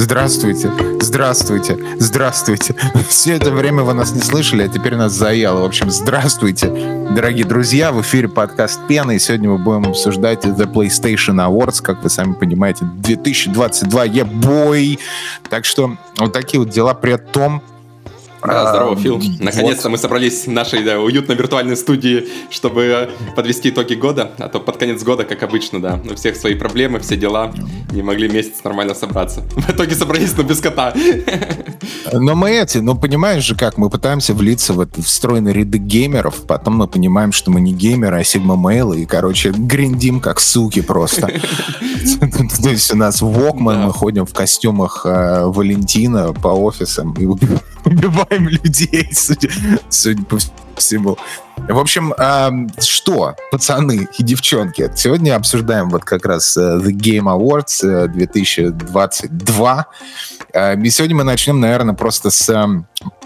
Здравствуйте, здравствуйте, здравствуйте. Все это время вы нас не слышали, а теперь нас заело. В общем, здравствуйте, дорогие друзья. В эфире подкаст Пена, и сегодня мы будем обсуждать The PlayStation Awards, как вы сами понимаете, 2022 ебой. Так что вот такие вот дела. При том, да, здорово, Фил. Наконец-то вот. мы собрались в нашей да, уютной виртуальной студии, чтобы подвести итоги года. А то под конец года, как обычно, да, у всех свои проблемы, все дела. Не могли месяц нормально собраться. В итоге собрались, но без кота. Но мы эти, ну понимаешь же как, мы пытаемся влиться в это встроенные ряды геймеров, потом мы понимаем, что мы не геймеры, а сигма мейлы, и, короче, гриндим как суки просто. То есть у нас Вокман, мы ходим в костюмах э, Валентина по офисам и убиваем людей, судя, судя по всему. В общем, э, что, пацаны и девчонки, сегодня обсуждаем вот как раз uh, The Game Awards 2022. Uh, и сегодня мы начнем, наверное, просто с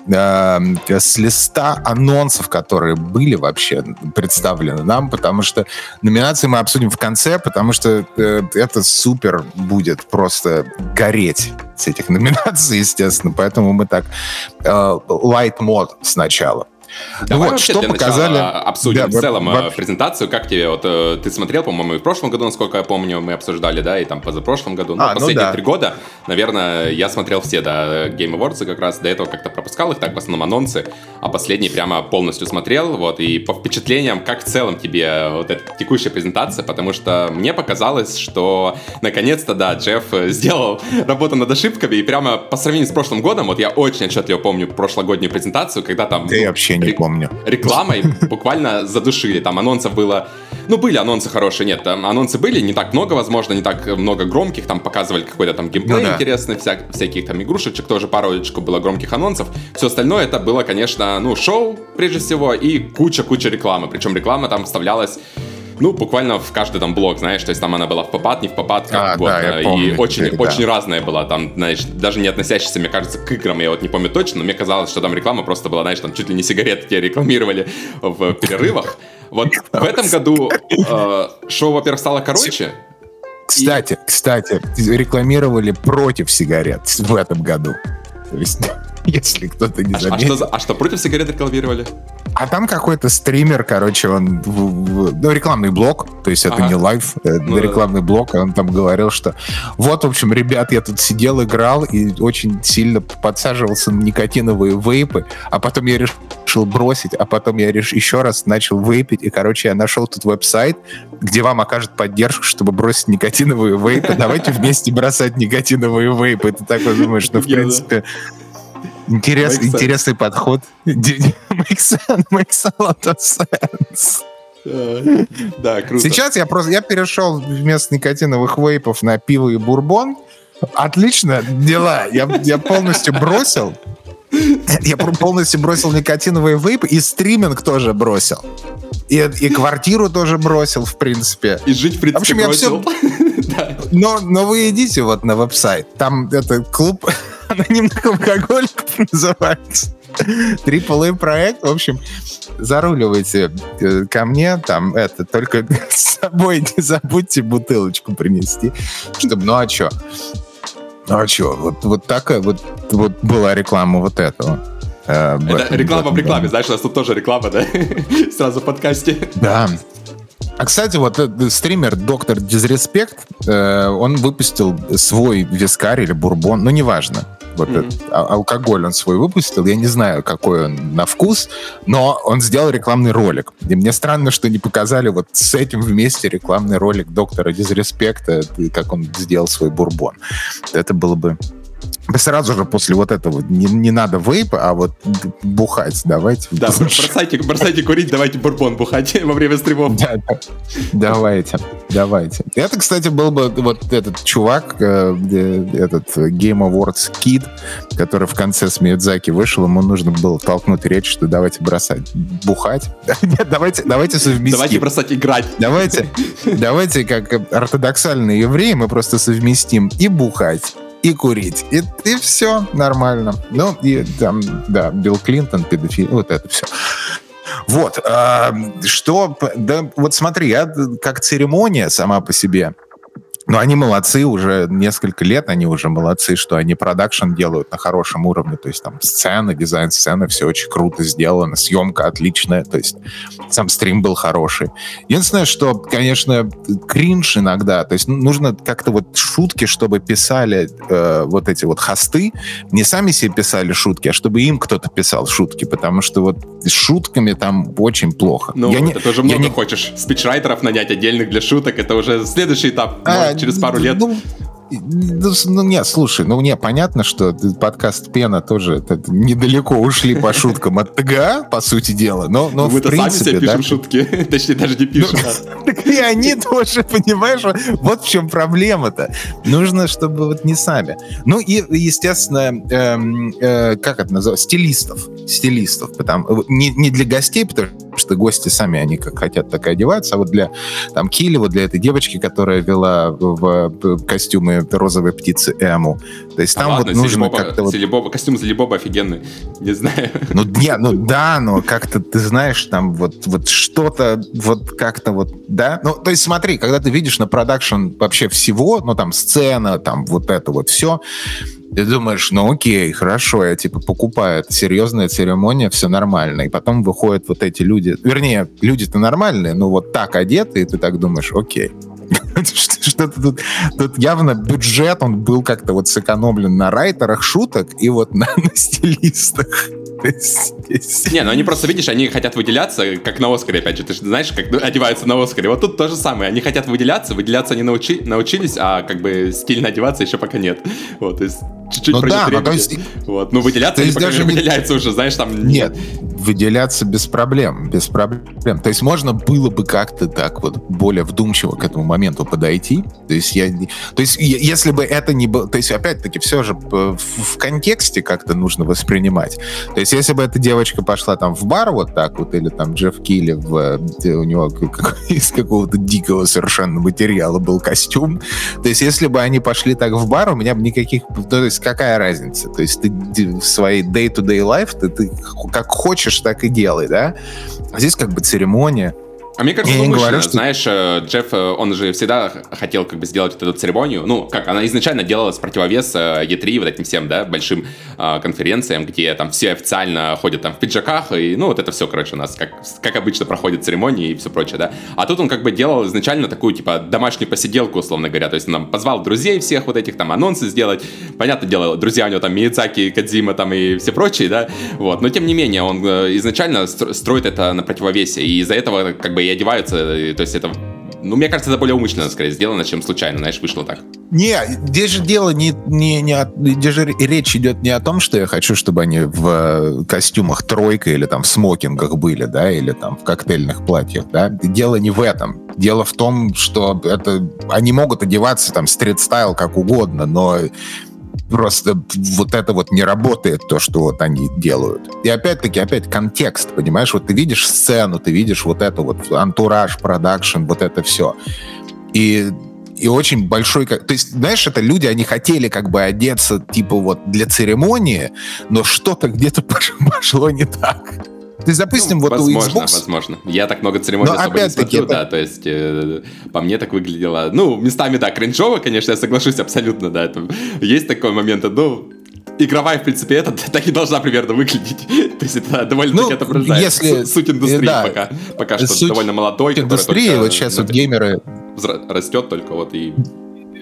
э, с листа анонсов, которые были вообще представлены нам, потому что номинации мы обсудим в конце, потому что э, это супер будет просто гореть с этих номинаций, естественно. Поэтому мы так э, light мод сначала. Давай вот, что показали... обсудим да, в целом во... Э, презентацию. Как тебе, вот э, ты смотрел, по-моему, и в прошлом году, насколько я помню, мы обсуждали, да, и там позапрошлом году. Ну, а, ну последние ну, да. три года, наверное, я смотрел все, да, Game Awards как раз. До этого как-то пропускал их, так, в основном анонсы. А последний прямо полностью смотрел, вот, и по впечатлениям, как в целом тебе вот эта текущая презентация, потому что мне показалось, что наконец-то, да, Джефф сделал работу над ошибками, и прямо по сравнению с прошлым годом, вот я очень отчетливо помню прошлогоднюю презентацию, когда там... Да ну, вообще не помню. Рекламой буквально задушили. Там анонсов было... Ну, были анонсы хорошие, нет, там анонсы были, не так много, возможно, не так много громких, там показывали какой-то там геймплей ну, да. интересный, вся, всяких там игрушечек, тоже парочку было громких анонсов. Все остальное это было, конечно, ну, шоу, прежде всего, и куча-куча рекламы. Причем реклама там вставлялась ну, буквально в каждый там блок, знаешь, то есть там она была в попад, не в попад, как а, угодно. Да, помню, и очень, теперь, очень да. разная была там, знаешь, даже не относящаяся, мне кажется, к играм, я вот не помню точно, но мне казалось, что там реклама просто была, знаешь, там чуть ли не сигареты тебе рекламировали в перерывах. Вот в этом году э, шоу, во-первых, стало короче, кстати, и... кстати, рекламировали против сигарет в этом году. То есть, если кто-то не заметил. А, что, а что, против сигарет рекламировали? А там какой-то стример, короче, он... Ну, рекламный блок, то есть это ага. не live, это ну, рекламный да. блок, он там говорил, что вот, в общем, ребят, я тут сидел, играл и очень сильно подсаживался на никотиновые вейпы, а потом я решил бросить, а потом я реш... еще раз начал вейпить, и, короче, я нашел тут веб-сайт, где вам окажут поддержку, чтобы бросить никотиновые вейпы. Давайте вместе бросать никотиновые вейпы. Ты такой думаешь, ну, в принципе... Интерес, интересный подход. makes, makes a lot of sense. Да, круто. Сейчас я просто я перешел вместо никотиновых вейпов на пиво и бурбон. Отлично, дела. Я, я полностью бросил. Я полностью бросил никотиновые вейпы и стриминг тоже бросил. И, и квартиру тоже бросил, в принципе. И жить, в принципе, в общем, бросил. Я все... но, но вы идите вот на веб-сайт. Там это клуб анонимных алкоголиков называется. AAA проект, в общем, заруливайте э, ко мне, там, это, только с собой не забудьте бутылочку принести, чтобы, ну а чё? Ну а чё? Вот, вот такая вот, вот была реклама вот этого. Э, это реклама в рекламе, знаешь, у нас тут тоже реклама, да? Сразу в подкасте. Да, а, кстати, вот э, стример Доктор Дизреспект, э, он выпустил свой вискарь или бурбон, ну, неважно. Вот mm-hmm. этот, а, алкоголь он свой выпустил. Я не знаю, какой он на вкус, но он сделал рекламный ролик. И мне странно, что не показали вот с этим вместе рекламный ролик доктора Дизреспекта, как он сделал свой бурбон. Это было бы сразу же после вот этого не, не надо вейп, а вот бухать давайте. Да, бросайте, бросайте курить, давайте бурбон бухать во время стримов. Да, да. Давайте, давайте. Это, кстати, был бы вот этот чувак, э, этот Game Awards Kid, который в конце с Миядзаки вышел, ему нужно было толкнуть речь, что давайте бросать бухать. Нет, давайте, давайте совместить. Давайте бросать играть. Давайте, давайте, как ортодоксальные евреи, мы просто совместим и бухать, и курить. И, и все нормально. Ну, и там, да, Билл Клинтон, педофил, вот это все. Вот, э, что, да, вот смотри, я как церемония сама по себе, Но они молодцы уже несколько лет, они уже молодцы, что они продакшн делают на хорошем уровне, то есть там сцены, дизайн сцены, все очень круто сделано, съемка отличная, то есть сам стрим был хороший. Единственное, что, конечно, кринж иногда, то есть нужно как-то вот шутки, чтобы писали э, вот эти вот хосты, не сами себе писали шутки, а чтобы им кто-то писал шутки, потому что вот с шутками там очень плохо. Ну, я это не, тоже много не... хочешь. Спичрайтеров нанять отдельных для шуток, это уже следующий этап. А, может, через пару лет. Ну, ну, ну, нет, слушай, ну, мне понятно, что подкаст Пена тоже недалеко ушли по шуткам от ТГА, по сути дела, но, но Мы в принципе... сами себе пишем да? шутки, точнее, даже не пишем. Ну, так и они тоже, понимаешь, вот в чем проблема-то. Нужно, чтобы вот не сами. Ну и, естественно, эм, э, как это называется, стилистов. Стилистов. Потому, не, не для гостей, потому что гости сами, они как хотят, так и одеваются, а вот для там Килева, для этой девочки, которая вела в, в костюмы розовой птицы Эму. То есть а там ладно, вот нужно как-то... Вот... Костюм Зелебоба офигенный, не знаю. Ну, не, ну да, но как-то ты знаешь, там вот, вот что-то, вот как-то вот, да? Ну, то есть смотри, когда ты видишь на продакшн вообще всего, ну там сцена, там вот это вот все, ты думаешь, ну окей, хорошо, я типа покупаю, это серьезная церемония, все нормально. И потом выходят вот эти люди, вернее, люди-то нормальные, но вот так одеты, и ты так думаешь, окей. Что-то тут, тут явно бюджет, он был как-то вот сэкономлен на райтерах шуток и вот на, на стилистах. Не, ну они просто, видишь, они хотят выделяться, как на Оскаре, опять же, ты же знаешь, как одеваются на Оскаре. Вот тут то же самое, они хотят выделяться, выделяться они научи, научились, а как бы стильно одеваться еще пока нет. Вот, то есть чуть-чуть ну, да, ну, то есть, вот, ну выделяться они пока даже... не выделяются уже, знаешь, там... Нет, выделяться без проблем, без проблем. То есть можно было бы как-то так вот более вдумчиво к этому моменту подойти. То есть я... То есть если бы это не было... То есть опять-таки все же в, в контексте как-то нужно воспринимать. То есть если бы эта девочка пошла там в бар вот так вот, или там Джефф Килли, в, у него как, из какого-то дикого совершенно материала был костюм, то есть если бы они пошли так в бар, у меня бы никаких... То есть какая разница? То есть ты в своей day-to-day life, ты, ты как хочешь, так и делай, да? А здесь как бы церемония, а мне кажется, умышленно, говорю, что... знаешь, э, Джефф, э, он же всегда хотел как бы сделать вот эту церемонию, ну, как, она изначально делалась противовес E3, э, вот этим всем, да, большим э, конференциям, где там все официально ходят там в пиджаках, и, ну, вот это все, короче, у нас, как, как обычно проходит церемонии и все прочее, да. А тут он как бы делал изначально такую, типа, домашнюю посиделку, условно говоря, то есть он нам позвал друзей всех вот этих, там, анонсы сделать, понятно дело, друзья у него там Миядзаки, Кадзима там и все прочие, да, вот, но тем не менее, он изначально строит это на противовесе, и из-за этого, как бы, и одеваются. То есть это ну, мне кажется, это более умышленно, скорее, сделано, чем случайно, знаешь, вышло так. Не, здесь же дело не, не, не о, здесь же речь идет не о том, что я хочу, чтобы они в э, костюмах тройка или там в смокингах были, да, или там в коктейльных платьях, да. Дело не в этом. Дело в том, что это они могут одеваться там стрит-стайл как угодно, но просто вот это вот не работает, то, что вот они делают. И опять-таки, опять контекст, понимаешь? Вот ты видишь сцену, ты видишь вот это вот антураж, продакшн, вот это все. И и очень большой... То есть, знаешь, это люди, они хотели как бы одеться, типа, вот для церемонии, но что-то где-то пошло не так. То есть, допустим, ну, вот возможно, у Xbox... Возможно, Я так много церемоний Но особо не смотрю, это... да, то есть э, по мне так выглядело... Ну, местами, да, кринжово, конечно, я соглашусь абсолютно, да, это, есть такой момент, ну, игровая, в принципе, это так и должна примерно выглядеть. То есть это довольно-таки ну, отображает если, суть индустрии да, пока, пока что суть довольно молодой. Индустрии, вот сейчас вот геймеры... Растет только вот и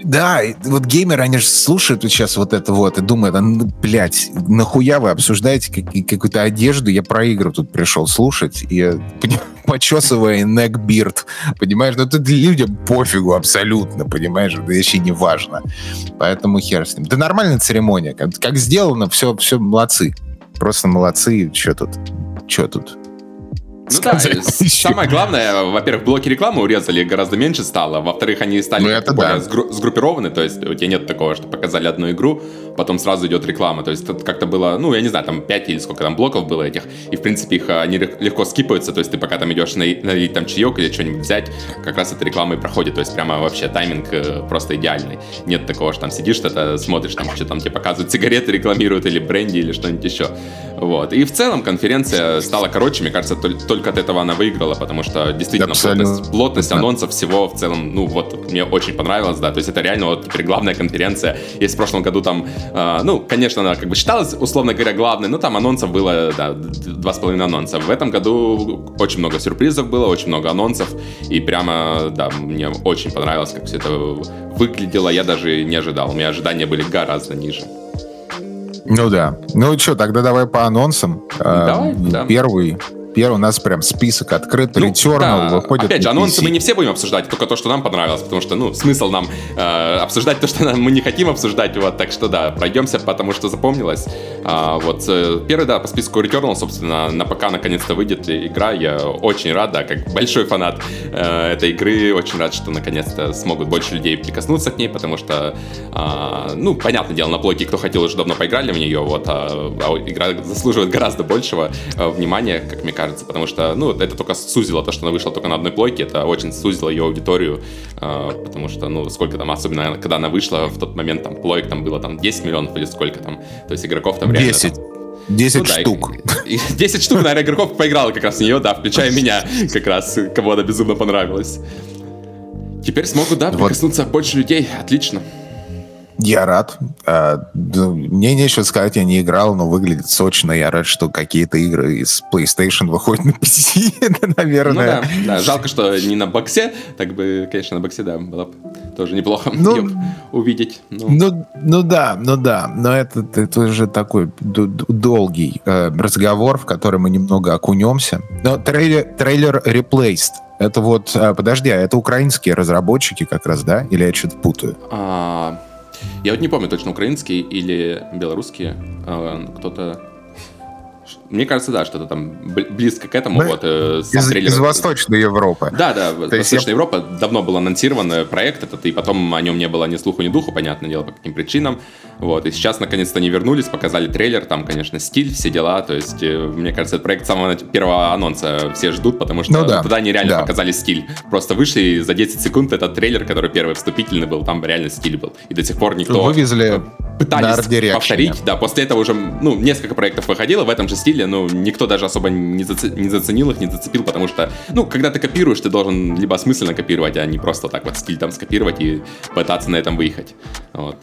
да, вот геймеры, они же слушают вот сейчас вот это вот и думают, а, ну, блядь, нахуя вы обсуждаете как, какую-то одежду? Я про игры тут пришел слушать, и почесывая neckbeard, понимаешь? Ну, тут людям пофигу абсолютно, понимаешь? Это вообще не важно. Поэтому хер с ним. Да нормальная церемония. Как, как сделано, все, все молодцы. Просто молодцы. Что тут? Что тут? Ну да, самое главное, во-первых, блоки рекламы урезали гораздо меньше стало, во-вторых, они стали ну, более да. сгру- сгруппированы, то есть у тебя нет такого, что показали одну игру, потом сразу идет реклама, то есть это как-то было, ну, я не знаю, там 5 или сколько там блоков было этих, и в принципе их они легко скипаются, то есть ты пока там идешь налить, налить там чаек или что-нибудь взять, как раз эта реклама и проходит, то есть прямо вообще тайминг э, просто идеальный. Нет такого, что там сидишь, что-то смотришь, там что там тебе показывают, сигареты рекламируют или бренди или что-нибудь еще. Вот. И в целом конференция стала короче, мне кажется, только только от этого она выиграла, потому что действительно плотность, плотность анонсов всего в целом, ну вот, мне очень понравилось, да, то есть это реально вот теперь главная конференция. Если в прошлом году там, э, ну, конечно, она как бы считалась, условно говоря, главной, но там анонсов было, да, два с половиной анонса. В этом году очень много сюрпризов было, очень много анонсов, и прямо, да, мне очень понравилось, как все это выглядело, я даже не ожидал, у меня ожидания были гораздо ниже. Ну да. Ну что, тогда давай по анонсам. Давай, а, да. Первый Первый у нас прям список открыт, ну, Returnal да. выходит Опять же, анонсы мы не все будем обсуждать, только то, что нам понравилось, потому что, ну, смысл нам э, обсуждать то, что мы не хотим обсуждать, вот, так что, да, пройдемся, потому что запомнилось. А, вот, э, первый, да, по списку Returnal, собственно, на ПК наконец-то выйдет игра, я очень рад, да, как большой фанат э, этой игры, очень рад, что наконец-то смогут больше людей прикоснуться к ней, потому что, э, ну, понятное дело, на плойке, кто хотел, уже давно поиграли в нее, вот, а, а игра заслуживает гораздо большего э, внимания, как мне кажется, потому что, ну, это только сузило то, что она вышла только на одной плойке, это очень сузило ее аудиторию, э, потому что, ну, сколько там, особенно когда она вышла, в тот момент там плоек там было там 10 миллионов или сколько там, то есть игроков там реально... 10. 10 ну, штук. Да, 10 штук, наверное, игроков поиграло как раз в нее, да, включая меня, как раз, кому она безумно понравилась. Теперь смогут, да, прикоснуться вот. больше людей. Отлично. Я рад. А, мне нечего сказать, я не играл, но выглядит сочно. Я рад, что какие-то игры из PlayStation выходят на PC, наверное. Ну да, да, жалко, что не на боксе. Так бы, конечно, на боксе, да, было бы тоже неплохо ну, увидеть. Ну. ну, ну да, ну да. Но это, это уже такой долгий э, разговор, в который мы немного окунемся. Но трейлер, трейлер Replaced. Это вот, э, подожди, а это украинские разработчики как раз, да? Или я что-то путаю? А, я вот не помню точно, украинские или белорусские. А, кто-то мне кажется, да, что-то там близко к этому. Мы вот, э, из, из Восточной Европы. Да, да, То Восточная я... Европа. Давно был анонсирован э, проект этот, и потом о нем не было ни слуху, ни духу, понятное дело, по каким причинам. Вот, и сейчас наконец-то они вернулись, показали трейлер, там, конечно, стиль, все дела. То есть, э, мне кажется, этот проект с самого первого анонса все ждут, потому что ну, да. тогда они реально да. показали стиль. Просто вышли и за 10 секунд этот трейлер, который первый вступительный был, там реально стиль был. И до сих пор никто... Вывезли пытались повторить. Да, после этого уже, ну, несколько проектов выходило в этом же стиле, но никто даже особо не, заце- не заценил их, не зацепил, потому что, ну, когда ты копируешь, ты должен либо осмысленно копировать, а не просто так вот стиль там скопировать и пытаться на этом выехать. Вот.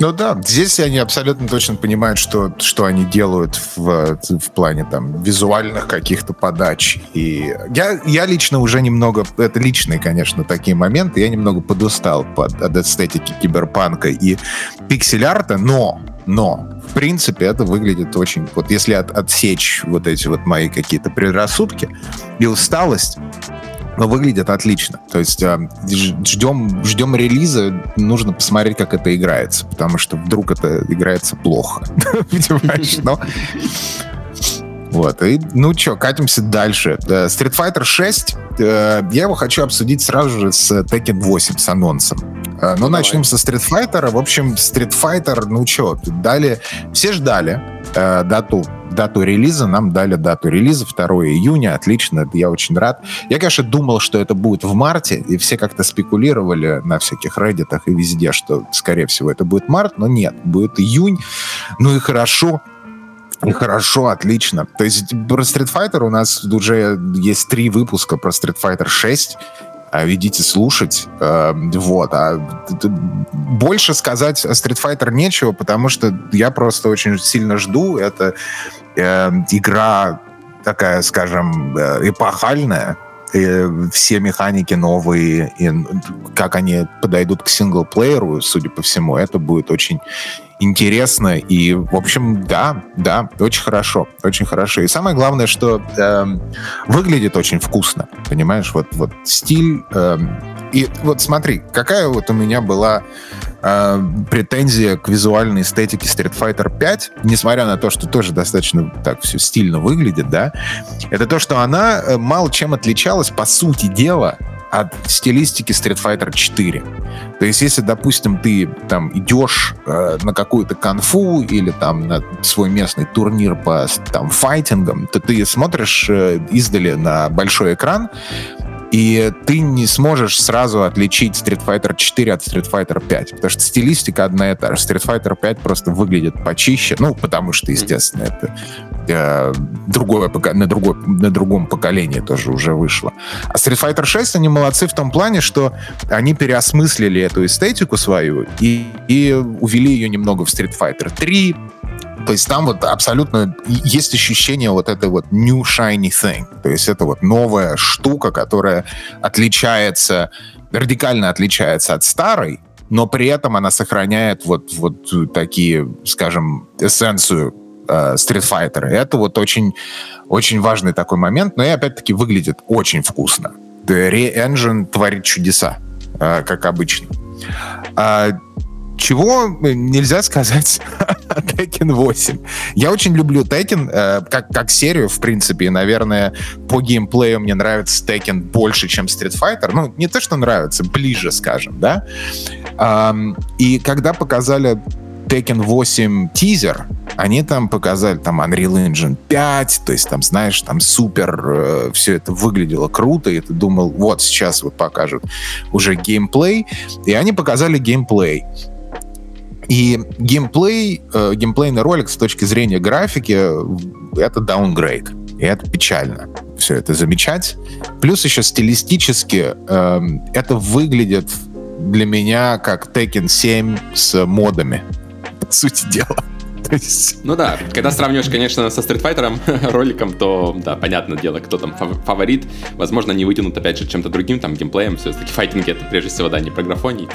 Ну да, здесь они абсолютно точно понимают, что, что они делают в, в плане там визуальных каких-то подач. И я, я лично уже немного, это личные, конечно, такие моменты, я немного подустал под, от эстетики киберпанка и пиксель-арта, но, но, в принципе, это выглядит очень... Вот если от, отсечь вот эти вот мои какие-то предрассудки и усталость, но выглядит отлично. То есть э, ждем, ждем релиза, нужно посмотреть, как это играется, потому что вдруг это играется плохо. Понимаешь? Но... Вот, и, ну что, катимся дальше. Э, Street Fighter 6, э, я его хочу обсудить сразу же с Tekken 8, с анонсом. Э, ну, начнем со Street Fighter. В общем, Street Fighter, ну что, дали, все ждали дату дату релиза, нам дали дату релиза 2 июня, отлично, я очень рад. Я, конечно, думал, что это будет в марте, и все как-то спекулировали на всяких реддитах и везде, что, скорее всего, это будет март, но нет, будет июнь, ну и хорошо, и хорошо, отлично. То есть про Street Fighter у нас уже есть три выпуска про Street Fighter 6, а идите слушать. Э, вот. А больше сказать о Street Fighter нечего, потому что я просто очень сильно жду. Это э, игра такая, скажем, э, эпохальная. И все механики новые, и как они подойдут к синглплееру, судя по всему, это будет очень интересно. И, в общем, да, да, очень хорошо, очень хорошо. И самое главное, что э, выглядит очень вкусно, понимаешь? Вот, вот стиль... Э, и вот смотри, какая вот у меня была э, претензия к визуальной эстетике Street Fighter 5, несмотря на то, что тоже достаточно так все стильно выглядит, да, это то, что она э, мало чем отличалась, по сути дела, от стилистики Street Fighter 4. То есть, если, допустим, ты там идешь э, на какую-то конфу или там на свой местный турнир по там файтингам, то ты смотришь э, издали на большой экран, И ты не сможешь сразу отличить Street Fighter 4 от Street Fighter 5, потому что стилистика одна и та же. Street Fighter 5 просто выглядит почище, ну, потому что, естественно, это э, другое, на, другой, на другом поколении тоже уже вышло. А Street Fighter 6, они молодцы в том плане, что они переосмыслили эту эстетику свою и, и увели ее немного в Street Fighter 3, то есть там вот абсолютно есть ощущение вот этой вот new shiny thing. То есть это вот новая штука, которая отличается, радикально отличается от старой, но при этом она сохраняет вот, вот такие, скажем, эссенцию э, Street Fighter. Это вот очень, очень важный такой момент, но и опять-таки выглядит очень вкусно. Re-Engine творит чудеса, э, как обычно. А, чего нельзя сказать Tekken 8. Я очень люблю Tekken э, как, как серию, в принципе, и, наверное, по геймплею мне нравится Tekken больше, чем Street Fighter. Ну, не то, что нравится, ближе, скажем, да. Эм, и когда показали Tekken 8 тизер, они там показали там Unreal Engine 5, то есть там, знаешь, там супер э, все это выглядело круто, и ты думал, вот сейчас вот покажут уже геймплей, и они показали геймплей. И геймплей, э, геймплейный ролик с точки зрения графики — это downgrade. И это печально. Все это замечать. Плюс еще стилистически э, это выглядит для меня как Tekken 7 с модами. По сути дела. Ну да, когда сравниваешь, конечно, со Street Fighter роликом, то, да, понятное дело, кто там фаворит. Возможно, не вытянут, опять же, чем-то другим, там, геймплеем. Все-таки файтинги — это, прежде всего, да, не про графоний.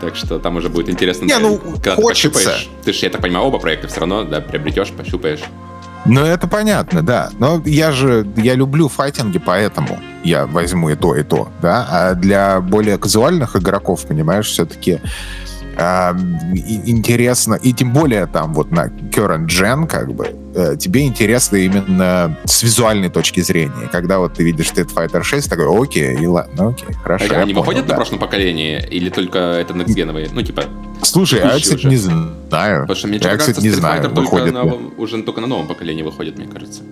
Так что там уже будет интересно. Не, ну, когда хочется. ты пощупаешь. Ты же, я так понимаю, оба проекта все равно, да, приобретешь, пощупаешь. Ну, это понятно, да. Но я же, я люблю файтинги, поэтому я возьму и то, и то, да. А для более казуальных игроков, понимаешь, все-таки э, интересно, и тем более там вот на current gen, как бы, э, тебе интересно именно с визуальной точки зрения. Когда вот ты видишь Street Fighter 6, такой, окей, и ладно, окей, хорошо. А они понял, выходят да. на прошлом поколении или только это next gen овые? Ну, типа, Слушай, я, кстати, уже. не знаю. Потому что мне я, кажется, кстати, не знаю, только выходит на, уже только на новом поколении выходит, мне кажется.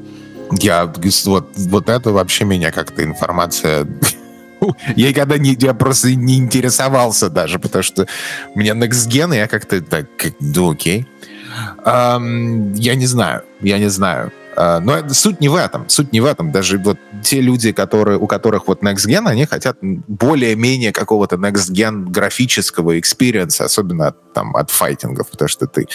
Я вот, вот это вообще меня как-то информация я никогда не, я просто не интересовался даже, потому что у меня Next Gen, я как-то так, ну окей. Um, я не знаю, я не знаю. А, но суть не в этом. Суть не в этом. Даже вот те люди, которые, у которых вот Next Gen, они хотят более-менее какого-то Next Gen графического experience а, особенно от, там, от файтингов, потому что ты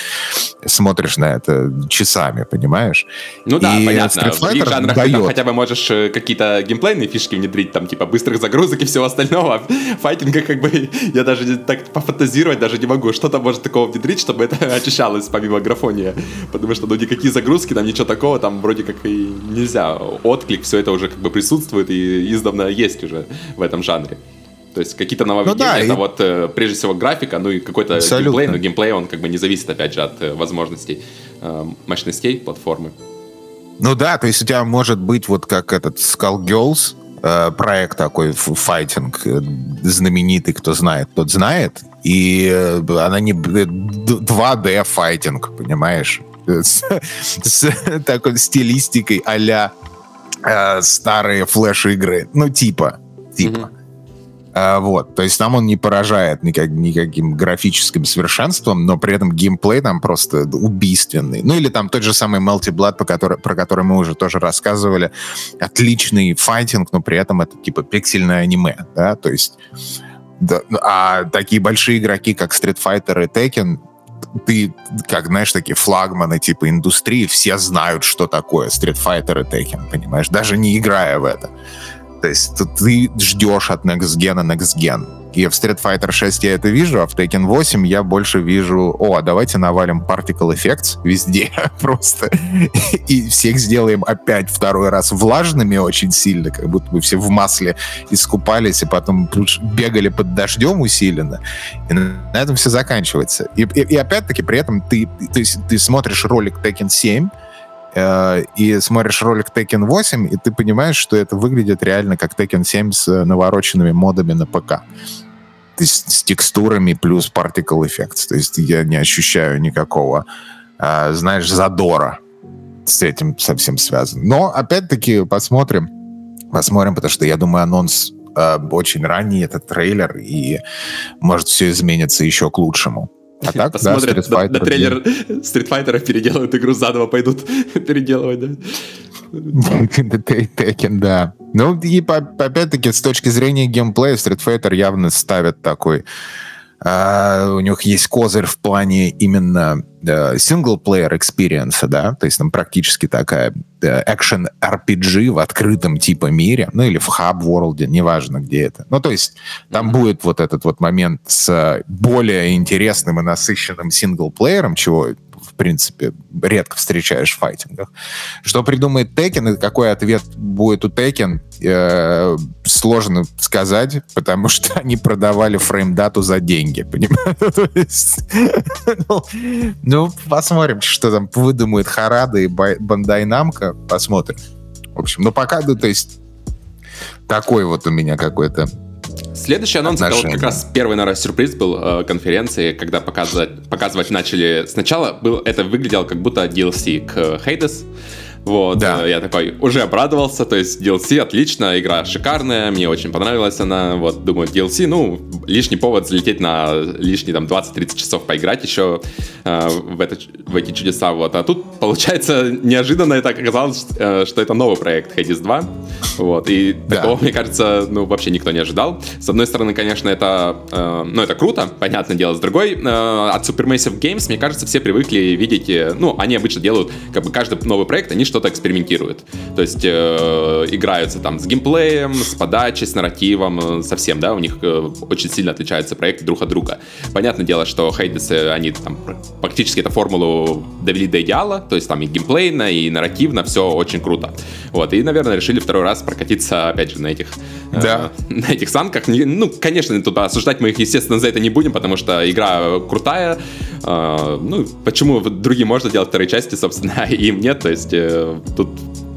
смотришь на это часами, понимаешь? Ну да, и понятно. Street Fighter в жанрах дает... ты там хотя бы можешь э, какие-то геймплейные фишки внедрить, там, типа, быстрых загрузок и всего остального. А файтинга, как бы, я даже так пофантазировать даже не могу. Что там может такого внедрить, чтобы это очищалось помимо графония? Потому что, ну, никакие загрузки, там ничего такого, там вроде как и нельзя. Отклик, все это уже как бы присутствует и издавна есть уже в этом жанре. То есть какие-то нововведения, ну, да, это и... вот э, прежде всего графика, ну и какой-то геймплей, но геймплей он как бы не зависит опять же от э, возможностей э, мощностей платформы. Ну да, то есть у тебя может быть вот как этот Skullgirls, э, проект такой, файтинг, знаменитый, кто знает, тот знает, и она не 2D файтинг, понимаешь? с, с такой стилистикой а-ля э, старые флеш-игры. Ну, типа. Типа. Mm-hmm. А, вот, то есть там он не поражает никак, никаким графическим совершенством, но при этом геймплей там просто убийственный. Ну или там тот же самый Melty Blood, по который, про который мы уже тоже рассказывали. Отличный файтинг, но при этом это типа пиксельное аниме, да, то есть да, а такие большие игроки, как Street Fighter и Tekken, ты, как, знаешь, такие флагманы типа индустрии, все знают, что такое Street Fighter и Tekken, понимаешь, даже не играя в это. То есть ты ждешь от Next Gen Next Gen. И в Street Fighter 6 я это вижу, а в Tekken 8 я больше вижу, о, а давайте навалим Particle Effects везде просто. И всех сделаем опять второй раз влажными очень сильно, как будто бы все в масле искупались, и потом бегали под дождем усиленно. И на этом все заканчивается. И, и, и опять-таки при этом ты, ты, ты смотришь ролик Tekken 7, э, и смотришь ролик Tekken 8, и ты понимаешь, что это выглядит реально как Tekken 7 с навороченными модами на ПК с, с текстурами плюс particle effects. То есть я не ощущаю никакого, э, знаешь, задора с этим совсем связан. Но, опять-таки, посмотрим. Посмотрим, потому что, я думаю, анонс э, очень ранний этот трейлер, и может все изменится еще к лучшему. А так, Посмотрят да, Street Fighter. На, на трейлер Street Fighter переделают игру заново, пойдут переделывать, да? Tekken, да. Ну, и опять-таки, с точки зрения геймплея, Street Fighter явно ставят такой Uh, у них есть козырь в плане именно синглплеер uh, experience, да, то есть там практически такая uh, action RPG в открытом типа мире, ну или в хаб ворлде, неважно где это. Ну то есть там mm-hmm. будет вот этот вот момент с более интересным и насыщенным синглплеером, чего принципе, редко встречаешь в файтингах. Что придумает Текен и какой ответ будет у Текен, э, сложно сказать, потому что они продавали фреймдату за деньги, понимаешь? Ну, ну, посмотрим, что там выдумает Харада и Бандай Намка, посмотрим. В общем, ну пока, ну, то есть такой вот у меня какой-то Следующий анонс, это вот как раз первый, наверное, сюрприз был э, конференции, когда показывать, показывать начали... Сначала. Был, это выглядело как будто DLC к Hades, вот, да. Э, я такой уже обрадовался, то есть DLC отлично, игра шикарная, мне очень понравилась она, вот, думаю, DLC, ну, лишний повод залететь на лишние там 20-30 часов поиграть еще э, в, это, в эти чудеса, вот, а тут, получается, неожиданно это оказалось, э, что это новый проект Hades 2, вот, и да. такого, мне кажется, ну, вообще никто не ожидал. С одной стороны, конечно, это, э, ну, это круто, понятное дело, с другой, э, от Supermassive Games, мне кажется, все привыкли видеть, э, ну, они обычно делают, как бы, каждый новый проект, они что-то экспериментируют. То есть э, играются там с геймплеем, с подачей, с нарративом, э, совсем, да, у них э, очень сильно отличаются проекты друг от друга. Понятное дело, что Хейдесы, они там практически эту формулу довели до идеала, то есть там и геймплейно, и нарративно все очень круто. Вот, и, наверное, решили второй раз прокатиться, опять же, на этих, э, да. э, на этих санках. Ну, конечно, туда осуждать мы их, естественно, за это не будем, потому что игра крутая. Э, ну, почему другим можно делать вторые части, собственно, а им нет, то есть э, тут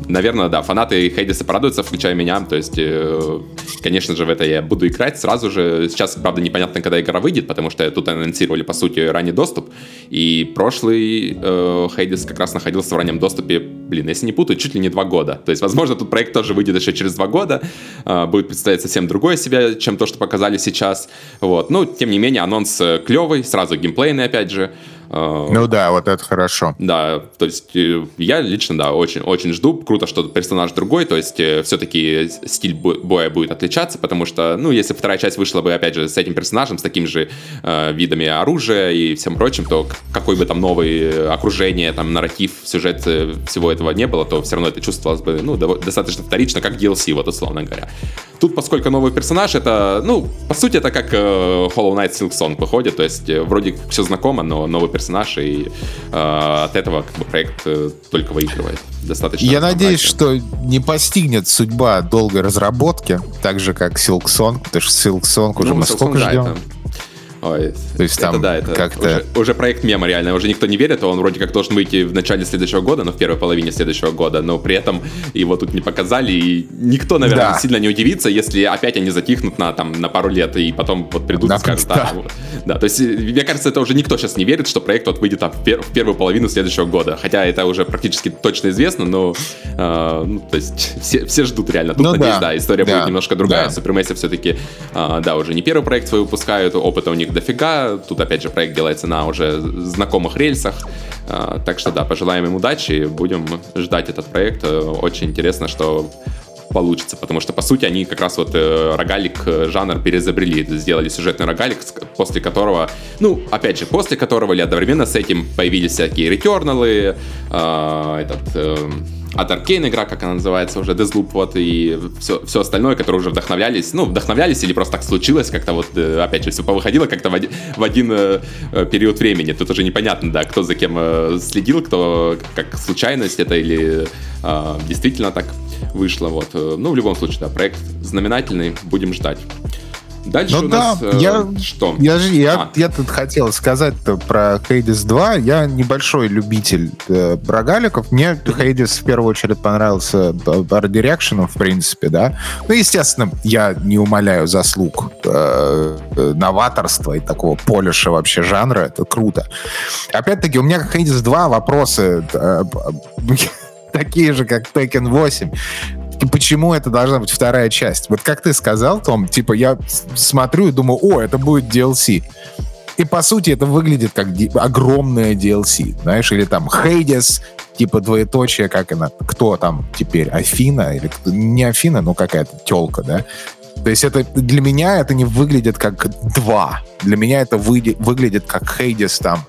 наверное, да, фанаты Хейдеса порадуются, включая меня. То есть, э, конечно же, в это я буду играть сразу же. Сейчас, правда, непонятно, когда игра выйдет, потому что тут анонсировали, по сути, ранний доступ. И прошлый э, как раз находился в раннем доступе, блин, если не путаю, чуть ли не два года. То есть, возможно, тут проект тоже выйдет еще через два года. Э, будет представлять совсем другое себя, чем то, что показали сейчас. Вот. Но, тем не менее, анонс э, клевый, сразу геймплейный, опять же. Э, ну да, вот это хорошо. Да, то есть э, я лично, да, очень, очень жду. Круто, что персонаж другой, то есть э, все-таки стиль боя будет отличаться, потому что, ну, если вторая часть вышла бы, опять же, с этим персонажем, с такими же э, видами оружия и всем прочим, то какой бы там новый окружение, там, нарратив, сюжет всего этого не было, то все равно это чувствовалось бы, ну, достаточно вторично, как DLC, вот, условно говоря. Тут, поскольку новый персонаж, это, ну, по сути, это как э, Hollow Knight Silk Song выходит, то есть вроде все знакомо, но новый персонаж, и э, от этого как бы, проект э, только выигрывает. Достаточно. Я надеюсь, что не постигнет судьба долгой разработки, так же, как Silk Song, потому что Silk Song уже ну, мы сколько ждем? Да, это Ой, То есть это, там да, это как-то... Уже, уже проект мема реально, уже никто не верит, он вроде как должен выйти в начале следующего года, но в первой половине следующего года, но при этом его тут не показали, и никто, наверное, да. сильно не удивится, если опять они затихнут на, там, на пару лет, и потом вот придут да, и скажут, да. вот. да, то есть, мне кажется, это уже никто сейчас не верит, что проект вот выйдет там, в, пер- в первую половину следующего года, хотя это уже практически точно известно, но, э, ну, то есть, все, все ждут реально. Тут, ну, надеюсь, да. да, история да. будет немножко другая, да. Supermassive все-таки, э, да, уже не первый проект свой выпускают, опыта у них дофига. Тут, опять же, проект делается на уже знакомых рельсах. А, так что, да, пожелаем им удачи. Будем ждать этот проект. Э, очень интересно, что получится, потому что, по сути, они как раз вот э, рогалик э, жанр перезабрели, сделали сюжетный рогалик, после которого, ну, опять же, после которого или одновременно с этим появились всякие ретерналы, э, этот... Э, от Arkane игра, как она называется, уже Deathloop, вот, и все, все остальное, которые уже вдохновлялись, ну, вдохновлялись или просто так случилось, как-то вот, э, опять же, все повыходило как-то в один, в один э, э, период времени. Тут уже непонятно, да, кто за кем следил, кто как случайность это или э, действительно так вышло, вот. Ну, в любом случае, да, проект знаменательный, будем ждать. Дальше ну, у да, нас э, я, что? Я, же, я, а. я тут хотел сказать про Hades 2. Я небольшой любитель э, рогаликов. Мне Hades в первую очередь понравился Art Direction, в принципе, да. Ну, естественно, я не умоляю заслуг э, э новаторства и такого полиша вообще жанра. Это круто. Опять-таки, у меня к Hades 2 вопросы... Э, такие же, как Tekken 8 почему это должна быть вторая часть? Вот как ты сказал, Том, типа я смотрю и думаю, о, это будет DLC. И по сути это выглядит как огромное DLC, знаешь, или там Хейдес, типа двоеточие, как она, кто там теперь, Афина, или не Афина, но какая-то телка, да? То есть это для меня это не выглядит как два. Для меня это вы, выглядит как Хейдес там.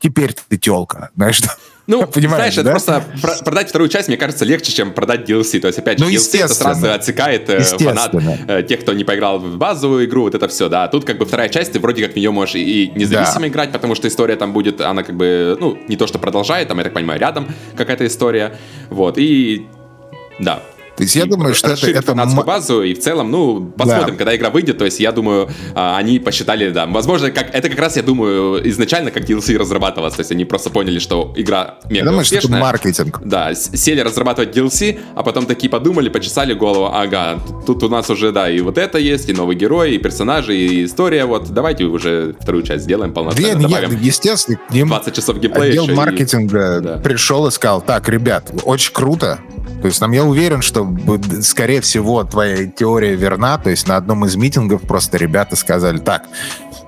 Теперь ты телка, знаешь, ну, Понимаешь, знаешь, да? это просто продать вторую часть, мне кажется, легче, чем продать DLC. То есть, опять же, ну, DLC это сразу отсекает э, фанат э, тех, кто не поиграл в базовую игру, вот это все, да. А тут как бы вторая часть, ты вроде как в нее можешь и независимо да. играть, потому что история там будет, она как бы, ну, не то что продолжает, там, я так понимаю, рядом какая-то история. Вот, и да, то есть я думаю, что это... это фанатскую базу, и в целом, ну, посмотрим, да. когда игра выйдет. То есть я думаю, а, они посчитали, да, возможно, как, это как раз, я думаю, изначально как DLC разрабатывалось. То есть они просто поняли, что игра мега думаю, успешная. что это маркетинг. Да, сели разрабатывать DLC, а потом такие подумали, почесали голову, ага, тут у нас уже, да, и вот это есть, и новый герой, и персонажи, и история, вот, давайте уже вторую часть сделаем полноценно, Две, добавим нет, естественно, к ним 20 часов геймплея отдел маркетинга и... да. пришел и сказал, так, ребят, очень круто, то есть там я уверен, что, скорее всего, твоя теория верна. То есть на одном из митингов просто ребята сказали, так,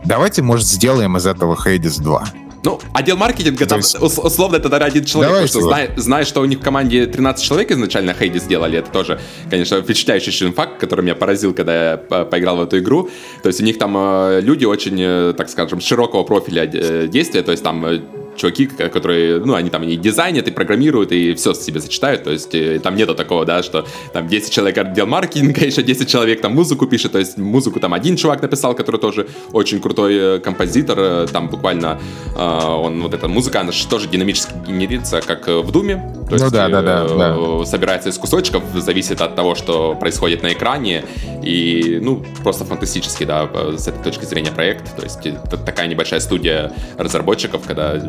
давайте, может, сделаем из этого Хейдис 2. Ну, отдел маркетинга, там, есть... условно, это даже один человек, Давайте потому что зная, зная, что у них в команде 13 человек изначально Хейди сделали, это тоже, конечно, впечатляющий факт, который меня поразил, когда я поиграл в эту игру. То есть у них там э, люди очень, э, так скажем, широкого профиля э, действия, то есть там чуваки, которые, ну, они там и дизайнят, и программируют, и все себе сочетают, то есть э, там нету такого, да, что там 10 человек отдел маркетинга, еще 10 человек там музыку пишет, то есть музыку там один чувак написал, который тоже очень крутой э, композитор, э, там буквально он, вот эта музыка, она же тоже динамически генерится, как в Думе, то ну, есть да, да, да, да. собирается из кусочков, зависит от того, что происходит на экране, и, ну, просто фантастический, да, с этой точки зрения проект, то есть такая небольшая студия разработчиков, когда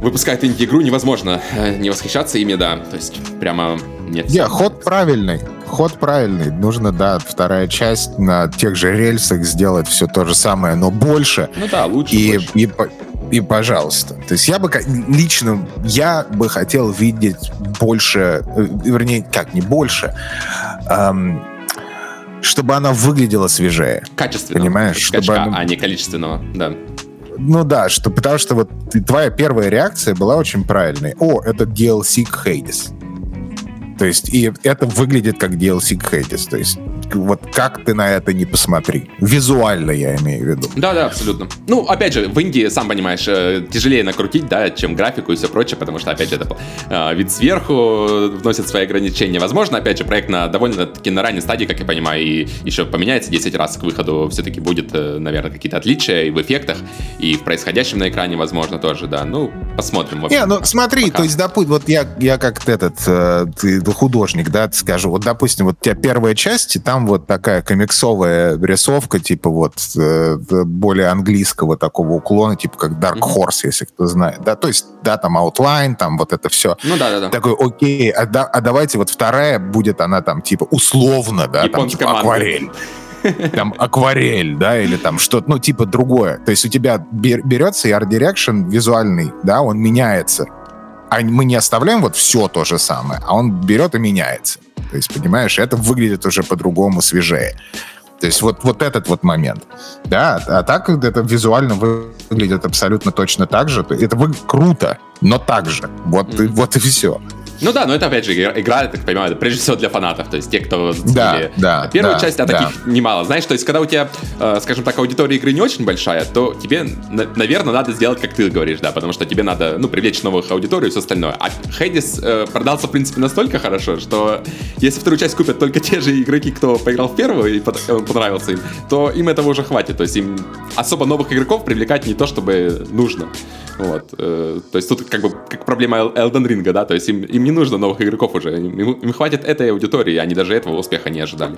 выпускает инди-игру, невозможно э, не восхищаться ими, да. То есть прямо нет. Не, yeah, ход правильный. Ход правильный. Нужно, да, вторая часть на тех же рельсах сделать все то же самое, но больше. Ну да, лучше. И, больше. и, и пожалуйста. То есть я бы лично, я бы хотел видеть больше, э, вернее, как, не больше, эм, чтобы она выглядела свежее. Качественно. Понимаешь? Скачка, чтобы она... а не количественного, да. Ну да, что, потому что вот твоя первая реакция была очень правильной. О, это DLC к Hades. То есть, и это выглядит как DLC к Hades. То есть, вот как ты на это не посмотри. Визуально я имею в виду. Да, да, абсолютно. Ну, опять же, в Индии, сам понимаешь, э, тяжелее накрутить, да, чем графику и все прочее, потому что, опять же, это э, вид сверху вносит свои ограничения. Возможно, опять же, проект на довольно-таки на ранней стадии, как я понимаю, и еще поменяется 10 раз к выходу, все-таки будет, э, наверное, какие-то отличия и в эффектах, и в происходящем на экране, возможно, тоже, да. Ну, посмотрим. Не, ну смотри, пока. то есть, допустим, вот я, я как этот, ты художник, да, скажу, вот, допустим, вот у тебя первая часть, там вот такая комиксовая рисовка, типа вот э, более английского такого уклона, типа как Dark Horse, если кто знает, да, то есть, да, там Outline, там вот это все. Ну да, да, да. Такой, окей, а, да, а давайте вот вторая будет она там типа условно, да, там типа акварель там акварель, да, или там что-то, ну, типа другое. То есть у тебя берется и Art Direction визуальный, да, он меняется а мы не оставляем вот все то же самое, а он берет и меняется. То есть, понимаешь, это выглядит уже по-другому, свежее. То есть вот, вот этот вот момент. Да, а так это визуально выглядит абсолютно точно так же. Это выглядит круто, но так же. Вот, mm-hmm. вот и все. Ну да, но это опять же игра, я так понимаю, прежде всего для фанатов, то есть те, кто да, да, первую да, часть, а да. таких немало. Знаешь, то есть когда у тебя, э, скажем так, аудитория игры не очень большая, то тебе, наверное, надо сделать, как ты говоришь, да, потому что тебе надо, ну, привлечь новых аудиторию и все остальное. А Хейдис э, продался, в принципе, настолько хорошо, что если вторую часть купят только те же игроки, кто поиграл в первую и он понравился им, то им этого уже хватит. То есть им особо новых игроков привлекать не то, чтобы нужно. Вот. Э, то есть тут как бы как проблема Elden Ring, да, то есть им, им не нужно новых игроков уже, им, им хватит этой аудитории, они даже этого успеха не ожидали.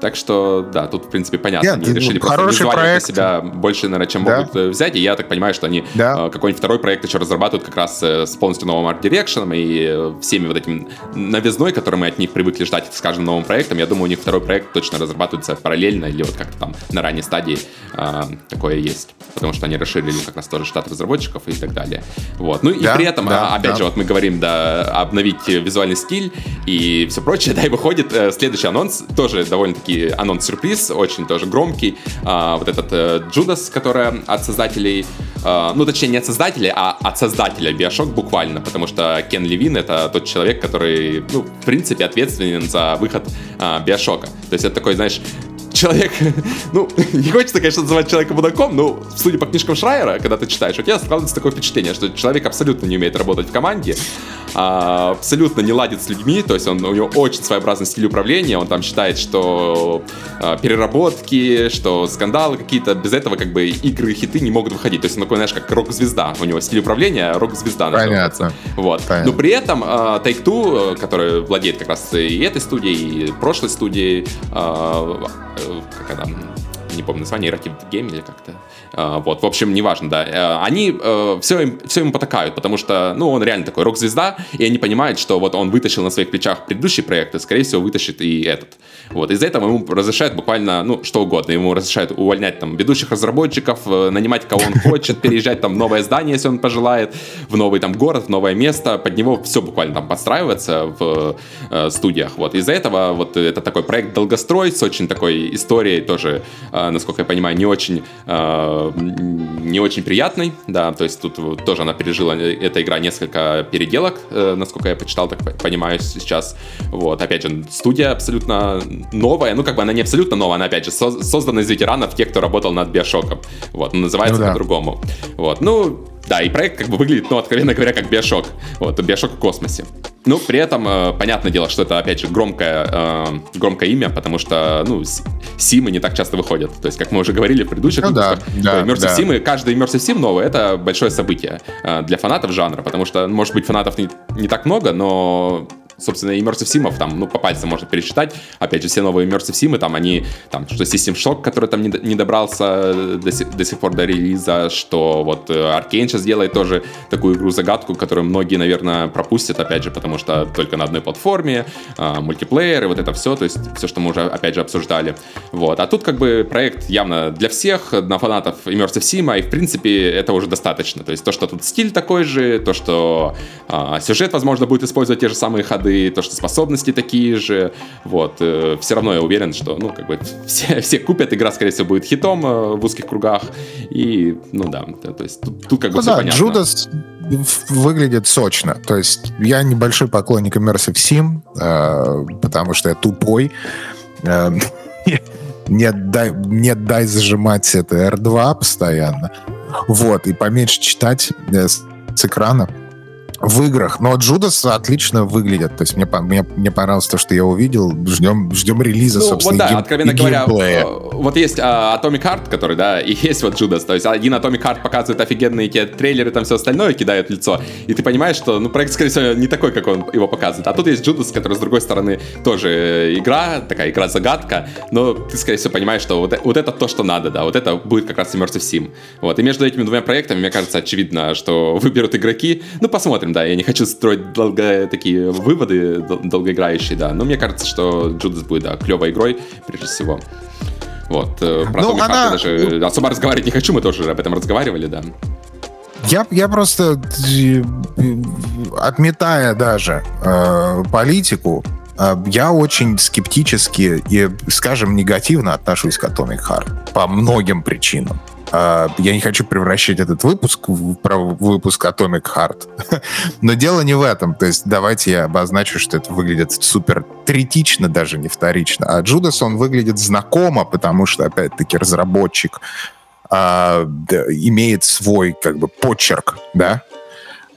Так что, да, тут, в принципе, понятно. Нет, они ну, решили просто визуально проект. себя больше, наверное, чем да. могут э, взять. И я так понимаю, что они да. Э, какой-нибудь второй проект еще разрабатывают как раз с полностью новым арт-дирекшеном и всеми вот этим новизной, который мы от них привыкли ждать с каждым новым проектом. Я думаю, у них второй проект точно разрабатывается параллельно или вот как-то там на ранней стадии а, такое есть. Потому что они расширили как раз тоже штат разработчиков и так далее. Вот. Ну и да, при этом, да, опять да. же, вот мы говорим, да, об обновить визуальный стиль и все прочее, да, и выходит э, следующий анонс, тоже довольно-таки анонс-сюрприз, очень тоже громкий, э, вот этот э, который от создателей, э, ну, точнее, не от создателей, а от создателя Bioshock буквально, потому что Кен Левин — это тот человек, который, ну, в принципе, ответственен за выход э, Биошока. То есть это такой, знаешь, человек, ну, не хочется, конечно, называть человека мудаком, но, судя по книжкам Шрайера, когда ты читаешь, у тебя складывается такое впечатление, что человек абсолютно не умеет работать в команде, а, абсолютно не ладит с людьми, то есть он, у него очень своеобразный стиль управления, он там считает, что а, переработки, что скандалы какие-то, без этого как бы игры и хиты не могут выходить, то есть он такой, знаешь, как рок-звезда, у него стиль управления рок-звезда. Понятно. Вот. Понятно. Но при этом а, Take-Two, который владеет как раз и этой студией, и прошлой студией, а, как она, не помню название, Interactive Game или как-то. А, вот, в общем, неважно, да. Э, они э, все, им, все ему потакают, потому что, ну, он реально такой рок-звезда, и они понимают, что вот он вытащил на своих плечах предыдущие проекты, скорее всего, вытащит и этот. Вот, из-за этого ему разрешают буквально, ну, что угодно. Ему разрешают увольнять там ведущих разработчиков, э, нанимать кого он хочет, переезжать там в новое здание, если он пожелает, в новый там город, в новое место. Под него все буквально там подстраивается в студиях. Вот, из-за этого вот это такой проект долгострой с очень такой историей тоже, э, насколько я понимаю, не очень э, не очень приятной, да, то есть тут тоже она пережила эта игра несколько переделок, э, насколько я почитал, так понимаю сейчас. Вот, опять же, студия абсолютно новая, ну, как бы она не абсолютно новая, она, опять же, со- создана из ветеранов, тех, кто работал над Биошоком. Вот, называется ну, да. по-другому. Вот, ну, да, и проект как бы выглядит, ну, откровенно говоря, как Биошок. Вот, Биошок в космосе. Ну, при этом, э, понятное дело, что это, опять же, громкое, э, громкое имя, потому что, ну, Симы не так часто выходят. То есть, как мы уже говорили в предыдущих ну, выпусках, да, да, Immersive да. Симы, каждый Immersive Sim новый — это большое событие э, для фанатов жанра, потому что, может быть, фанатов не, не так много, но собственно, Immersive Sim'ов там, ну, по пальцам можно пересчитать. Опять же, все новые Immersive Sim'ы, там, они, там, что System Shock, который там не, не добрался до, сих, до сих пор до релиза, что вот э, Arkane сейчас делает тоже такую игру-загадку, которую многие, наверное, пропустят, опять же, потому что только на одной платформе, а, мультиплеер вот это все, то есть все, что мы уже, опять же, обсуждали. Вот. А тут как бы проект явно для всех, на фанатов Immersive Sim, и в принципе это уже достаточно. То есть то, что тут стиль такой же, то, что а, сюжет, возможно, будет использовать те же самые ходы, ходы, то, что способности такие же. Вот. Э, все равно я уверен, что, ну, как бы все, все купят, игра, скорее всего, будет хитом э, в узких кругах. И, ну да, то есть тут, тут как бы ну, все да, понятно. Джудас выглядит сочно. То есть я небольшой поклонник Immersive Sim, э, потому что я тупой. Э, нет, дай, нет, дай зажимать это R2 постоянно. Вот, и поменьше читать э, с, с экрана в играх. Но Judas отлично выглядит. То есть мне, мне, мне понравилось то, что я увидел. Ждем, ждем релиза, ну, собственно, вот да, гейм, откровенно говоря, геймплея. вот есть а, Atomic Heart, который, да, и есть вот Judas. То есть один Atomic Heart показывает офигенные те трейлеры, там все остальное кидают в лицо. И ты понимаешь, что, ну, проект, скорее всего, не такой, как он его показывает. А тут есть Judas, который, с другой стороны, тоже игра, такая игра-загадка, но ты, скорее всего, понимаешь, что вот, вот это то, что надо, да, вот это будет как раз Immersive Sim. Вот, и между этими двумя проектами, мне кажется, очевидно, что выберут игроки. Ну, посмотрим, да, я не хочу строить долго, такие выводы долгоиграющие, да, но мне кажется, что Джудас будет, да, клевой игрой, прежде всего. Вот, э, про ну, она... даже особо разговаривать не хочу, мы тоже об этом разговаривали, да. Я, я просто, э, отметая даже э, политику, э, я очень скептически и, скажем, негативно отношусь к Atomic Heart по многим причинам. А, я не хочу превращать этот выпуск в выпуск Atomic Heart. Но дело не в этом. То есть давайте я обозначу, что это выглядит супер третично, даже не вторично. А Джудас, он выглядит знакомо, потому что, опять-таки, разработчик а, да, имеет свой, как бы, почерк, да,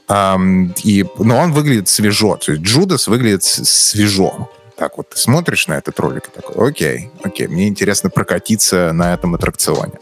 Um, и, но он выглядит свежо. То есть Джудас выглядит свежо так вот ты смотришь на этот ролик и такой, окей, окей, мне интересно прокатиться на этом аттракционе.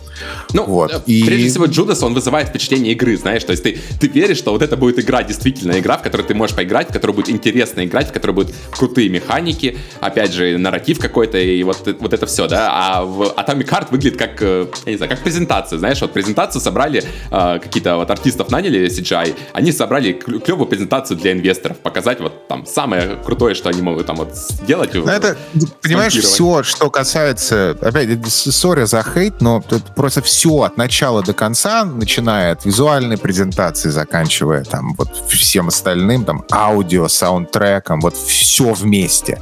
Ну, вот. Э, и... прежде всего, Джудас, он вызывает впечатление игры, знаешь, то есть ты, ты веришь, что вот это будет игра, действительно игра, в которой ты можешь поиграть, в которой будет интересно играть, в которой будут крутые механики, опять же, нарратив какой-то и вот, вот это все, да, а в Atomic Heart выглядит как, э, я не знаю, как презентация, знаешь, вот презентацию собрали, э, какие-то вот артистов наняли CGI, они собрали клевую презентацию для инвесторов, показать вот там самое крутое, что они могут там вот делать. Ну, это, понимаешь, все, что касается, опять, сори за хейт, но тут просто все от начала до конца, начиная от визуальной презентации, заканчивая там вот всем остальным, там, аудио, саундтреком, вот все вместе.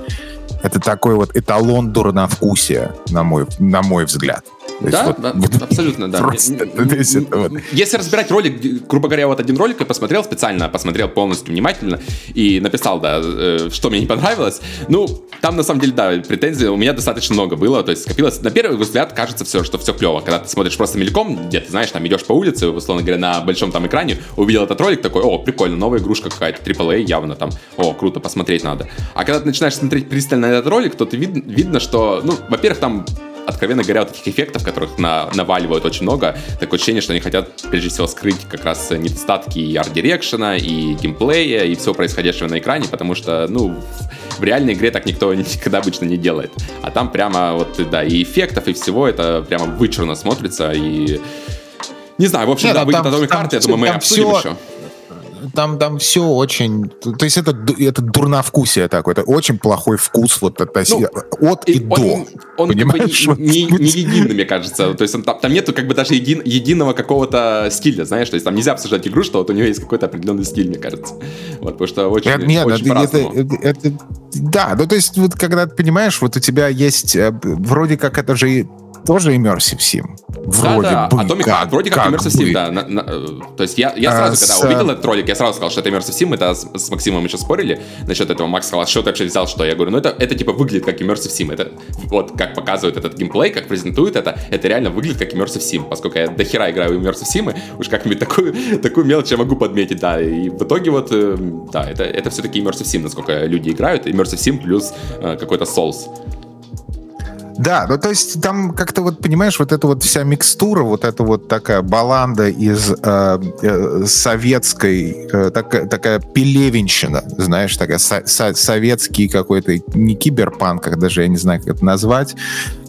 Это такой вот эталон дурновкусия, на мой, на мой взгляд. Да, вот, да вот, абсолютно, да. Просто, вот. Если разбирать ролик, грубо говоря, вот один ролик я посмотрел специально, посмотрел полностью внимательно и написал, да, э, что мне не понравилось. Ну, там на самом деле, да, претензий у меня достаточно много было, то есть скопилось. На первый взгляд кажется все, что все клево. Когда ты смотришь просто мельком, где ты знаешь, там идешь по улице, условно говоря, на большом там экране, увидел этот ролик, такой, о, прикольно, новая игрушка какая-то, AAA явно там, о, круто, посмотреть надо. А когда ты начинаешь смотреть пристально этот ролик, то ты вид, видно, что, ну, во-первых, там откровенно говоря, вот этих эффектов, которых на, наваливают очень много, такое ощущение, что они хотят, прежде всего, скрыть как раз недостатки и арт-дирекшена, и геймплея, и всего происходящего на экране, потому что, ну, в реальной игре так никто никогда обычно не делает. А там прямо вот, да, и эффектов, и всего это прямо вычурно смотрится, и... Не знаю, в общем, Нет, да, выйдет Atomic Heart, я думаю, мы обсудим все... еще там, там все очень... То есть это, это дурновкусие такое, это очень плохой вкус вот это, ну, от и, и до. Он, он понимаешь? Как бы не, не, не единый, мне кажется. То есть он, там, там нету как бы даже един, единого какого-то стиля, знаешь? То есть там нельзя обсуждать игру, что вот у него есть какой-то определенный стиль, мне кажется. Вот, потому что очень, это, нет, очень это, это, это, Да, ну то есть вот когда ты понимаешь, вот у тебя есть... Э, вроде как это же тоже Immersive Sim. Вроде да, да. бы. Atomic как, вроде как, как Immersive Sim, да. На, на, э, то есть я, я а, сразу, а, когда с... увидел этот ролик, я сразу сказал, что это Immersive Sim. Это с, с Максимом еще спорили насчет этого. Макс сказал, что ты вообще взял, что? Я говорю, ну это, это типа выглядит как Immersive Sim. Это вот как показывает этот геймплей, как презентует это, это реально выглядит как Immersive Sim. Поскольку я до хера играю в Immersive Sim, уж как-нибудь такую, такую мелочь я могу подметить, да. И в итоге вот, э, да, это, это все-таки Immersive Sim, насколько люди играют. Immersive Sim плюс э, какой-то Souls. Да, ну то есть там как-то вот, понимаешь, вот эта вот вся микстура, вот эта вот такая баланда из э, э, советской, э, такая, такая пелевенщина, знаешь, такая со- со- советский какой-то, не киберпанк, как даже я не знаю, как это назвать,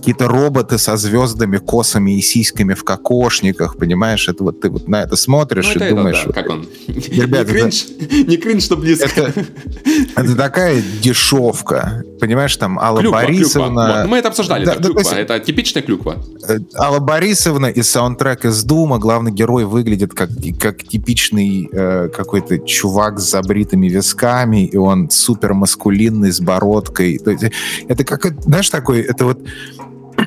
какие-то роботы со звездами, косами и сиськами в кокошниках, понимаешь? Это вот ты вот на это смотришь ну, это и это, думаешь... Да. Как он? Ребята, не кринж, это, не кринж, что близко. Это, это такая дешевка. Понимаешь, там Алла клюква, Борисовна... Клюква. Вот, мы это обсуждали, да, это клюква. Есть, это типичная клюква. Э, Алла Борисовна из саундтрека из Дума, главный герой выглядит как, как типичный э, какой-то чувак с забритыми висками, и он супер маскулинный, с бородкой. То есть, это как, знаешь, такой, это вот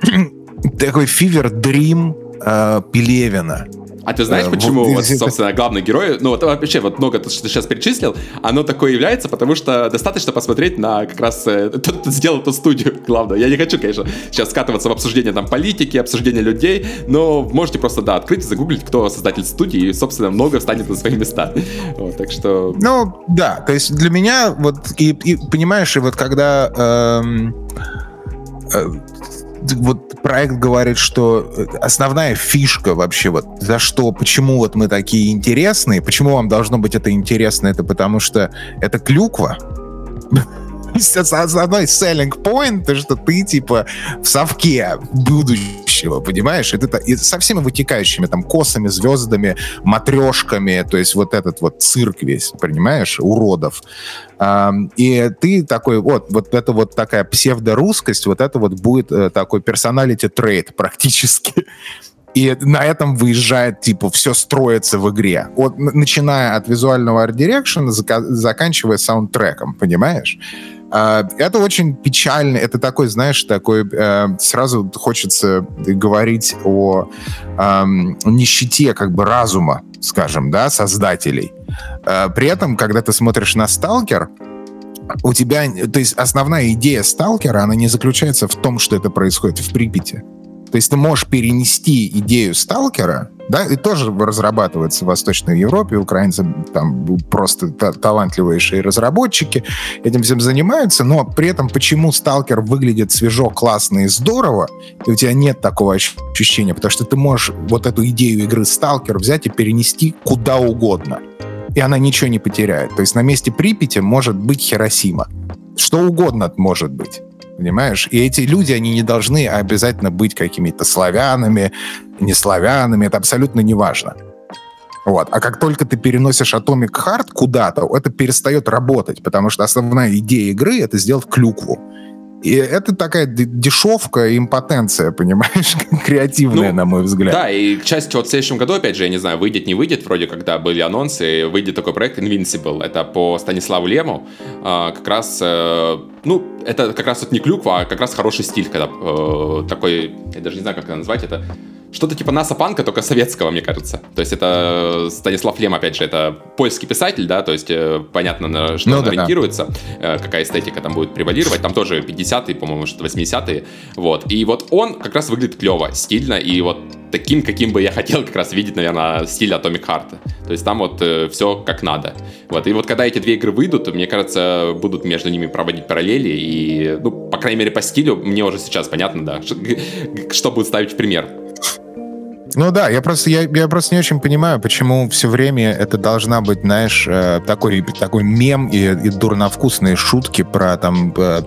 такой фивер дрим э, Пелевина. А ты знаешь, э, почему, вот, собственно, главный герой, ну вот вообще вот много то, что ты сейчас перечислил, оно такое является, потому что достаточно посмотреть на как раз э, тот, кто сделал эту студию, главное. Я не хочу, конечно, сейчас скатываться в обсуждение там политики, обсуждение людей, но можете просто, да, открыть и загуглить, кто создатель студии, и, собственно, много встанет на свои места. Вот, так что... Ну, да, то есть для меня вот, и, и понимаешь, и вот когда... Эм, э, вот проект говорит, что э, основная фишка вообще вот за что, почему вот мы такие интересные, почему вам должно быть это интересно, это потому что это клюква. Основной selling point, что ты типа в совке будущего, понимаешь? Это, и со всеми вытекающими там косами, звездами, матрешками, то есть вот этот вот цирк весь, понимаешь, уродов. И ты такой, вот, вот это вот такая псевдорусскость, вот это вот будет э, такой personality trait практически. И на этом выезжает, типа, все строится в игре. Вот, начиная от визуального art direction а, заканчивая саундтреком, понимаешь? А, это очень печально. Это такой, знаешь, такой... Э, сразу хочется говорить о нищете как бы разума, скажем, да, создателей. А, при этом, когда ты смотришь на «Сталкер», у тебя, то есть основная идея сталкера, она не заключается в том, что это происходит в Припяти. То есть ты можешь перенести идею сталкера, да, и тоже разрабатывается в Восточной Европе, украинцы там просто талантливейшие разработчики этим всем занимаются, но при этом почему сталкер выглядит свежо, классно и здорово, и у тебя нет такого ощущения, потому что ты можешь вот эту идею игры сталкер взять и перенести куда угодно, и она ничего не потеряет. То есть на месте Припяти может быть Хиросима. Что угодно может быть понимаешь? И эти люди, они не должны обязательно быть какими-то славянами, не славянами, это абсолютно не важно. Вот. А как только ты переносишь Atomic Heart куда-то, это перестает работать, потому что основная идея игры — это сделать клюкву. И это такая дешевка импотенция, понимаешь, креативная, ну, на мой взгляд. Да, и к счастью, вот в следующем году, опять же, я не знаю, выйдет, не выйдет, вроде когда были анонсы, выйдет такой проект Invincible, это по Станиславу Лему, а, как раз, э, ну, это как раз вот не клюква, а как раз хороший стиль, когда э, такой, я даже не знаю, как это назвать, это что-то типа Наса Панка, только советского, мне кажется. То есть это Станислав Лем, опять же, это польский писатель, да, то есть э, понятно, на что ну, он да, ориентируется, э, какая эстетика там будет превалировать. Там тоже 50-е, по-моему, что 80-е. Вот. И вот он как раз выглядит клево, стильно, и вот таким, каким бы я хотел как раз видеть, наверное, стиль Atomic Heart. То есть там вот э, все как надо. Вот. И вот когда эти две игры выйдут, мне кажется, будут между ними проводить параллели. И, ну, по крайней мере, по стилю мне уже сейчас понятно, да, что, что будет ставить в пример. Ну да, я просто, я, я просто не очень понимаю, почему все время это должна быть, знаешь, э, такой, такой мем и, и дурновкусные шутки про там э,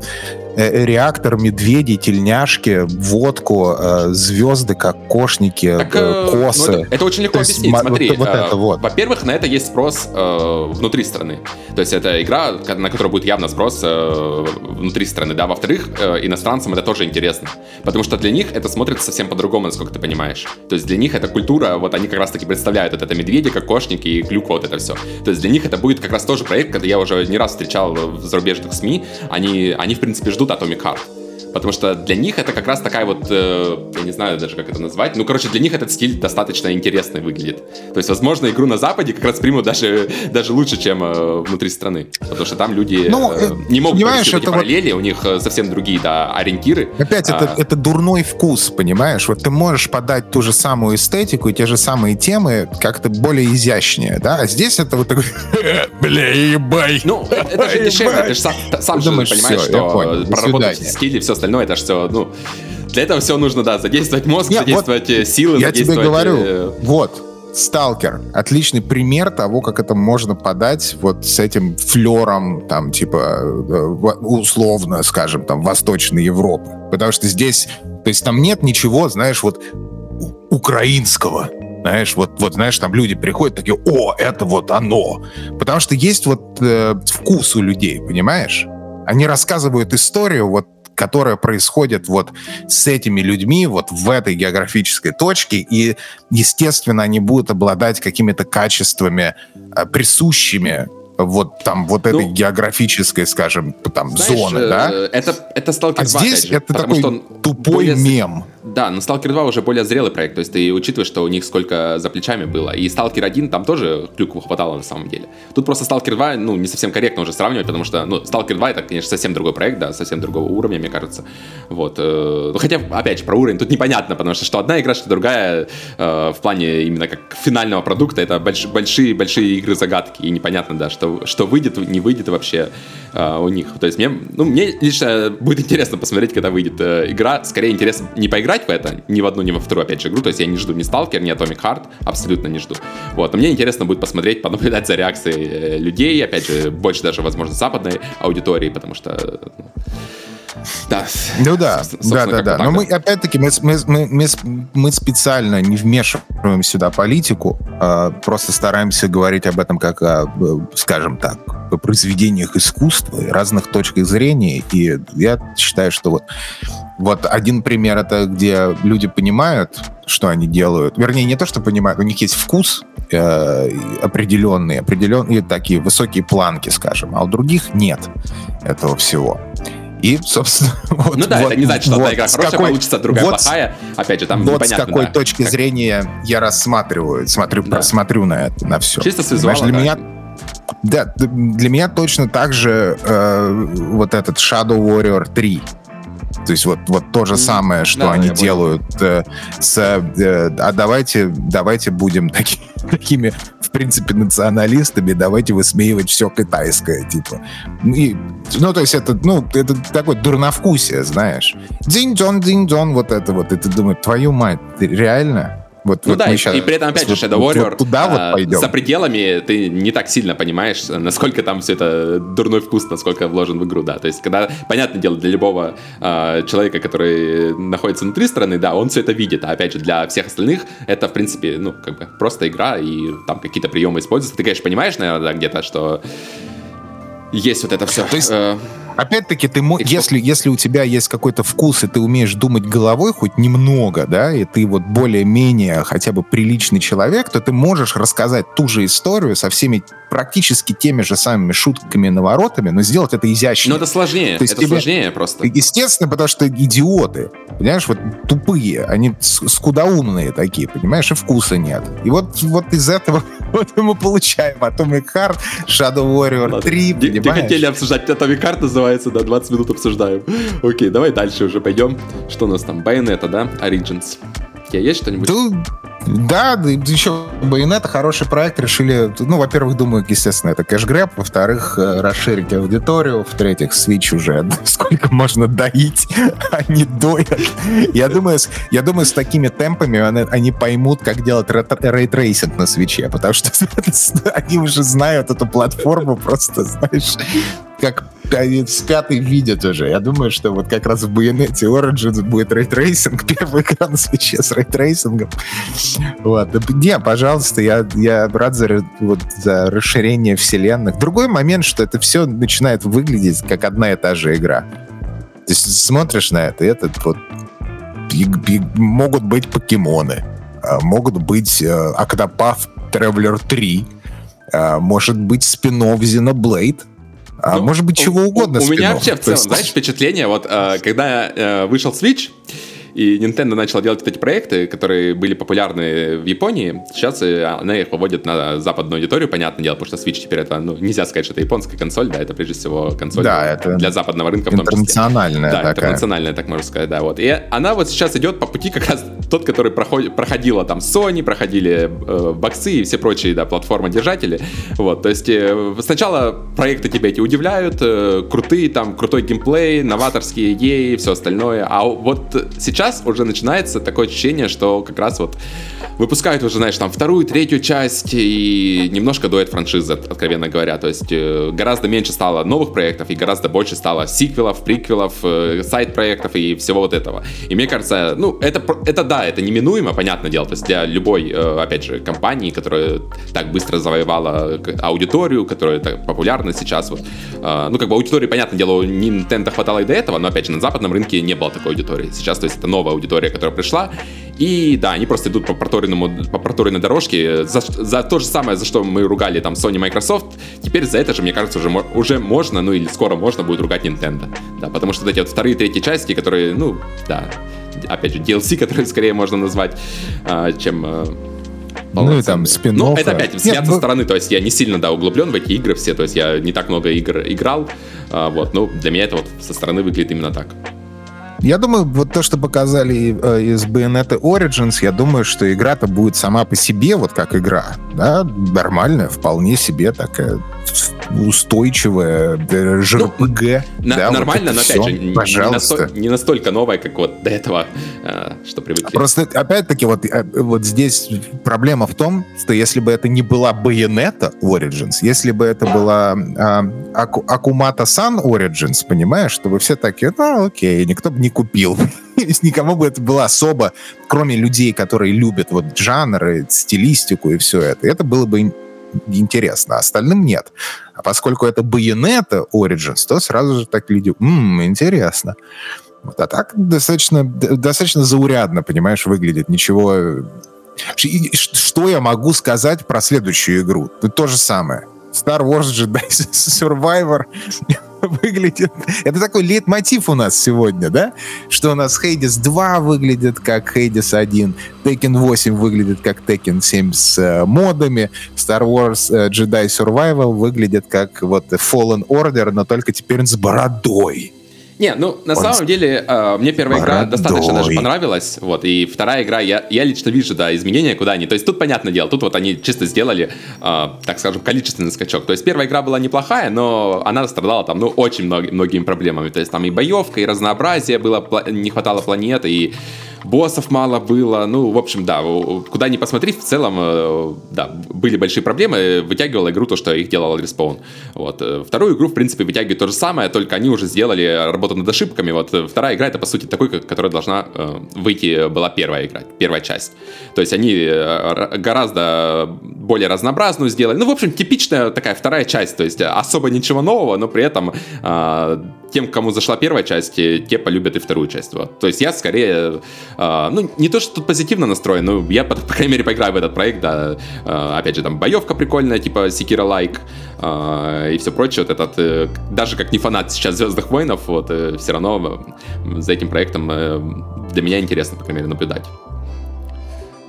реактор, медведи, тельняшки, водку, э, звезды, как кошники, так, э, косы. Ну, это, это очень легко то объяснить. Есть, Смотри, вот, вот это вот. Во-первых, на это есть спрос э, внутри страны. То есть это игра, на которую будет явно спрос э, внутри страны, да. Во-вторых, э, иностранцам это тоже интересно, потому что для них это смотрится совсем по-другому, насколько ты понимаешь. То есть для них это культура, вот они как раз-таки представляют вот это медведи, как кошники и клюква, вот это все. То есть для них это будет как раз тоже проект, когда я уже не раз встречал в зарубежных СМИ, они, они в принципе ждут udatą Mikaro. Потому что для них это как раз такая вот, э, я не знаю даже, как это назвать. Ну, короче, для них этот стиль достаточно интересный выглядит. То есть, возможно, игру на Западе как раз примут даже, даже лучше, чем э, внутри страны. Потому что там люди ну, э, не могут понимаешь, эти вот... параллели, у них э, совсем другие, да, ориентиры. Опять, а... это, это дурной вкус, понимаешь? Вот ты можешь подать ту же самую эстетику и те же самые темы как-то более изящнее, да? А здесь это вот такой, бля, ебай. Ну, это же дешевле, ты же сам, сам же понимаешь, что проработать стиль и все остальное, это же все, ну, для этого все нужно, да, задействовать мозг, Нет, задействовать вот э, силы, я задействовать... тебе говорю, э, вот, Сталкер. Отличный пример того, как это можно подать вот с этим флером, там, типа, э, условно, скажем, там, Восточной Европы. Потому что здесь, то есть там нет ничего, знаешь, вот украинского. Знаешь, вот, вот, знаешь, там люди приходят такие, о, это вот оно. Потому что есть вот э, вкус у людей, понимаешь? Они рассказывают историю вот которая происходит вот с этими людьми вот в этой географической точке, и, естественно, они будут обладать какими-то качествами, э, присущими вот там вот этой ну, географической, скажем, там знаешь, зоны, да? Э, это это Stalker а 2, здесь же, это такой что он тупой более... мем. Да, но Stalker 2 уже более зрелый проект, то есть ты учитываешь, что у них сколько за плечами было. И Stalker 1 там тоже клюкву хватало на самом деле. Тут просто Stalker 2, ну, не совсем корректно уже сравнивать, потому что, ну, Stalker 2 это, конечно, совсем другой проект, да, совсем другого уровня, мне кажется. Вот. Э, ну, хотя, опять же, про уровень тут непонятно, потому что что одна игра, что другая э, в плане именно как финального продукта, это большие-большие игры-загадки, и непонятно, да, что, что выйдет, не выйдет вообще э, у них. То есть мне, ну, мне лично будет интересно посмотреть, когда выйдет игра. Скорее интересно не поиграть в это, ни в одну, ни во вторую, опять же, игру. То есть я не жду ни Stalker, ни Atomic Heart, абсолютно не жду. Вот, но мне интересно будет посмотреть, понаблюдать за реакцией э, людей, опять же, больше даже, возможно, западной аудитории, потому что... Ну, да. Ну да, да, да, да. Но мы, опять-таки, мы, мы, мы, мы специально не вмешиваем сюда политику, а просто стараемся говорить об этом как о, скажем так, о произведениях искусства разных точках зрения. И я считаю, что вот вот один пример это, где люди понимают, что они делают. Вернее, не то, что понимают, у них есть вкус э, определенный, определенные такие высокие планки, скажем, а у других нет этого всего. И, собственно, вот, Ну да, вот, это не значит, что вот, одна игра хорошая какой, получится, другая вот, плохая. Опять же, там Вот с какой да, точки как... зрения я рассматриваю, смотрю, да. смотрю на это, на все. Чисто с визуала, для да. меня да, для меня точно так же э, вот этот Shadow Warrior 3 то есть вот, вот то же самое, что да, они делают э, с... Э, а давайте, давайте будем таки, такими, в принципе, националистами, давайте высмеивать все китайское, типа. И, ну, то есть это, ну, это такое дурновкусие, знаешь. Динь-дон, динь-дон, вот это вот. И ты думаешь, твою мать, ты реально? Вот, ну вот да, и, сейчас, и при этом, опять же, Shadow Warrior вот туда а, вот пойдем. за пределами ты не так сильно понимаешь, насколько там все это дурной вкус, насколько вложен в игру, да. То есть, когда, понятное дело, для любого а, человека, который находится внутри страны, да, он все это видит, а опять же, для всех остальных это, в принципе, ну, как бы просто игра, и там какие-то приемы используются. Ты, конечно, понимаешь, наверное, да, где-то, что есть вот это все. То есть, э, Опять-таки, ты если, если у тебя есть какой-то вкус, и ты умеешь думать головой хоть немного, да, и ты вот более-менее хотя бы приличный человек, то ты можешь рассказать ту же историю со всеми практически теми же самыми шутками и наворотами, но сделать это изящно. Но это сложнее, То есть это тебе... сложнее просто. Естественно, потому что идиоты, понимаешь, вот тупые, они скудоумные такие, понимаешь, и вкуса нет. И вот, вот из этого вот мы получаем Atomic Heart, Shadow Warrior 3, не, понимаешь? Не хотели обсуждать Atomic Heart, называется, да, 20 минут обсуждаем. Окей, давай дальше уже пойдем. Что у нас там? Bayonetta, да? Origins. У тебя есть что-нибудь? Да, да, еще Байонета хороший проект. Решили, ну, во-первых, думаю, естественно, это кэш-грэб. Во-вторых, э, расширить аудиторию. В-третьих, Switch уже сколько можно доить, они доят. Я думаю, я думаю, с такими темпами они, они поймут, как делать ray tracing на Switch е, потому что они уже знают эту платформу просто, знаешь, как они спят и видят уже. Я думаю, что вот как раз в Bayonetta Origins будет ray tracing, первый экран на Switch е с ray tracing ом. Вот. Не, пожалуйста, я, я рад за, вот, за расширение вселенных. Другой момент, что это все начинает выглядеть как одна и та же игра. То есть смотришь на это, и этот вот могут быть покемоны, а, могут быть э, Octopath Traveler 3, а, может быть спин-офф Xenoblade, а ну, может быть чего угодно. У, у меня вообще в целом, есть... знаешь, впечатление, вот э, когда э, вышел Switch, и Nintendo начала делать эти проекты, которые были популярны в Японии. Сейчас э, она их выводит на западную аудиторию, понятное дело, потому что Switch теперь это, ну, нельзя сказать, что это японская консоль, да, это прежде всего консоль да, это для западного рынка. Интернациональная Да, такая. интернациональная, так можно сказать, да, вот. И она вот сейчас идет по пути как раз тот, который проходит, проходила там Sony, проходили э, боксы и все прочие, да, платформодержатели. Вот, то есть э, сначала проекты тебя эти удивляют, э, крутые, там, крутой геймплей, новаторские идеи, все остальное. А вот сейчас сейчас уже начинается такое ощущение, что как раз вот выпускают уже, знаешь, там вторую, третью часть и немножко дует франшиза, откровенно говоря. То есть э, гораздо меньше стало новых проектов и гораздо больше стало сиквелов, приквелов, э, сайт-проектов и всего вот этого. И мне кажется, ну, это, это да, это неминуемо, понятное дело. То есть для любой, э, опять же, компании, которая так быстро завоевала аудиторию, которая так популярна сейчас, вот, ну, как бы аудитории, понятное дело, Nintendo хватало и до этого, но, опять же, на западном рынке не было такой аудитории. Сейчас, то есть, это новая аудитория, которая пришла, и да, они просто идут по проторенному, по проторенной дорожке за, за то же самое, за что мы ругали там Sony Microsoft, теперь за это же, мне кажется, уже, уже можно, ну или скоро можно будет ругать Nintendo. Да, потому что вот эти вот вторые, третьи части, которые, ну, да, опять же, DLC, которые скорее можно назвать, а, чем а, ну и там спин Ну, это опять взгляд Нет, со ну... стороны, то есть я не сильно, да, углублен в эти игры все, то есть я не так много игр играл, а, вот, ну, для меня это вот со стороны выглядит именно так. Я думаю, вот то, что показали э, из Bayonetta Origins, я думаю, что игра-то будет сама по себе, вот как игра, да, нормальная, вполне себе такая устойчивая ЖРПГ. Ну, да, нормально, вот но опять все. же, Пожалуйста. Не, насто, не настолько новая, как вот до этого, э, что привыкли. Просто, опять-таки, вот, э, вот здесь проблема в том, что если бы это не была Bayonetta Origins, если бы это была э, Акумата Сан Origins, понимаешь, чтобы все такие, ну, окей, никто бы не купил. Никому бы это было особо, кроме людей, которые любят вот жанры, стилистику и все это. Это было бы интересно, а остальным нет. А поскольку это Bayonetta Origins, то сразу же так люди, ммм, интересно. Вот, а так достаточно, достаточно заурядно, понимаешь, выглядит. Ничего... Что я могу сказать про следующую игру? То же самое. Star Wars Jedi Survivor выглядит... Это такой лейтмотив у нас сегодня, да? Что у нас Hades 2 выглядит как Hades 1, Tekken 8 выглядит как Tekken 7 с э, модами, Star Wars э, Jedi Survival выглядит как вот Fallen Order, но только теперь с бородой. Не, ну, на Он самом деле, э, мне первая игра достаточно даже понравилась, вот, и вторая игра, я, я лично вижу, да, изменения, куда они, то есть тут понятное дело, тут вот они чисто сделали, э, так скажем, количественный скачок, то есть первая игра была неплохая, но она страдала там, ну, очень много, многими проблемами, то есть там и боевка, и разнообразие было, не хватало планеты, и боссов мало было, ну, в общем, да, куда ни посмотри, в целом, э, да, были большие проблемы, вытягивала игру то, что их делал Respawn. Вот. Э, вторую игру, в принципе, вытягивает то же самое, только они уже сделали работу над ошибками. Вот э, вторая игра, это, по сути, такой, которая должна выйти, была первая игра, первая часть. То есть они гораздо более разнообразную сделали. Ну, в общем, типичная такая вторая часть, то есть особо ничего нового, но при этом тем, кому зашла первая часть, те полюбят и вторую часть. Вот. То есть я скорее, э, ну, не то, что тут позитивно настроен, но я, по, по крайней мере, поиграю в этот проект, да. Э, опять же, там боевка прикольная, типа Like э, и все прочее. Вот этот, э, даже как не фанат сейчас Звездных Войнов, вот, э, все равно э, за этим проектом э, для меня интересно, по крайней мере, наблюдать.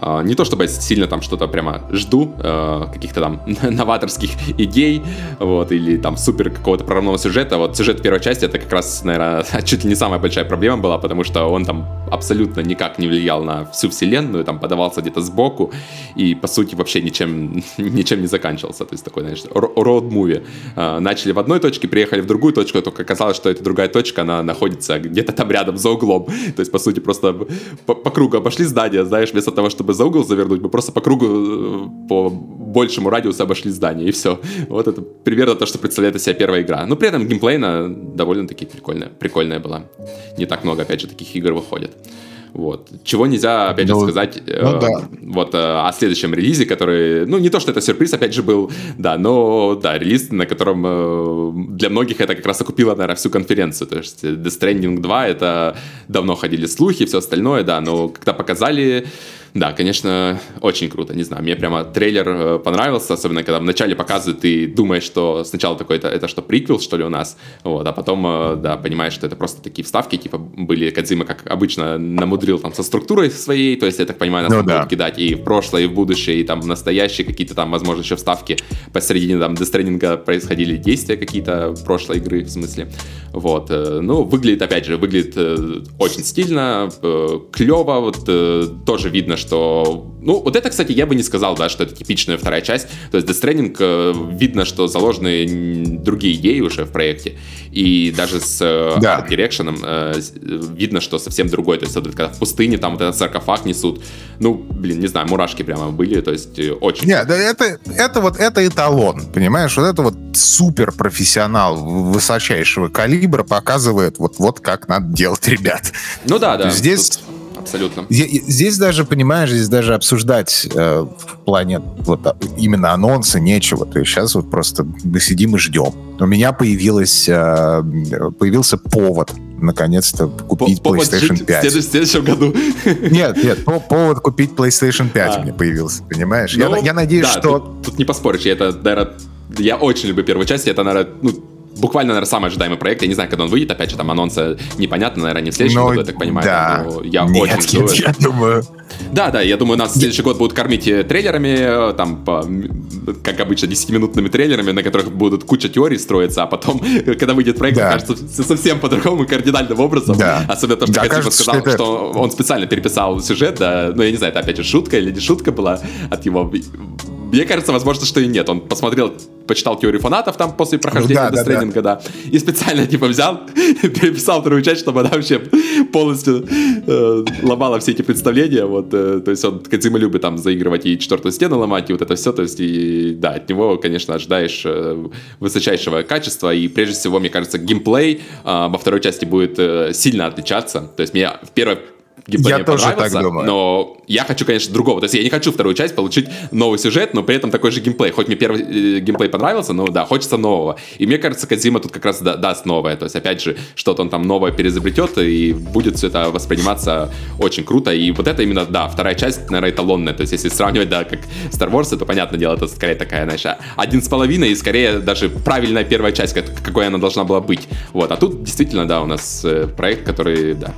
А, не то чтобы я сильно там что-то прямо жду, э, каких-то там новаторских идей, вот, или там супер какого-то прорывного сюжета. Вот сюжет первой части это как раз, наверное, чуть ли не самая большая проблема была, потому что он там абсолютно никак не влиял на всю вселенную, там подавался где-то сбоку и, по сути, вообще ничем, ничем не заканчивался. То есть такой, знаешь, роуд-муви. Начали в одной точке, приехали в другую точку, только оказалось, что эта другая точка, она находится где-то там рядом за углом. То есть, по сути, просто по, по кругу обошли здание, знаешь, вместо того, чтобы за угол завернуть, мы просто по кругу э, по большему радиусу обошли здание, и все. Вот это примерно то, что представляет из себя первая игра. Но при этом геймплейна довольно-таки прикольная, прикольная была. Не так много, опять же, таких игр выходит. Вот. Чего нельзя, опять ну, же, сказать ну, э, да. вот, э, о следующем релизе, который, ну, не то, что это сюрприз, опять же, был, да, но, да, релиз, на котором э, для многих это как раз окупило, наверное, всю конференцию. То есть Death Stranding 2, это давно ходили слухи, все остальное, да, но когда показали да, конечно, очень круто, не знаю, мне прямо трейлер э, понравился, особенно когда вначале показывают, ты думаешь, что сначала такой, это, это что, приквел, что ли, у нас, вот, а потом, э, да, понимаешь, что это просто такие вставки, типа, были, Кадзима, как обычно, намудрил там со структурой своей, то есть, я так понимаю, нас ну, да. будут кидать и в прошлое, и в будущее, и там в настоящее, какие-то там, возможно, еще вставки посередине там дестренинга происходили действия какие-то прошлой игры, в смысле, вот, э, ну, выглядит, опять же, выглядит очень стильно, клево, вот, тоже видно, что... Ну, вот это, кстати, я бы не сказал, да, что это типичная вторая часть. То есть Death Stranding э, видно, что заложены другие идеи уже в проекте. И даже с э, да. дирекшеном э, видно, что совсем другой. То есть вот, когда в пустыне там вот этот саркофаг несут, ну, блин, не знаю, мурашки прямо были, то есть э, очень... Нет, да, это, это вот, это эталон, понимаешь? Вот это вот супер профессионал высочайшего калибра показывает вот, вот как надо делать ребят. Ну да, да. Здесь... Тут абсолютно. Здесь даже, понимаешь, здесь даже обсуждать э, в плане вот а, именно анонса нечего. То есть сейчас вот просто мы сидим и ждем. У меня появилась, э, появился повод наконец-то купить По PlayStation 5. В следующем году. Нет, нет, повод купить PlayStation 5 а. мне появился, понимаешь? Ну, я, я надеюсь, да, что... Тут, тут не поспоришь, я это, наверное, я очень люблю первую часть, это, наверное, ну, буквально, наверное, самый ожидаемый проект. Я не знаю, когда он выйдет. Опять же, там анонса непонятно, наверное, не в следующем но, году, я так понимаю. Да. Но я нет, очень жду. Нет, я думаю... Да, да, я думаю, нас следующий год будут кормить э, трейлерами, э, там, по, как обычно, 10-минутными трейлерами, на которых будут куча теорий строиться, а потом, когда выйдет проект, да. кажется совсем по-другому, кардинальным образом. Да. Особенно то, что да, Катима сказал, что, это... что он специально переписал сюжет, да, ну, я не знаю, это опять же шутка или не шутка была от его мне кажется, возможно, что и нет. Он посмотрел, почитал теорию фанатов там после прохождения ну, да, да, да. да. И специально, типа, взял, переписал вторую часть, чтобы она вообще полностью э, ломала все эти представления. Вот, э, то есть он, Кадзима любит там заигрывать и четвертую стену ломать, и вот это все. То есть, и да, от него, конечно, ожидаешь э, высочайшего качества. И прежде всего, мне кажется, геймплей э, во второй части будет э, сильно отличаться. То есть мне в первой геймплей я тоже так думаю. но я хочу, конечно, другого. То есть я не хочу вторую часть получить новый сюжет, но при этом такой же геймплей. Хоть мне первый э, геймплей понравился, но да, хочется нового. И мне кажется, Кадзима тут как раз да, даст новое. То есть, опять же, что-то он там новое перезабретет, и будет все это восприниматься очень круто. И вот это именно, да, вторая часть, наверное, эталонная. То есть, если сравнивать, да, как Star Wars, то, понятное дело, это скорее такая, знаешь, один с половиной, и скорее даже правильная первая часть, какой она должна была быть. Вот, а тут действительно, да, у нас э, проект, который, да,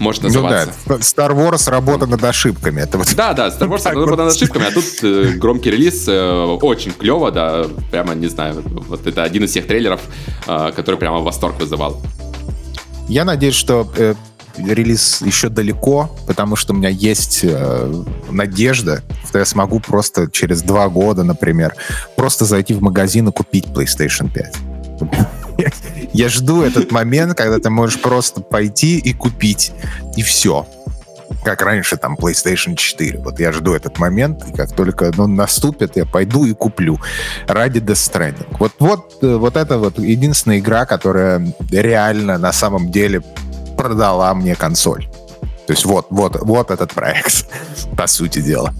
может называться. Ну да, Star Wars работа над ошибками. Это вот да, да, Star Wars работа над ошибками, а тут э, громкий релиз, э, очень клево, да, прямо, не знаю, вот это один из тех трейлеров, э, который прямо восторг вызывал. Я надеюсь, что э, релиз еще далеко, потому что у меня есть э, надежда, что я смогу просто через два года, например, просто зайти в магазин и купить PlayStation 5. Я жду этот момент, когда ты можешь просто пойти и купить, и все. Как раньше, там, PlayStation 4. Вот я жду этот момент, и как только он наступит, я пойду и куплю ради Death Stranding. Вот, вот, э, вот это вот единственная игра, которая реально на самом деле продала мне консоль. То есть вот, вот, вот этот проект, по сути дела.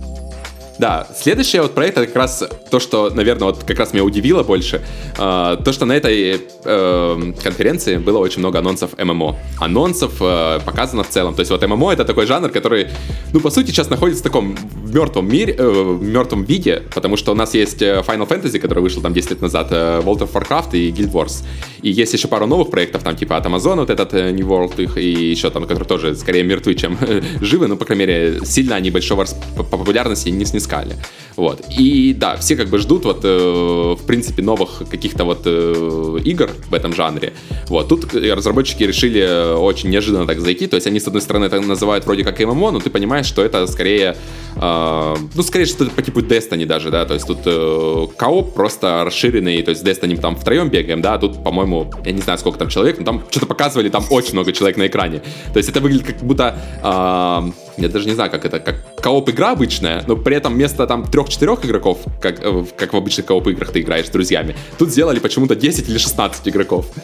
Да, следующий вот проект это как раз то, что, наверное, вот как раз меня удивило больше, э, то, что на этой э, конференции было очень много анонсов ММО. Анонсов э, показано в целом. То есть вот ММО это такой жанр, который, ну, по сути, сейчас находится в таком мертвом мире, э, в мертвом виде, потому что у нас есть э, Final Fantasy, который вышел там 10 лет назад, э, World of Warcraft и Guild Wars. И есть еще пару новых проектов, там типа от Amazon вот этот э, New World их, и еще там, которые тоже скорее мертвы, чем живы, но, по крайней мере, сильно они большого популярности не снискали calha Вот. И да, все как бы ждут вот, э, в принципе, новых каких-то вот э, игр в этом жанре. Вот. Тут разработчики решили очень неожиданно так зайти. То есть они, с одной стороны, это называют вроде как ММО, но ты понимаешь, что это скорее, э, ну, скорее что-то по типу Destiny даже, да. То есть тут э, кооп просто расширенный. То есть Destiny там втроем бегаем, да, а тут, по-моему, я не знаю, сколько там человек, но там что-то показывали, там очень много человек на экране. То есть это выглядит как будто, э, я даже не знаю, как это, как кооп игра обычная, но при этом вместо там трех-четырех игроков, как, э, как в обычных кооп играх ты играешь с друзьями, тут сделали почему-то 10 или 16 игроков.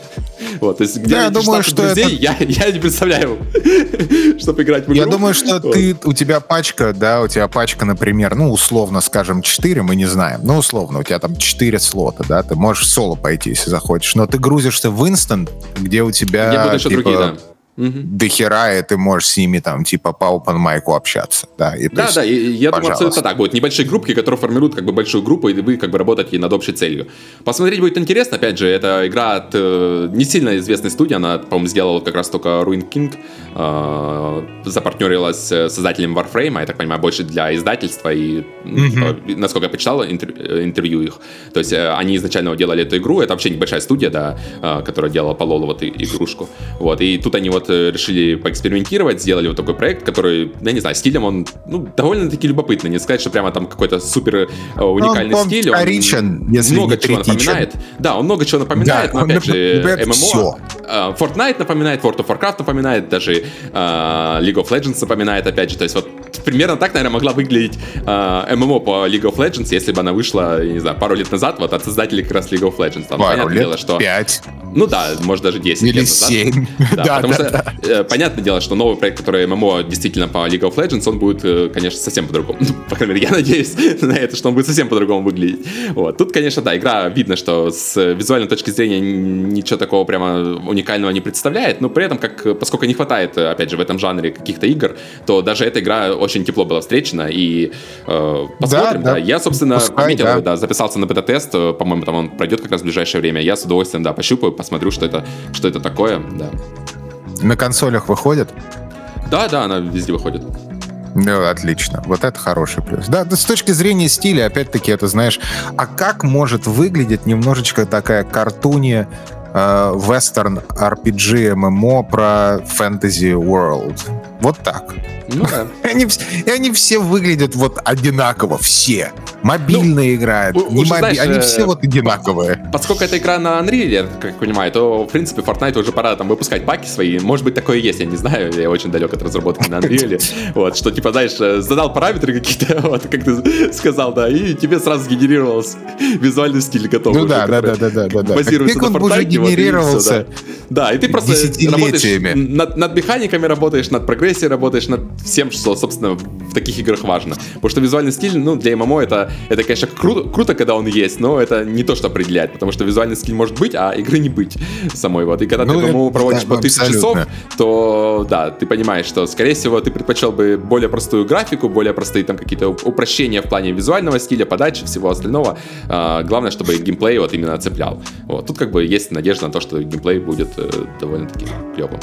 Вот, то есть где я думаю, что друзей, это... я, я не представляю, чтобы играть в игру. Я думаю, что вот. ты, у тебя пачка, да, у тебя пачка, например, ну, условно, скажем, 4, мы не знаем, ну, условно, у тебя там 4 слота, да, ты можешь соло пойти, если захочешь, но ты грузишься в инстант, где у тебя... Где будут еще типа, другие, да угу. до хера, и ты можешь с ними там типа по open майку общаться. Да, и, да, есть, да, и, я пожалуйста. думаю, абсолютно так. Будут небольшие группки, которые формируют как бы большую группу, и вы как бы работаете над общей целью. Посмотреть будет интересно, опять же, это игра от э, не сильно известной студии, она, по-моему, сделала как раз только Ruin King, э, запартнерилась с создателем Warframe, я так понимаю, больше для издательства, и, типа, насколько я почитал интер, э, интервью их, то есть э, они изначально делали эту игру, это вообще небольшая студия, да, э, которая делала по Лолу вот игрушку, вот, и тут они вот вот э, решили поэкспериментировать, сделали вот такой проект, который, я не знаю, стилем он, ну, довольно-таки любопытный. Не сказать, что прямо там какой-то супер э, уникальный он, он стиль. Он если много чего напоминает. Да, он много чего напоминает, да, но опять же, ММО. Все. Э, Fortnite напоминает, World of Warcraft напоминает, даже League of Legends напоминает, опять же, то есть вот примерно так, наверное, могла выглядеть ММО по League of Legends, если бы она вышла, я не знаю, пару лет назад, вот от создателей как раз League of Legends. Там, пару лет, дело, что... пять. Ну да, может даже 10 Или лет назад. 7. Да, да, потому да, что да. Э, понятное дело, что новый проект, который ММО действительно по League of Legends, он будет, э, конечно, совсем по-другому. Ну, по крайней мере, я надеюсь на это, что он будет совсем по-другому выглядеть. Вот. Тут, конечно, да, игра видно, что с визуальной точки зрения ничего такого прямо уникального не представляет, но при этом, как, поскольку не хватает, опять же, в этом жанре каких-то игр, то даже эта игра очень тепло была встречена, и э, посмотрим, да, да. да. Я, собственно, Пускай, пометил, да. да, записался на бета-тест, э, по-моему, там он пройдет как раз в ближайшее время, я с удовольствием, да, пощупаю, посмотрю, что это, что это такое, да. На консолях выходит? Да, да, она везде выходит. Ну, отлично. Вот это хороший плюс. Да, с точки зрения стиля, опять-таки, это знаешь, а как может выглядеть немножечко такая картуния э, вестерн RPG MMO про Fantasy World? Вот так. Ну да. они, и они все выглядят вот одинаково, все. Мобильные ну, играют, не моби... знаешь, они все вот одинаковые. Поскольку это игра на Unreal, я как понимаю, то, в принципе, Fortnite уже пора там выпускать паки свои. Может быть, такое есть, я не знаю, я очень далек от разработки на Unreal. Вот, что, типа, знаешь, э, задал параметры какие-то, вот, как ты сказал, да, и тебе сразу сгенерировался визуальный стиль готовый. Ну да, да, да, да, да, да. Базируется на Fortnite. генерировался. Да, и ты просто работаешь над, над механиками работаешь, над прогрессией работаешь, над всем, что, собственно, в таких играх важно. Потому что визуальный стиль, ну, для ММО это, это конечно, кру- круто, когда он есть, но это не то, что определяет, потому что визуальный стиль может быть, а игры не быть самой. Вот. И когда ну, ты ММО проводишь да, по тысяче часов, то, да, ты понимаешь, что, скорее всего, ты предпочел бы более простую графику, более простые там какие-то упрощения в плане визуального стиля, подачи, всего остального. А, главное, чтобы геймплей вот именно цеплял. Вот. Тут как бы есть надежда на то, что геймплей будет э, довольно-таки клевым.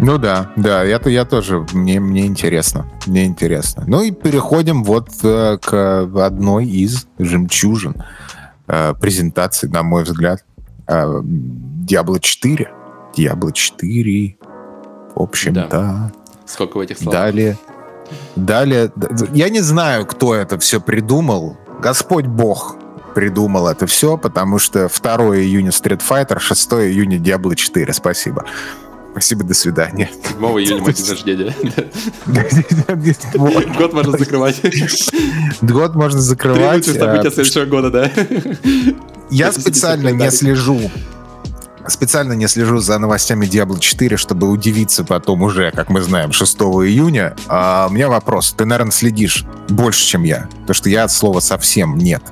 Ну да, да, это я тоже, мне, мне интересно, мне интересно. Ну и переходим вот э, к одной из жемчужин э, презентаций, на мой взгляд. Э, Diablo 4. Diablo 4, в общем-то. Да. Сколько в этих словах? Далее, далее, я не знаю, кто это все придумал. Господь Бог придумал это все, потому что 2 июня Street Fighter, 6 июня Diablo 4. Спасибо. Спасибо, до свидания. 7 июня мой день рождения. Год можно закрывать. Год можно закрывать. Требуется события следующего года, да. Я специально не слежу специально не слежу за новостями Diablo 4, чтобы удивиться потом уже, как мы знаем, 6 июня. А у меня вопрос. Ты, наверное, следишь больше, чем я. Потому что я от слова совсем нет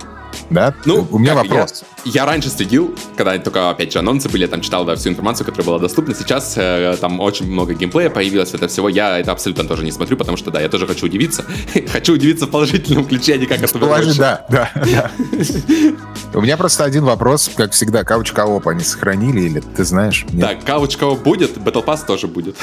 да? Ну, у меня вопрос. Я, я раньше следил, когда только, опять же, анонсы были, я там читал да, всю информацию, которая была доступна. Сейчас э, там очень много геймплея появилось, это всего. Я это абсолютно тоже не смотрю, потому что, да, я тоже хочу удивиться. хочу удивиться в положительном ключе, а не как это Положи, да, да, да. У меня просто один вопрос, как всегда, couch co-op они сохранили или ты знаешь? Да, couch co-op будет, Battle Pass тоже будет.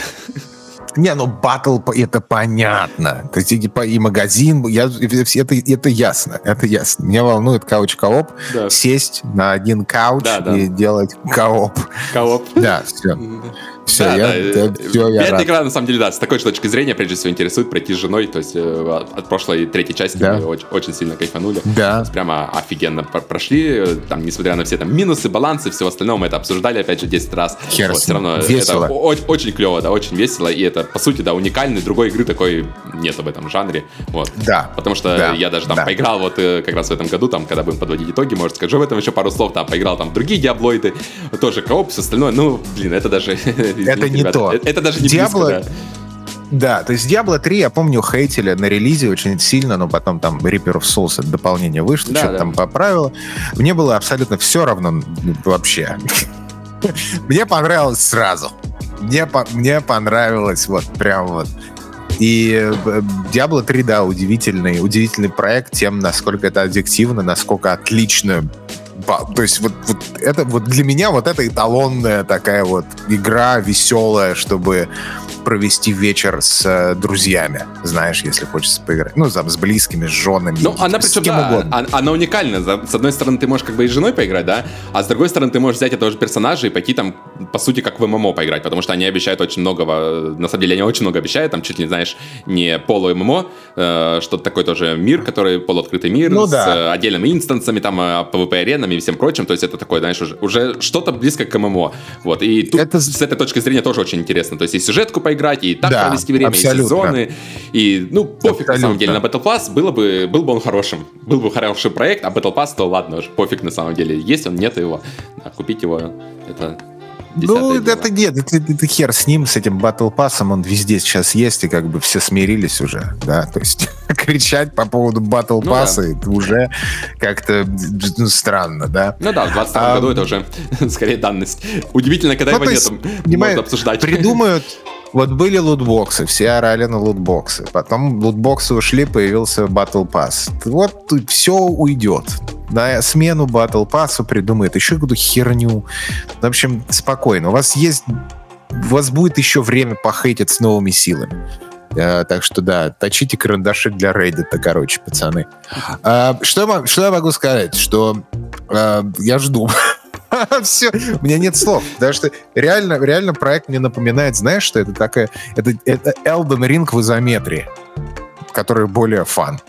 Не, ну батл это понятно. То есть типа и магазин, я, это, это ясно, это ясно. Меня волнует couch co-op, да. сесть на один couch да, да. и делать co-op. Кооп. Да, все. Все, да, я, да. Я, все, я Пятая игра, на самом деле, да, с такой же точки зрения, прежде всего, интересует пройти с женой, то есть э, от прошлой третьей части да. мы очень, очень сильно кайфанули. Да. Прямо офигенно прошли, там, несмотря на все там минусы, балансы, всего остального, мы это обсуждали, опять же, 10 раз. Хер вот, все равно весело. это очень, очень клево, да, очень весело, и это, по сути, да, уникальный, другой игры такой нет в этом жанре, вот. Да. Потому что да. я даже там да. поиграл вот э, как раз в этом году, там, когда будем подводить итоги, может, скажу в этом еще пару слов, там, поиграл там другие диаблоиды, тоже кооп, все остальное, ну, блин, это даже... Это не то. Это даже не Diablo... близко, да. Да, то есть Diablo 3, я помню, хейтили на релизе очень сильно, но потом там Reaper of Souls это дополнение вышло, да, что-то да. там поправило. Мне было абсолютно все равно вообще. Мне понравилось сразу. Мне, по, мне понравилось вот прям вот. И э, Diablo 3, да, удивительный, удивительный проект тем, насколько это аддиктивно, насколько отлично то есть вот, вот это вот для меня вот это эталонная такая вот игра веселая, чтобы провести вечер с э, друзьями, знаешь, если хочется поиграть. Ну, там, с близкими, с женами. Ну, она причем, да, угодно. она уникальна. С одной стороны, ты можешь как бы и с женой поиграть, да, а с другой стороны, ты можешь взять этого же персонажа и пойти там, по сути, как в ММО поиграть, потому что они обещают очень многого, на самом деле, они очень много обещают, там чуть ли, знаешь, не полу-ММО, э, что-то такой тоже мир, который полуоткрытый мир ну, с да. э, отдельными инстансами, там, э, PvP-аренами и всем прочим, то есть это такое, знаешь, уже, уже что-то близко к ММО. Вот, и тут это... с этой точки зрения тоже очень интересно, то есть и сюжетку поиграть, и так да, провести время, абсолютно. и сезоны, и, ну, пофиг абсолютно. на самом деле, на Battle Pass было бы, был бы он хорошим, был бы хороший проект, а Battle Pass, то ладно, уж пофиг на самом деле, есть он, нет его, да, купить его, это ну, это нет, это, это хер с ним, с этим Battle Pass, он везде сейчас есть, и как бы все смирились уже, да, то есть кричать по поводу Battle ну, Pass да. это уже как-то ну, странно, да. Ну да, в 22 а, году это уже скорее данность. Удивительно, когда ну, его нет, можно обсуждать. Придумают вот были лутбоксы, все орали на лутбоксы. Потом лутбоксы ушли, появился Battle Pass. Вот все уйдет. На смену Battle Pass придумает еще какую-то херню. В общем, спокойно. У вас есть... У вас будет еще время похейтить с новыми силами. Uh, так что да, точите карандаши для Reddit, короче, пацаны. Uh, что, что я могу сказать? Что uh, я жду. Все, у меня нет слов. Потому что реально, реально проект мне напоминает, знаешь, что это такая... Это, это Elden Ring в изометрии, который более фан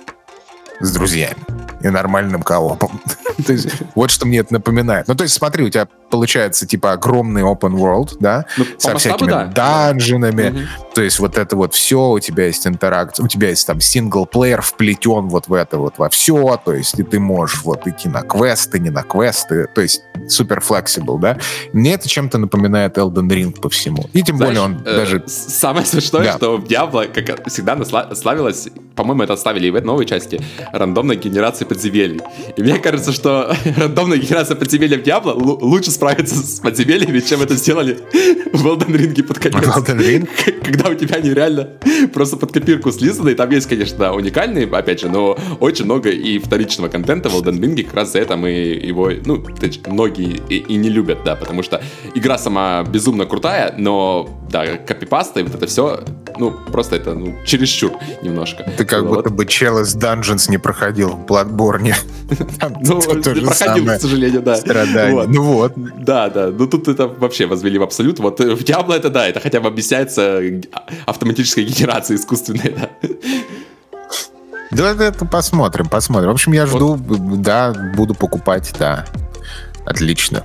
с друзьями и нормальным коопом. то есть, вот что мне это напоминает. Ну, то есть, смотри, у тебя получается, типа, огромный open world, да, ну, со всякими да. данжинами, угу. то есть, вот это вот все, у тебя есть интеракция, у тебя есть там синглплеер вплетен вот в это вот во все, то есть, и ты можешь вот идти на квесты, не на квесты, то есть, супер flexible, да. Мне это чем-то напоминает Elden Ring по всему. И тем Знаешь, более он э, даже... Самое смешное, да. что в Diablo, как всегда, славилась, по-моему, это оставили и в этой новой части, рандомной генерации подземелий. И мне кажется, что рандомная генерация подземелья в Diablo лучше справится с подземельями, чем это сделали в Elden Ring под конец. Elden Ring? Когда у тебя они реально просто под копирку слизаны, и там есть, конечно, уникальные, опять же, но очень много и вторичного контента в Elden Ring, как раз за это мы его, ну, многие и, и не любят, да, потому что игра сама безумно крутая, но, да, копипаста и вот это все, ну, просто это, ну, чересчур немножко. Ты как вот. будто бы чел из Dungeons не проходил в Bloodborne. Ну, не проходил, к сожалению, да. Страдания. Ну вот. Да, да. Ну тут это вообще возвели в абсолют. Вот в Diablo это да, это хотя бы объясняется автоматической генерацией искусственной, да. Да, это посмотрим, посмотрим. В общем, я жду, да, буду покупать, да. Отлично.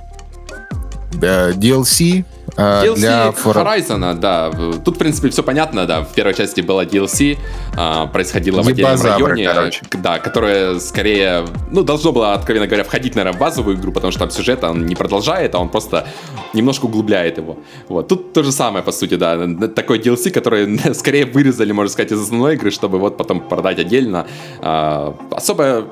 DLC DLC для Horizon, да. Тут, в принципе, все понятно, да. В первой части было DLC, а, происходило в отдельном районе, короче. да, которое скорее, ну, должно было, откровенно говоря, входить, наверное, в базовую игру, потому что там сюжет он не продолжает, а он просто немножко углубляет его. Вот. Тут то же самое, по сути, да. Такой DLC, который скорее вырезали, можно сказать, из основной игры, чтобы вот потом продать отдельно. А, особо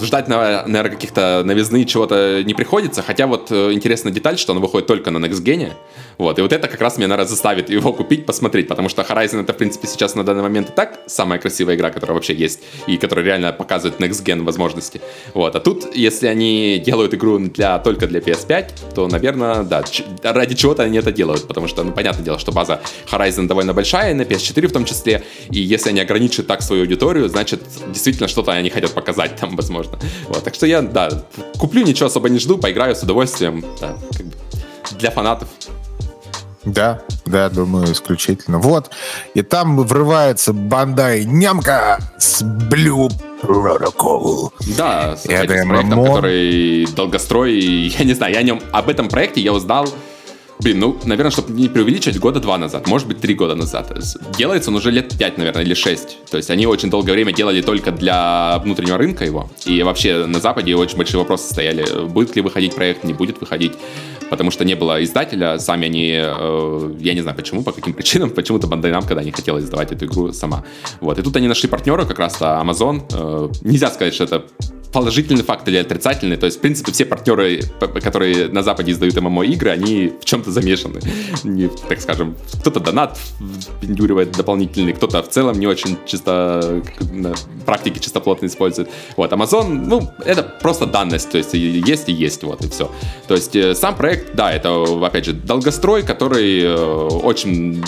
ждать, наверное, каких-то новизны чего-то не приходится. Хотя вот э, интересная деталь, что он выходит только на Next Gen. Вот, и вот это как раз меня, наверное, заставит его купить, посмотреть, потому что Horizon это, в принципе, сейчас на данный момент и так самая красивая игра, которая вообще есть, и которая реально показывает Next Gen возможности. Вот, а тут, если они делают игру для, только для PS5, то, наверное, да, ради чего-то они это делают, потому что, ну, понятное дело, что база Horizon довольно большая, на PS4 в том числе, и если они ограничат так свою аудиторию, значит, действительно что-то они хотят показать там, возможно. Вот, так что я, да, куплю, ничего особо не жду, поиграю с удовольствием, да, как бы для фанатов. Да, да, думаю, исключительно. Вот. И там врывается Бандай Нямка с Blue Protocol. Да, с это проектом, который долгострой. Я не знаю, я о нем, об этом проекте я узнал Блин, ну, наверное, чтобы не преувеличить, года два назад, может быть, три года назад. Делается он уже лет пять, наверное, или шесть. То есть они очень долгое время делали только для внутреннего рынка его. И вообще на Западе очень большие вопросы стояли. Будет ли выходить проект, не будет выходить потому что не было издателя, сами они, э, я не знаю почему, по каким причинам, почему-то Bandai Namco не хотела издавать эту игру сама. Вот, и тут они нашли партнера, как раз-то Amazon. Э, нельзя сказать, что это положительный факт или отрицательный. То есть, в принципе, все партнеры, которые на Западе издают ММО-игры, они в чем-то замешаны. Не, так скажем, кто-то донат пиндюривает дополнительный, кто-то в целом не очень чисто на практике чистоплотно использует. Вот, Amazon, ну, это просто данность, то есть есть и есть, вот, и все. То есть э, сам проект, да, это, опять же, долгострой, который э, очень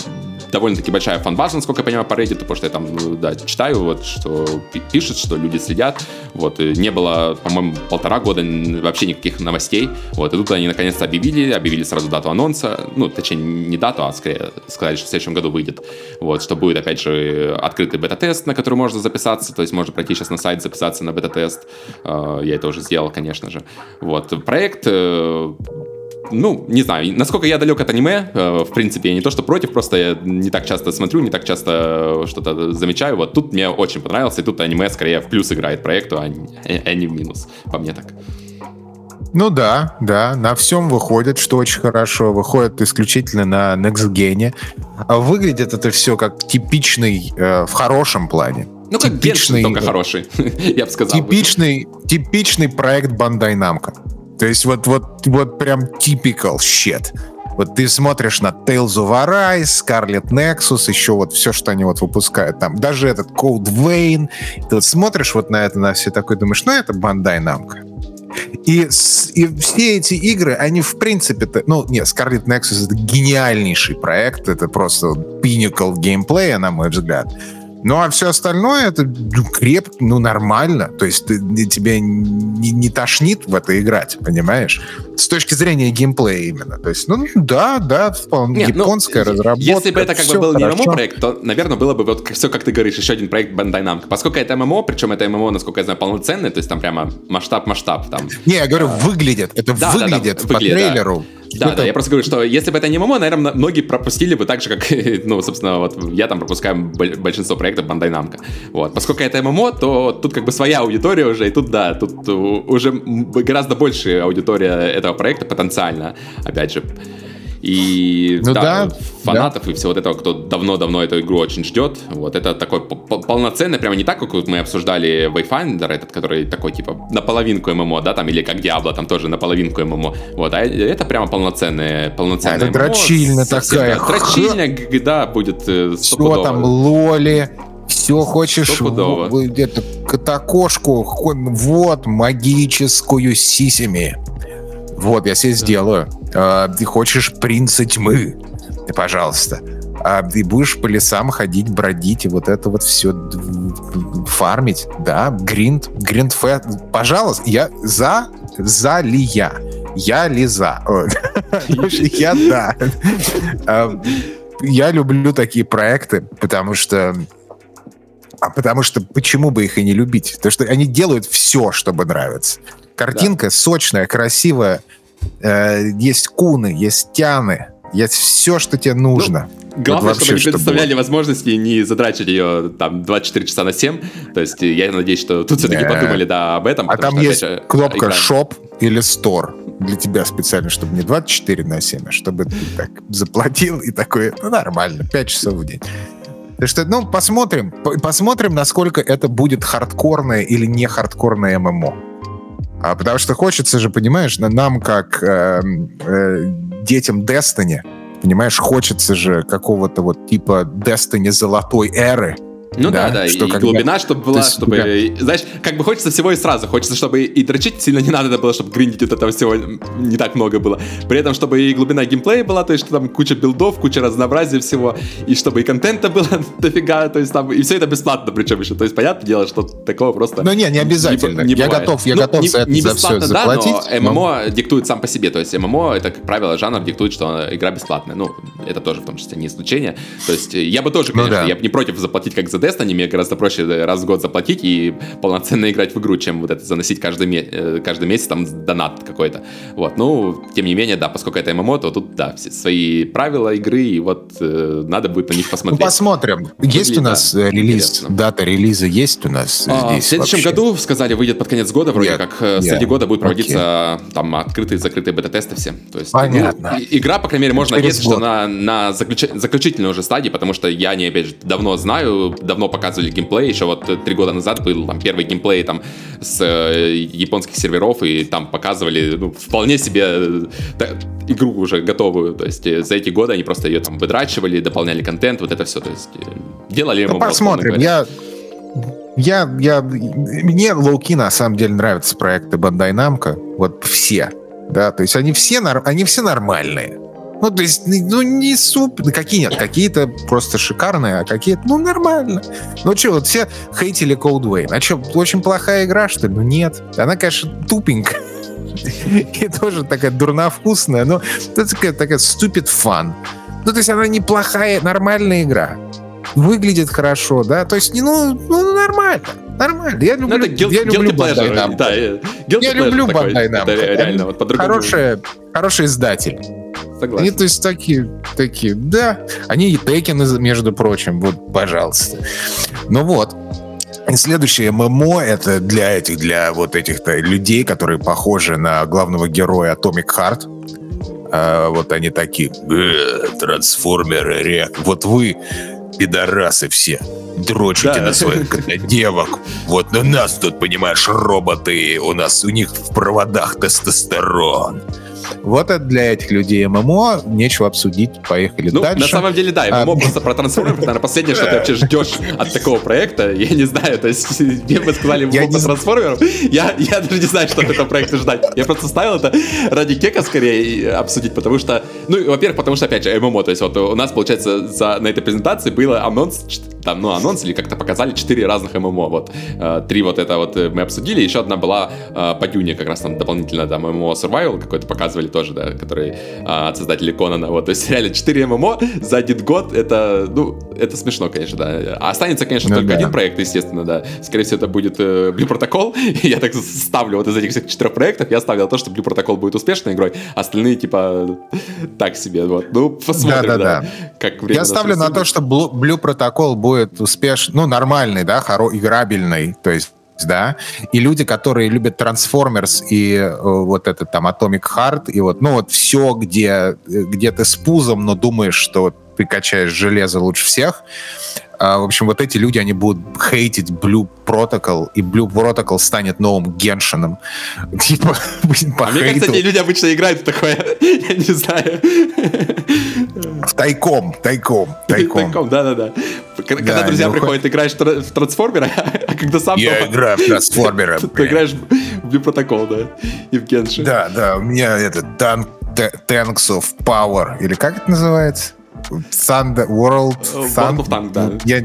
довольно-таки большая фан-база, насколько я понимаю, по Reddit, потому что я там, ну, да, читаю, вот, что пишут, что люди следят, вот, не было, по-моему, полтора года вообще никаких новостей, вот, и тут они наконец-то объявили, объявили сразу дату анонса, ну, точнее, не дату, а скорее сказали, что в следующем году выйдет, вот, что будет, опять же, открытый бета-тест, на который можно записаться, то есть можно пройти сейчас на сайт, записаться на бета-тест, а, я это уже сделал, конечно же, вот, проект э, ну, не знаю, насколько я далек от аниме, э, в принципе, я не то что против, просто я не так часто смотрю, не так часто что-то замечаю. Вот тут мне очень понравился, и тут аниме скорее в плюс играет проекту, а не, а не в минус, по мне так. Ну да, да, на всем выходит, что очень хорошо. Выходит исключительно на Next Gen. Выглядит это все как типичный, э, в хорошем плане. Ну, как типичный, только хороший, я бы сказал. Типичный, типичный проект Bandai Namco. То есть вот, вот, вот прям typical shit. Вот ты смотришь на Tales of Arise, Scarlet Nexus, еще вот все, что они вот выпускают там. Даже этот Cold Vein. Ты вот смотришь вот на это, на все такое, думаешь, ну это Bandai Namco. И, и все эти игры, они в принципе, ну, нет, Scarlet Nexus это гениальнейший проект, это просто pinnacle геймплея, на мой взгляд. Ну, а все остальное, это ну, креп, ну, нормально. То есть ты, тебе не, не тошнит в это играть, понимаешь? С точки зрения геймплея именно. То есть, ну, да, да, вполне Нет, ну, японская ну, разработка. Если бы это как бы был хорошо. не ММО-проект, то, наверное, было бы вот все, как ты говоришь, еще один проект Bandai Namco. Поскольку это ММО, причем это ММО, насколько я знаю, полноценный, то есть там прямо масштаб-масштаб там. Не, я говорю, выглядит. Это да, выглядит да, да, по выглядит, трейлеру. Да. Да, да, я просто говорю, что если бы это не ММО, наверное, многие пропустили бы так же, как, ну, собственно, вот я там пропускаю большинство проектов Bandai Namco. Вот. Поскольку это ММО, то тут как бы своя аудитория уже, и тут, да, тут уже гораздо больше аудитория этого проекта потенциально, опять же. И ну, да, да, фанатов да. и всего вот этого, кто давно-давно эту игру очень ждет. Вот это такой полноценный, прямо не так, как вот мы обсуждали Wayfinder, этот, который такой типа наполовинку ММО, да, там, или как Diablo, там тоже наполовинку ММО. Вот, а это прямо полноценное, полноценное Это дрочильня такая. Дрочильня, да, будет э, Все там, лоли, все хочешь где-то катакошку, вот, магическую сисями. Вот, я себе сделаю. А, ты хочешь принца тьмы? Пожалуйста. А ты будешь по лесам ходить, бродить и вот это вот все фармить, да? Гринд, гринд. Пожалуйста, я за, за ли я? Я ли за? Я да. А, я люблю такие проекты, потому что а потому что почему бы их и не любить? Потому что они делают все, чтобы нравиться. Картинка да. сочная, красивая. Э, есть куны, есть тяны. Есть все, что тебе нужно. Ну, главное, вот чтобы они предоставляли чтобы... возможности не затрачивать ее там 24 часа на 7. То есть я надеюсь, что тут все-таки yeah. подумали да, об этом. А там что, есть же, кнопка экран. Shop или Store для тебя специально, чтобы не 24 на 7, а чтобы ты так заплатил и такой, ну нормально, 5 часов в день. Так что, ну, посмотрим. Посмотрим, насколько это будет хардкорное или не хардкорное MMO. А потому что хочется же, понимаешь, нам как э, э, детям Destiny, понимаешь, хочется же какого-то вот типа Destiny золотой эры, ну да, да, что и когда... глубина, чтобы была, есть, чтобы, да. знаешь, как бы хочется всего и сразу, хочется, чтобы и дрочить сильно не надо было, чтобы гриндить вот этого всего не так много было. При этом, чтобы и глубина геймплея была, то есть, что там куча билдов, куча разнообразия всего, и чтобы и контента было дофига, то есть там, и все это бесплатно причем еще, то есть, понятное дело, что такого просто... Ну не, не обязательно, не, не я готов, я ну, готов не, за это не за все да, заплатить. но ММО но... диктует сам по себе, то есть, ММО, это, как правило, жанр диктует, что игра бесплатная, ну, это тоже в том числе не исключение, то есть, я бы тоже, ну конечно, ну, да. я бы не против заплатить как за Destiny, мне гораздо проще проще раз в год заплатить и полноценно играть в игру, чем вот это заносить каждый, э, каждый месяц там донат какой-то. Вот, ну, тем не менее, да, поскольку это ММО, то тут, да, все свои правила игры, и вот э, надо будет на них посмотреть. Ну, посмотрим. Есть у нас да, релиз, интересно. дата релиза есть у нас а, здесь В следующем вообще? году, сказали, выйдет под конец года, вроде yeah. как. Э, среди года будет проводиться okay. там открытые закрытые бета-тесты все. То есть, Понятно. Ну, игра, по крайней мере, можно надеяться, что на, на заключ... заключительной уже стадии, потому что я не, опять же, давно знаю, давно показывали геймплей, еще вот три года назад был там первый геймплей там с э, японских серверов, и там показывали ну, вполне себе э, игру уже готовую. То есть э, за эти годы они просто ее там выдрачивали, дополняли контент, вот это все. То есть э, делали ну, посмотрим. Я я, я, мне лоуки на самом деле нравятся проекты Bandai Namco, вот все, да, то есть они все, они все нормальные. Ну, то есть, ну, не суп, какие нет, какие-то просто шикарные, а какие-то, ну, нормально. Ну, что, вот все хейтили Cold Vein. А что, очень плохая игра, что ли? Ну, нет. Она, конечно, тупенькая. И тоже такая дурновкусная, но это такая, такая stupid fun. Ну, то есть она неплохая, нормальная игра. Выглядит хорошо, да? То есть, ну, ну нормально. Нормально. Я люблю, ну, guilt, я люблю Bandai Namco. Да, я люблю Bandai Namco. Реально, вот хороший, хороший издатель. Согласен. Они, то есть, такие, такие, да. Они и Текины, между прочим, вот, пожалуйста. Ну вот. И следующее ММО это для этих, для вот этих-то людей, которые похожи на главного героя Atomic Heart. А, вот они такие, э, трансформеры, рек. Вот вы, пидорасы все, дрочите да. на своих девок. Вот на нас тут, понимаешь, роботы, у нас у них в проводах тестостерон. Вот это для этих людей MMO, нечего обсудить, поехали ну, дальше. На самом деле, да, MMO а, просто про трансформеров, наверное, последнее, что ты вообще ждешь от такого проекта, я не знаю, то есть мне бы сказали MMO про трансформеров, я, я даже не знаю, что от этого проекта ждать. Я просто ставил это ради кека скорее обсудить, потому что, ну, во-первых, потому что, опять же, MMO, то есть вот у нас, получается, за, на этой презентации было анонс, там, ну, анонс или как-то показали четыре разных MMO, вот. Э, три вот это вот мы обсудили, еще одна была э, по Дюне, как раз там дополнительно, там, MMO Survival какой-то показывали тоже, да, который а, от создателей Конана. Вот, то есть реально 4 ММО за один год, это, ну, это смешно, конечно, да. А останется, конечно, ну, только да. один проект, естественно, да. Скорее всего, это будет э, Blue Protocol. я так ставлю вот из этих всех четырех проектов, я ставлю на то, что Blue Protocol будет успешной игрой, остальные, типа, так себе, вот. Ну, посмотрим, да. да, да. Как время я ставлю на то, что Blue Protocol будет успешный, ну, нормальный, да, хоро играбельный, то есть да, и люди, которые любят Transformers и э, вот этот там Atomic Heart, и вот, ну вот все, где, где ты с пузом, но думаешь, что ты качаешь железо лучше всех, а, в общем, вот эти люди, они будут хейтить Blue Protocol, и Blue Protocol станет новым Геншином. Типа, по а мне кажется, эти люди обычно играют в такое, я не знаю. Тайком, тайком, тайком. Тайком, да-да-да. Когда да, друзья приходят, ты играешь в трансформера, а когда сам... Я играю в трансформера. Ты играешь в Blue Protocol, да, и в Геншин. Да, да, у меня это Tanks of Power, или как это называется? Thunder, World, World of Tanks, да. Я,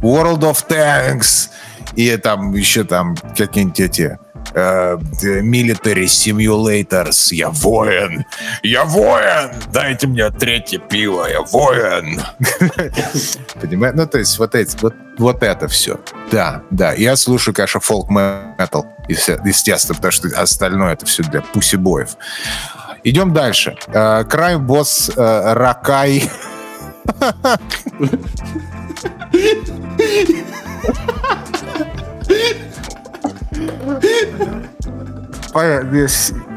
World of Tanks. И там еще там какие-нибудь эти uh, Military Simulators. Я воин! Я воин! Дайте мне третье пиво, я воин! Понимаешь? Ну, то есть вот, эти, вот, вот это все. Да, да. Я слушаю, конечно, фолк метал, естественно, потому что остальное это все для пусибоев. Идем дальше. Крайм босс Ракай.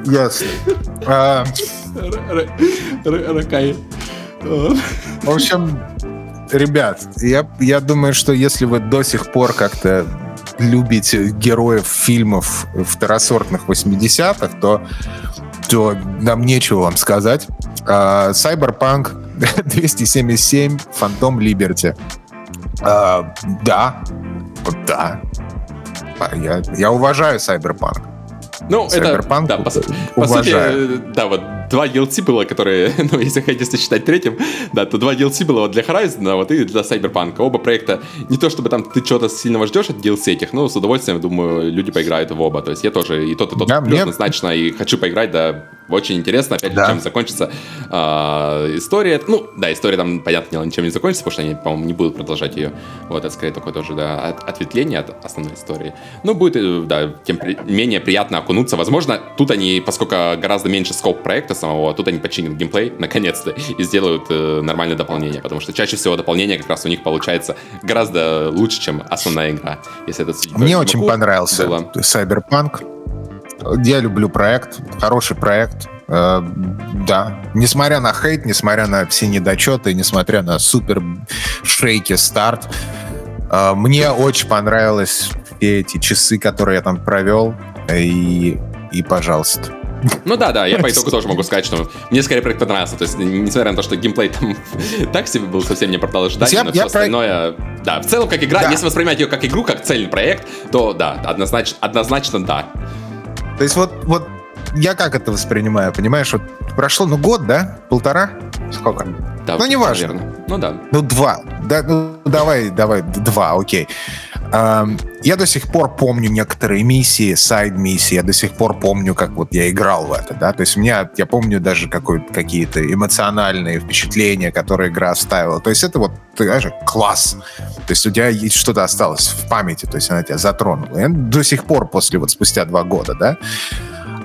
Ясно. Ракай. В общем, ребят, я, я думаю, что если вы до сих пор как-то любите героев фильмов второсортных 80-х, то, то нам нечего вам сказать. Cyberpunk 277, Phantom Liberty. А, да, да. Я, я уважаю Cyberpunk. Ну, Cyberpunk это, да, по, по сути, да, вот два DLC было, которые, ну, если хотите считать третьим, да, то два DLC было вот для Horizon, вот и для Cyberpunk. Оба проекта, не то чтобы там ты что-то сильного ждешь от DLC этих, но с удовольствием, думаю, люди поиграют в оба. То есть я тоже и тот, и тот да, плюс мне... однозначно, и хочу поиграть, да, очень интересно, опять да. чем закончится э, история. Ну, да, история там, понятно дело, ничем не закончится, потому что они, по-моему, не будут продолжать ее. Вот, это скорее такое тоже, да, от, ответвление от основной истории. Ну, будет, э, да, тем при, менее приятно окунуться. Возможно, тут они, поскольку гораздо меньше скоп проекта самого, тут они починят геймплей, наконец-то, и сделают э, нормальное дополнение, потому что чаще всего дополнение как раз у них получается гораздо лучше, чем основная игра. Если это Мне очень понравился было. Cyberpunk я люблю проект, хороший проект. Э, да, несмотря на хейт, несмотря на все недочеты, несмотря на супер шейки старт, э, мне очень понравилось все эти часы, которые я там провел, и, и пожалуйста. Ну да, да, я по итогу тоже могу сказать, что мне скорее проект понравился. То есть, несмотря на то, что геймплей там так себе был, совсем не ожидания, я, но я все про... остальное... Да, в целом, как игра, да. если воспринимать ее как игру, как цельный проект, то да, однозначно, однозначно да. То есть вот, вот я как это воспринимаю, понимаешь? Вот прошло, ну, год, да? Полтора? Сколько? Да, ну, неважно. Наверное. Ну, да. Ну, два. Да, ну, давай, давай, два, окей. Я до сих пор помню некоторые миссии, сайд-миссии, я до сих пор помню, как вот я играл в это, да, то есть у меня, я помню даже какие-то эмоциональные впечатления, которые игра оставила, то есть это вот, ты знаешь, класс, то есть у тебя есть что-то осталось в памяти, то есть она тебя затронула. Я до сих пор после вот спустя два года, да,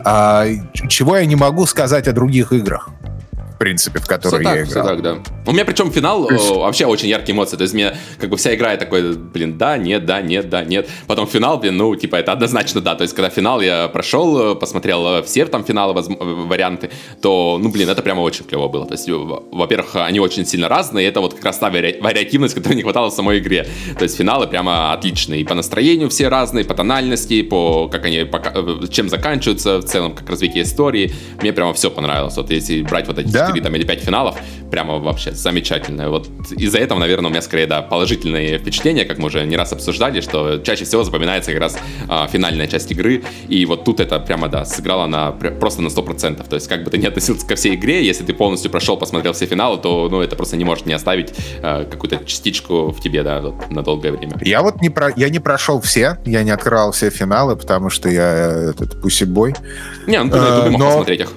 а, чего я не могу сказать о других играх в принципе, в которую все я так, играл. Все так, да. У меня причем финал есть... вообще очень яркие эмоции. То есть мне как бы вся игра такой, блин, да, нет, да, нет, да, нет. Потом финал, блин, ну, типа, это однозначно да. То есть когда финал я прошел, посмотрел все там финалы, воз... варианты, то, ну, блин, это прямо очень клево было. То есть, во-первых, они очень сильно разные, и это вот как раз та вари... вариативность, которой не хватало в самой игре. То есть финалы прямо отличные. И по настроению все разные, по тональности, по как они, по... чем заканчиваются, в целом, как развитие истории. Мне прямо все понравилось. Вот если брать вот эти да, 4 там, или 5 финалов, прямо вообще замечательно. Вот из-за этого, наверное, у меня скорее, да, положительные впечатления, как мы уже не раз обсуждали, что чаще всего запоминается как раз а, финальная часть игры, и вот тут это прямо, да, сыграло на, просто на 100%. То есть, как бы ты не относился ко всей игре, если ты полностью прошел, посмотрел все финалы, то, ну, это просто не может не оставить а, какую-то частичку в тебе, да, вот, на долгое время. Я вот не, про, я не прошел все, я не открывал все финалы, потому что я э, этот пусибой. Не, ну ты на ютубе мог но... посмотреть их.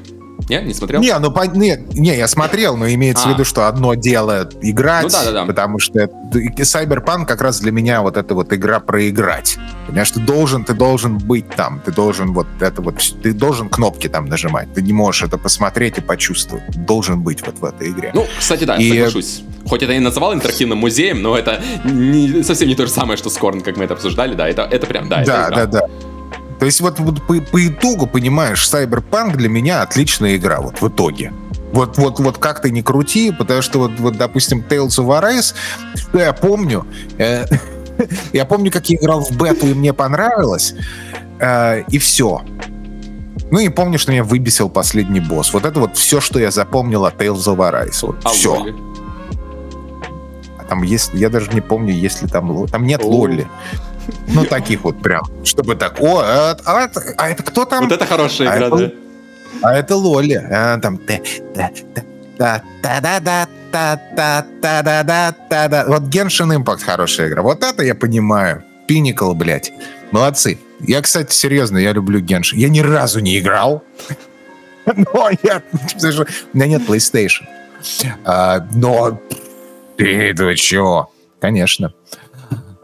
Не, не смотрел? Не, ну, по, не, не, я смотрел, но имеется а. в виду, что одно дело играть, ну, да, да, да. потому что Cyberpunk как раз для меня вот эта вот игра проиграть. Понимаешь, ты должен, ты должен быть там, ты должен вот это вот, ты должен кнопки там нажимать, ты не можешь это посмотреть и почувствовать, ты должен быть вот в этой игре. Ну, кстати, да, и... соглашусь. Хоть это и называл интерактивным музеем, но это не, совсем не то же самое, что Скорн, как мы это обсуждали, да, это, это прям, да, да, это да, да. То есть вот, вот по, по итогу, понимаешь, Cyberpunk для меня отличная игра вот в итоге. Вот, вот, вот как ты не крути, потому что вот, вот допустим, Tales of Arise, что я помню, э, я помню, как я играл в бету, и мне понравилось, э, и все. Ну и помню, что меня выбесил последний босс. Вот это вот все, что я запомнил от Tales of Arise. Вот а все. А там есть, я даже не помню, есть ли там... Там нет лолли. Ну, таких вот прям, чтобы так, о, а, а, а это кто там? Вот это хорошая игра, а да. Это, а это Лоли. А, там, да, да, да, да, да, да, та та та да да та да Вот Genshin Impact хорошая игра. Вот это я понимаю. Пиникл, блядь. Молодцы. Я, кстати, серьезно, я люблю Genshin. Я ни разу не играл. Но я... У меня нет PlayStation. Но... Ты, ты чего? Конечно.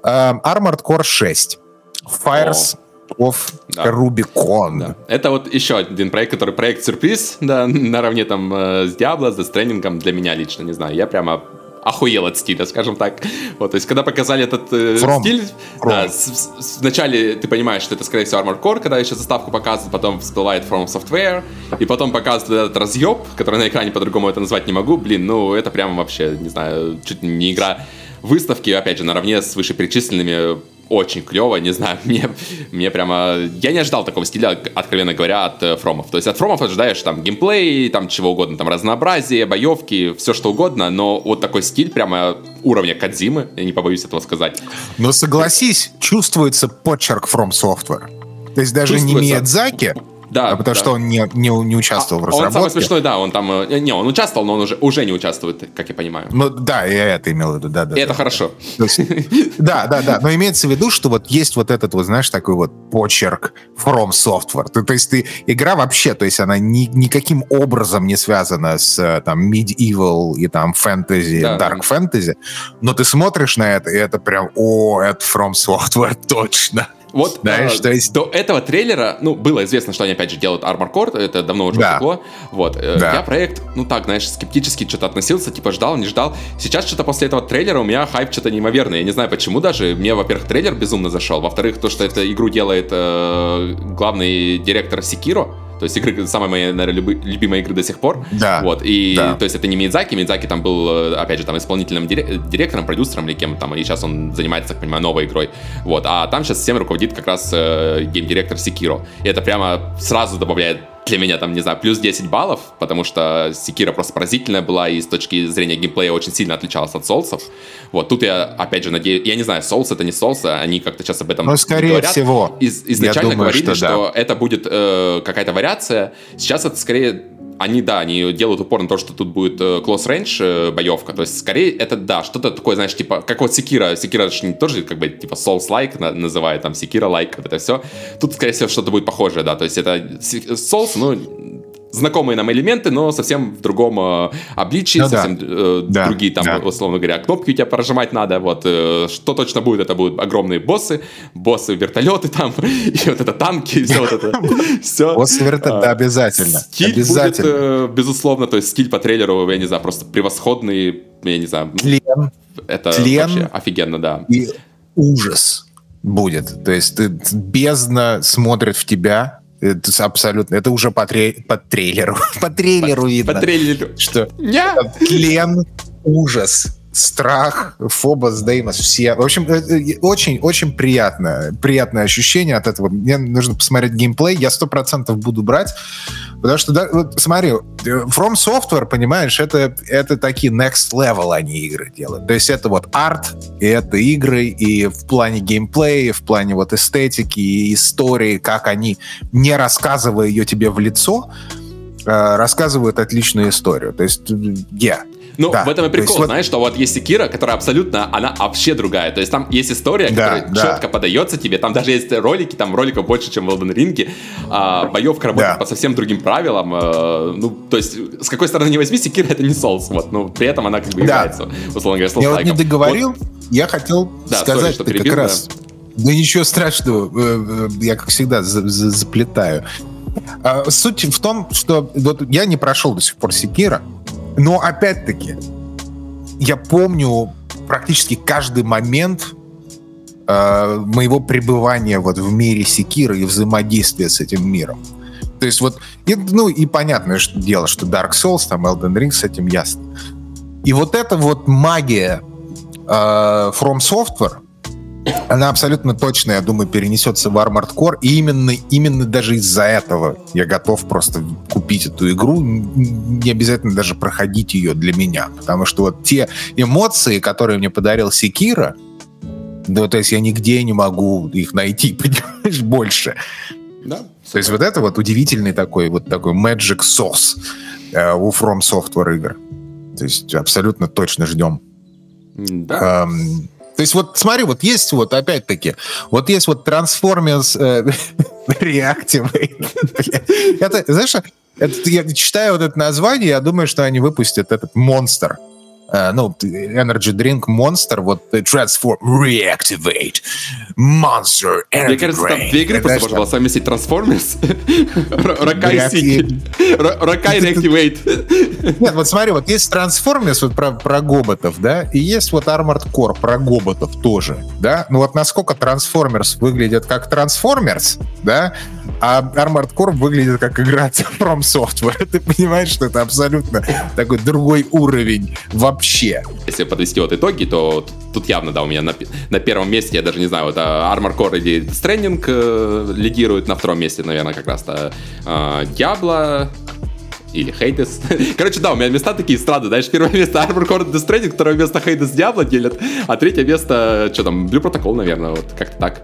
Armored Core 6. Fires, готов. Да. Рубикон. Да. Это вот еще один проект, который проект сюрприз, да, наравне там э, с Diablo, с тренингом для меня лично, не знаю. Я прямо охуел от стиля, скажем так. Вот, то есть, когда показали этот э, From. стиль, From. да, с, с, вначале ты понимаешь, что это, скорее всего, Armored Core, когда еще заставку показывают, потом всплывает From Software, и потом показывают этот разъеб, который на экране по-другому это назвать не могу. Блин, ну, это прямо вообще, не знаю, чуть не игра выставки, опять же, наравне с вышеперечисленными очень клево, не знаю, мне, мне прямо... Я не ожидал такого стиля, откровенно говоря, от э, Фромов. То есть от Фромов ожидаешь там геймплей, там чего угодно, там разнообразие, боевки, все что угодно, но вот такой стиль прямо уровня Кадзимы, я не побоюсь этого сказать. Но согласись, чувствуется почерк From Software. То есть даже не Миядзаки, да, а потому да. что он не, не, не участвовал а, в разработке. Он самый смешной, да, он там... Э, не, он участвовал, но он уже, уже не участвует, как я понимаю. Ну да, я это имел в виду, да, да. И да, это да. хорошо. Да, да, да. Но имеется в виду, что вот есть вот этот, вот знаешь, такой вот почерк From Software. То, то есть ты игра вообще, то есть она ни, никаким образом не связана с э, там medieval и там fantasy, да, dark fantasy, но ты смотришь на это, и это прям, о, это From Software точно. Вот Знаешь, э, есть... до этого трейлера, ну, было известно, что они опять же делают Armor Core, это давно уже да. утекло. Вот. Э, да. Я проект, ну так, знаешь, скептически что-то относился, типа ждал, не ждал. Сейчас что-то после этого трейлера у меня хайп что-то неимоверный. Я не знаю почему даже. Мне, во-первых, трейлер безумно зашел. Во-вторых, то, что эту игру делает э, главный директор Секиро. То есть игры, самая моя, наверное, люби, любимая игры до сих пор. Да. Вот. И, да. то есть это не Мидзаки. Мидзаки там был, э, опять же, там исполнительным директором, продюсером или кем там. И сейчас он занимается, так понимаю, новой игрой. Вот. А там сейчас всем руководит как раз э, гейм-директор Секиро. И это прямо сразу добавляет для меня там, не знаю, плюс 10 баллов, потому что Секира просто поразительная была и с точки зрения геймплея очень сильно отличалась от соусов. Вот тут я, опять же, надеюсь, я не знаю, соус это не соус, они как-то сейчас об этом Но, скорее говорят. всего. Из, изначально думаю, говорили, что, что да. это будет э, какая-то вариация. Сейчас это скорее они, да, они делают упор на то, что тут будет э, close range э, боевка, то есть скорее это, да, что-то такое, знаешь, типа, как вот Секира, Секира же тоже как бы типа Souls-like называют, там, Секира-like, вот это все. Тут, скорее всего, что-то будет похожее, да, то есть это Souls, ну, знакомые нам элементы, но совсем в другом э, обличии, ну, совсем да. Э, да. другие там, да. условно говоря, кнопки у тебя прожимать надо. Вот э, что точно будет, это будут огромные боссы, боссы вертолеты там, и вот это танки, и все вот это. Все. Боссы вертолеты, обязательно. Стиль обязательно. будет, э, безусловно, то есть стиль по трейлеру, я не знаю, просто превосходный, я не знаю. Тлен. Это вообще офигенно, да. И ужас будет. То есть ты бездна смотрит в тебя, это абсолютно. Это уже по, трей, по трейлеру. по трейлеру видно. По трейлеру. Что? Тлен, ужас страх, Фобос, Деймос, все. В общем, очень-очень э, приятно, приятное ощущение от этого. Мне нужно посмотреть геймплей, я сто процентов буду брать, потому что, да, вот смотри, э, From Software, понимаешь, это, это такие next level они игры делают. То есть это вот арт, и это игры, и в плане геймплея, и в плане вот эстетики, и истории, как они, не рассказывая ее тебе в лицо, э, рассказывают отличную историю. То есть, yeah, ну, да. в этом и прикол, есть, знаешь, вот... что вот есть Секира, которая абсолютно, она вообще другая. То есть там есть история, да, которая да. четко подается тебе. Там даже есть ролики, там роликов больше, чем в Elden Ring. А, боевка работает да. по совсем другим правилам. А, ну, то есть, с какой стороны не возьми, Секира это не Souls. Вот, но при этом она как бы да. является, условно говоря, Я вот не договорил, вот. я хотел да, сказать, sorry, что перебил, как да. раз... Да ничего страшного, э, э, я, как всегда, заплетаю. А, суть в том, что вот я не прошел до сих пор Секира, но опять-таки, я помню практически каждый момент э, моего пребывания вот в мире Секира и взаимодействия с этим миром. То есть вот, и, ну и понятное что дело, что Dark Souls, там Elden Ring, с этим ясно. И вот эта вот магия э, From Software, она абсолютно точно, я думаю, перенесется в Armored Core. И именно, именно даже из-за этого я готов просто купить эту игру. Не обязательно даже проходить ее для меня. Потому что вот те эмоции, которые мне подарил Секира, да, то есть я нигде не могу их найти, понимаешь, больше. Да. То есть вот это вот удивительный такой вот такой magic sauce э, у From Software игр. То есть абсолютно точно ждем. Да. Эм, то есть вот смотри, вот есть вот опять-таки, вот есть вот Transformers э, Reactivate. это, знаешь, это, я читаю вот это название, я думаю, что они выпустят этот монстр. Э, ну, Energy Drink Monster, вот Transform, Reactivate, Monster, Energy Мне кажется, там две игры просто можно было совместить Transformers, Ракай Сити, Ракай Reactivate. Нет, вот смотри, вот есть Transformers вот про, про гоботов, да, и есть вот Armored Core про гоботов тоже, да, ну вот насколько Transformers выглядят как Transformers, да, а Armored Core выглядит как игра From Software. Ты понимаешь, что это абсолютно такой другой уровень вообще. Если подвести вот итоги, то тут явно, да, у меня на, на первом месте, я даже не знаю, вот Armor Core или Stranding э, лидирует на втором месте, наверное, как раз-то э, Diablo, или Хейдес. Короче, да, у меня места такие странные. Знаешь, первое место Armor Core Death Stranding, второе место Хейдес Diablo делят, а третье место, что там, Blue Protocol, наверное, вот как-то так.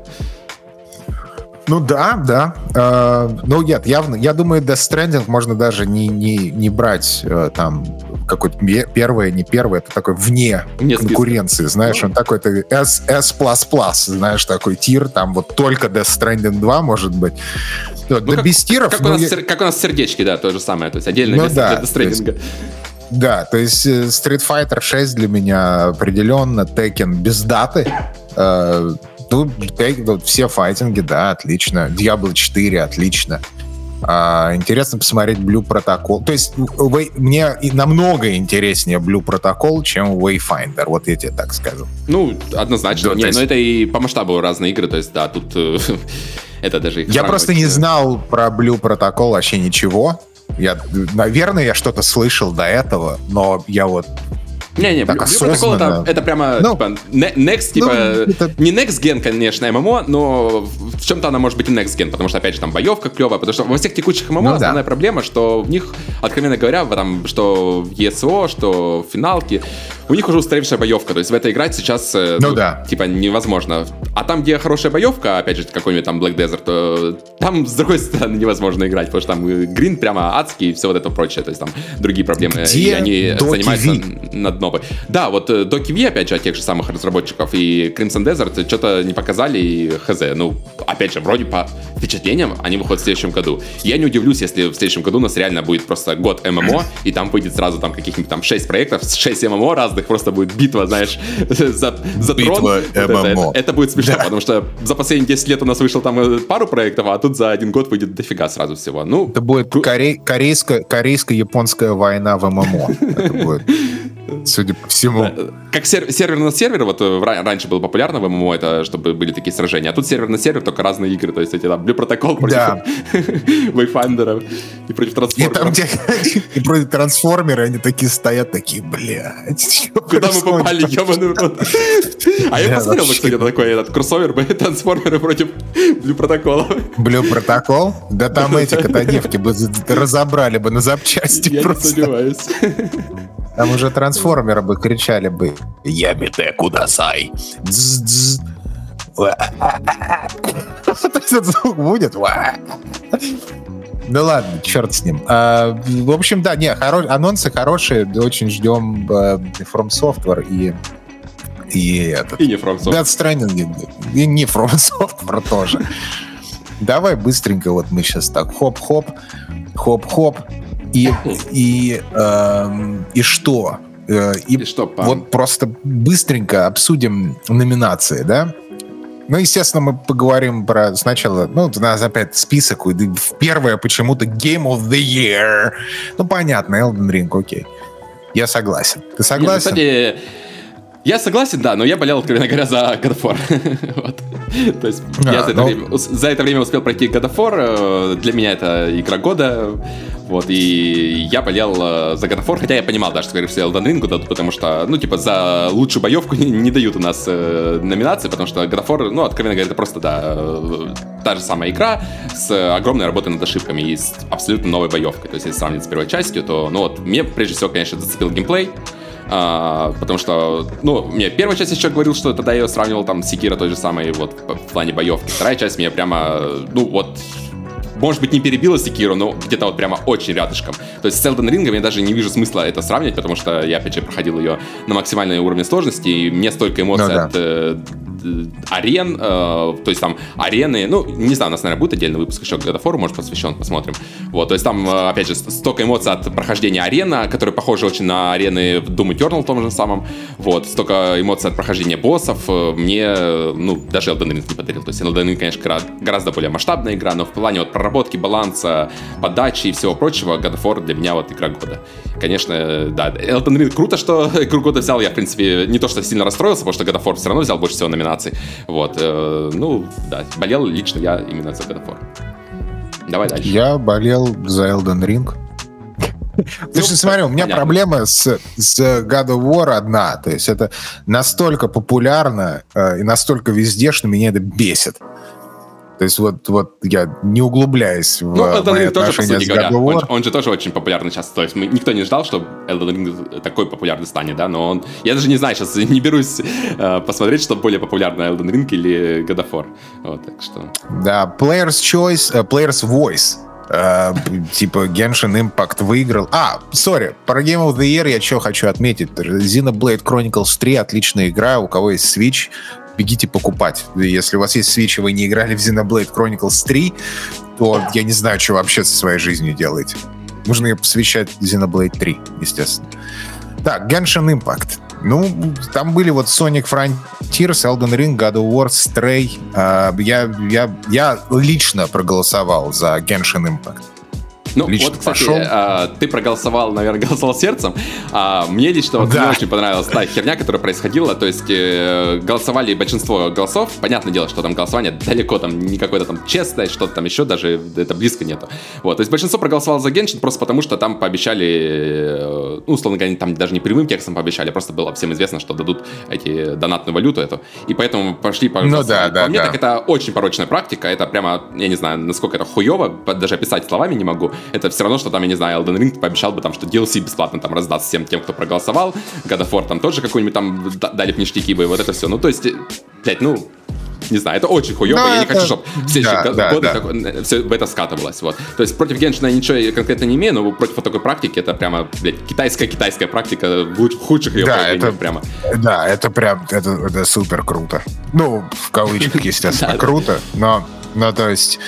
Ну да, да. Э, ну нет, явно, я думаю, Death Stranding можно даже не, не, не брать э, там какое-то первое, не первое, это такой вне Нет конкуренции, списка. знаешь, он такой то S, S++, знаешь, такой тир, там вот только Death Stranding 2, может быть. Вот, ну, да как, без тиров... Как, ну, у нас, я... как у нас сердечки, да, то же самое, то есть отдельное ну, место да, для Death Stranding. Да, то есть э, Street Fighter 6 для меня определенно Tekken без даты. Э, ну, все файтинги, да, отлично. Diablo 4, отлично. А, интересно посмотреть Blue Protocol. То есть way, мне намного интереснее Blue Protocol, чем Wayfinder, вот я тебе так скажу. Ну, однозначно. Да, не, есть... но это и по масштабу разные игры, то есть, да, тут э, это даже... Я просто не знал про Blue Protocol вообще ничего. Я, наверное, я что-то слышал до этого, но я вот не-не, так протокол это, это прямо ну, типа next, типа ну, это... не next gen, конечно, ММО, но в чем-то она может быть и next gen, потому что опять же там боевка клевая, потому что во всех текущих ММО ну, основная да. проблема, что в них, откровенно говоря, там, что ESO, что в финалке, у них уже устаревшая боевка, то есть в это играть сейчас, э, ну, ну да. типа, невозможно. А там, где хорошая боевка, опять же, какой-нибудь там Black Desert, то там, с другой стороны, невозможно играть, потому что там грин прямо адский и все вот это прочее, то есть там другие проблемы, где и они Доки занимаются Ви? над новой. Да, вот Доки Ви, опять же, от тех же самых разработчиков, и Crimson Desert что-то не показали, и хз, ну, опять же, вроде по впечатлениям они выходят в следующем году. Я не удивлюсь, если в следующем году у нас реально будет просто год ММО, и там выйдет сразу там каких-нибудь там 6 проектов, 6 ММО разных, разных просто будет битва, знаешь, за, за битва трон. Вот это, это, это будет смешно, да. потому что за последние 10 лет у нас вышло там э, пару проектов, а тут за один год выйдет дофига сразу всего. Ну, это будет корей, корейско-японская война в ММО. Это будет судя по всему. Как сер- сервер на сервер, вот э, раньше было популярно в ММО, это чтобы были такие сражения, а тут сервер на сервер, только разные игры, то есть эти там Blue Protocol против да. Wayfinder и против трансформеров. И, там, где, против трансформера они такие стоят, такие, блядь. Куда мы попали, ебаный рот. А я посмотрел, кстати, такой этот кроссовер трансформеры против Blue Protocol. Blue Protocol? Да там эти котодевки бы разобрали бы на запчасти Я не сомневаюсь. Там уже трансформеры бы кричали бы «Ямите кудасай!» Этот звук будет. Ну ладно, черт с ним. А, в общем, да, не, хоро... анонсы хорошие, очень ждем э, From Software и и этот. И не From Software. Death Stranding, и не From Software тоже. Давай быстренько, вот мы сейчас так хоп-хоп, хоп-хоп, и, и, э, и что? Э, и, и что, пан? вот просто быстренько обсудим номинации, да? Ну, естественно, мы поговорим про сначала, ну, у нас опять список, первое почему-то Game of the Year. Ну, понятно, Elden Ring, окей. Я согласен. Ты согласен? Нет, кстати, я согласен, да, но я болел, откровенно говоря, за God of War. вот. То есть а, я за это, ну... время, за это время успел пройти God of War. Э, для меня это игра года. Вот, и я болел э, за God of War, хотя я понимал, да, что, скорее всего, Elden Ring дадут, потому что, ну, типа, за лучшую боевку не, не дают у нас э, номинации, потому что God of War, ну, откровенно говоря, это просто, да, э, та же самая игра с огромной работой над ошибками и с абсолютно новой боевкой. То есть, если сравнить с первой частью, то, ну, вот, мне, прежде всего, конечно, зацепил геймплей, а, потому что, ну, мне первая часть еще говорил, что тогда я ее сравнивал там с Секира той же самой вот в плане боевки. Вторая часть мне прямо, ну, вот может быть, не перебила Секиру, но где-то вот прямо очень рядышком. То есть с Elden Ring я даже не вижу смысла это сравнивать, потому что я, опять же, проходил ее на максимальной уровне сложности, и мне столько эмоций ну, да. от э, арен, э, то есть там арены, ну, не знаю, у нас, наверное, будет отдельный выпуск еще God of War, может, посвящен, посмотрим. Вот, то есть там, э, опять же, столько эмоций от прохождения арена, которые похожи очень на арены в Doom Eternal том же самом, вот, столько эмоций от прохождения боссов, э, мне, ну, даже Elden Ring не подарил. То есть Elden Ring, конечно, гораздо более масштабная игра, но в плане вот проработки, баланса, подачи и всего прочего, God of War для меня вот игра года. Конечно, да, Elden Ring круто, что игру года взял. Я, в принципе, не то, что сильно расстроился, потому что God of War все равно взял больше всего номинаций. Вот, э, ну, да, болел лично я именно за God of War. Давай дальше. Я болел за Elden Ring. Ты же смотри, у меня понятно. проблема с, с God of War одна. То есть это настолько популярно э, и настолько везде, что меня это бесит. То есть вот, вот я не углубляюсь в ну, Elden Ring тоже, по сути говоря, он, он же тоже очень популярный сейчас. То есть мы, никто не ждал, что Elden Ring такой популярный станет, да, но он... Я даже не знаю, сейчас не берусь э, посмотреть, что более популярно, Elden Ring или God of War. Вот, так что... Да, Player's Choice, uh, Player's Voice Uh, типа Genshin Impact выиграл. А, сори, про Game of the Year я что хочу отметить. Xenoblade Chronicles 3 отличная игра, у кого есть Switch, бегите покупать. Если у вас есть Switch, и вы не играли в Xenoblade Chronicles 3, то я не знаю, что вообще со своей жизнью делаете. Нужно ее посвящать Xenoblade 3, естественно. Так, Genshin Impact. Ну, там были вот Sonic Frontiers, Elden Ring, God of War, Stray. Uh, я, я, я лично проголосовал за Genshin Impact. Ну, лично вот, кстати, пошел. А, ты проголосовал, наверное, голосовал сердцем. А, мне лично вот да. не очень понравилась та херня, которая происходила. То есть э, голосовали большинство голосов. Понятное дело, что там голосование далеко там не какое-то там честное, что-то там еще даже это близко нету. Вот, то есть большинство проголосовало за Геншин просто потому, что там пообещали, э, ну, условно говоря, там даже не прямым текстом пообещали, просто было всем известно, что дадут эти донатную валюту эту. И поэтому пошли по Ну да, да, По мне да. так это очень порочная практика. Это прямо, я не знаю, насколько это хуево, даже описать словами не могу это все равно, что там, я не знаю, Elden Ring пообещал бы там, что DLC бесплатно там раздаст всем тем, кто проголосовал, God of War там тоже какой-нибудь там дали ништяки бы, вот это все. Ну, то есть, блядь, ну, не знаю, это очень хуёво, я не хочу, чтобы все да, да, годы да. Так, все в это скатывалось, вот. То есть против Геншина я ничего конкретно не имею, но против такой практики это прямо, блядь, китайская-китайская практика в худших ее да, это, прямо. Да, это прям, это, это супер круто. Ну, в кавычках, естественно, круто, но, но то есть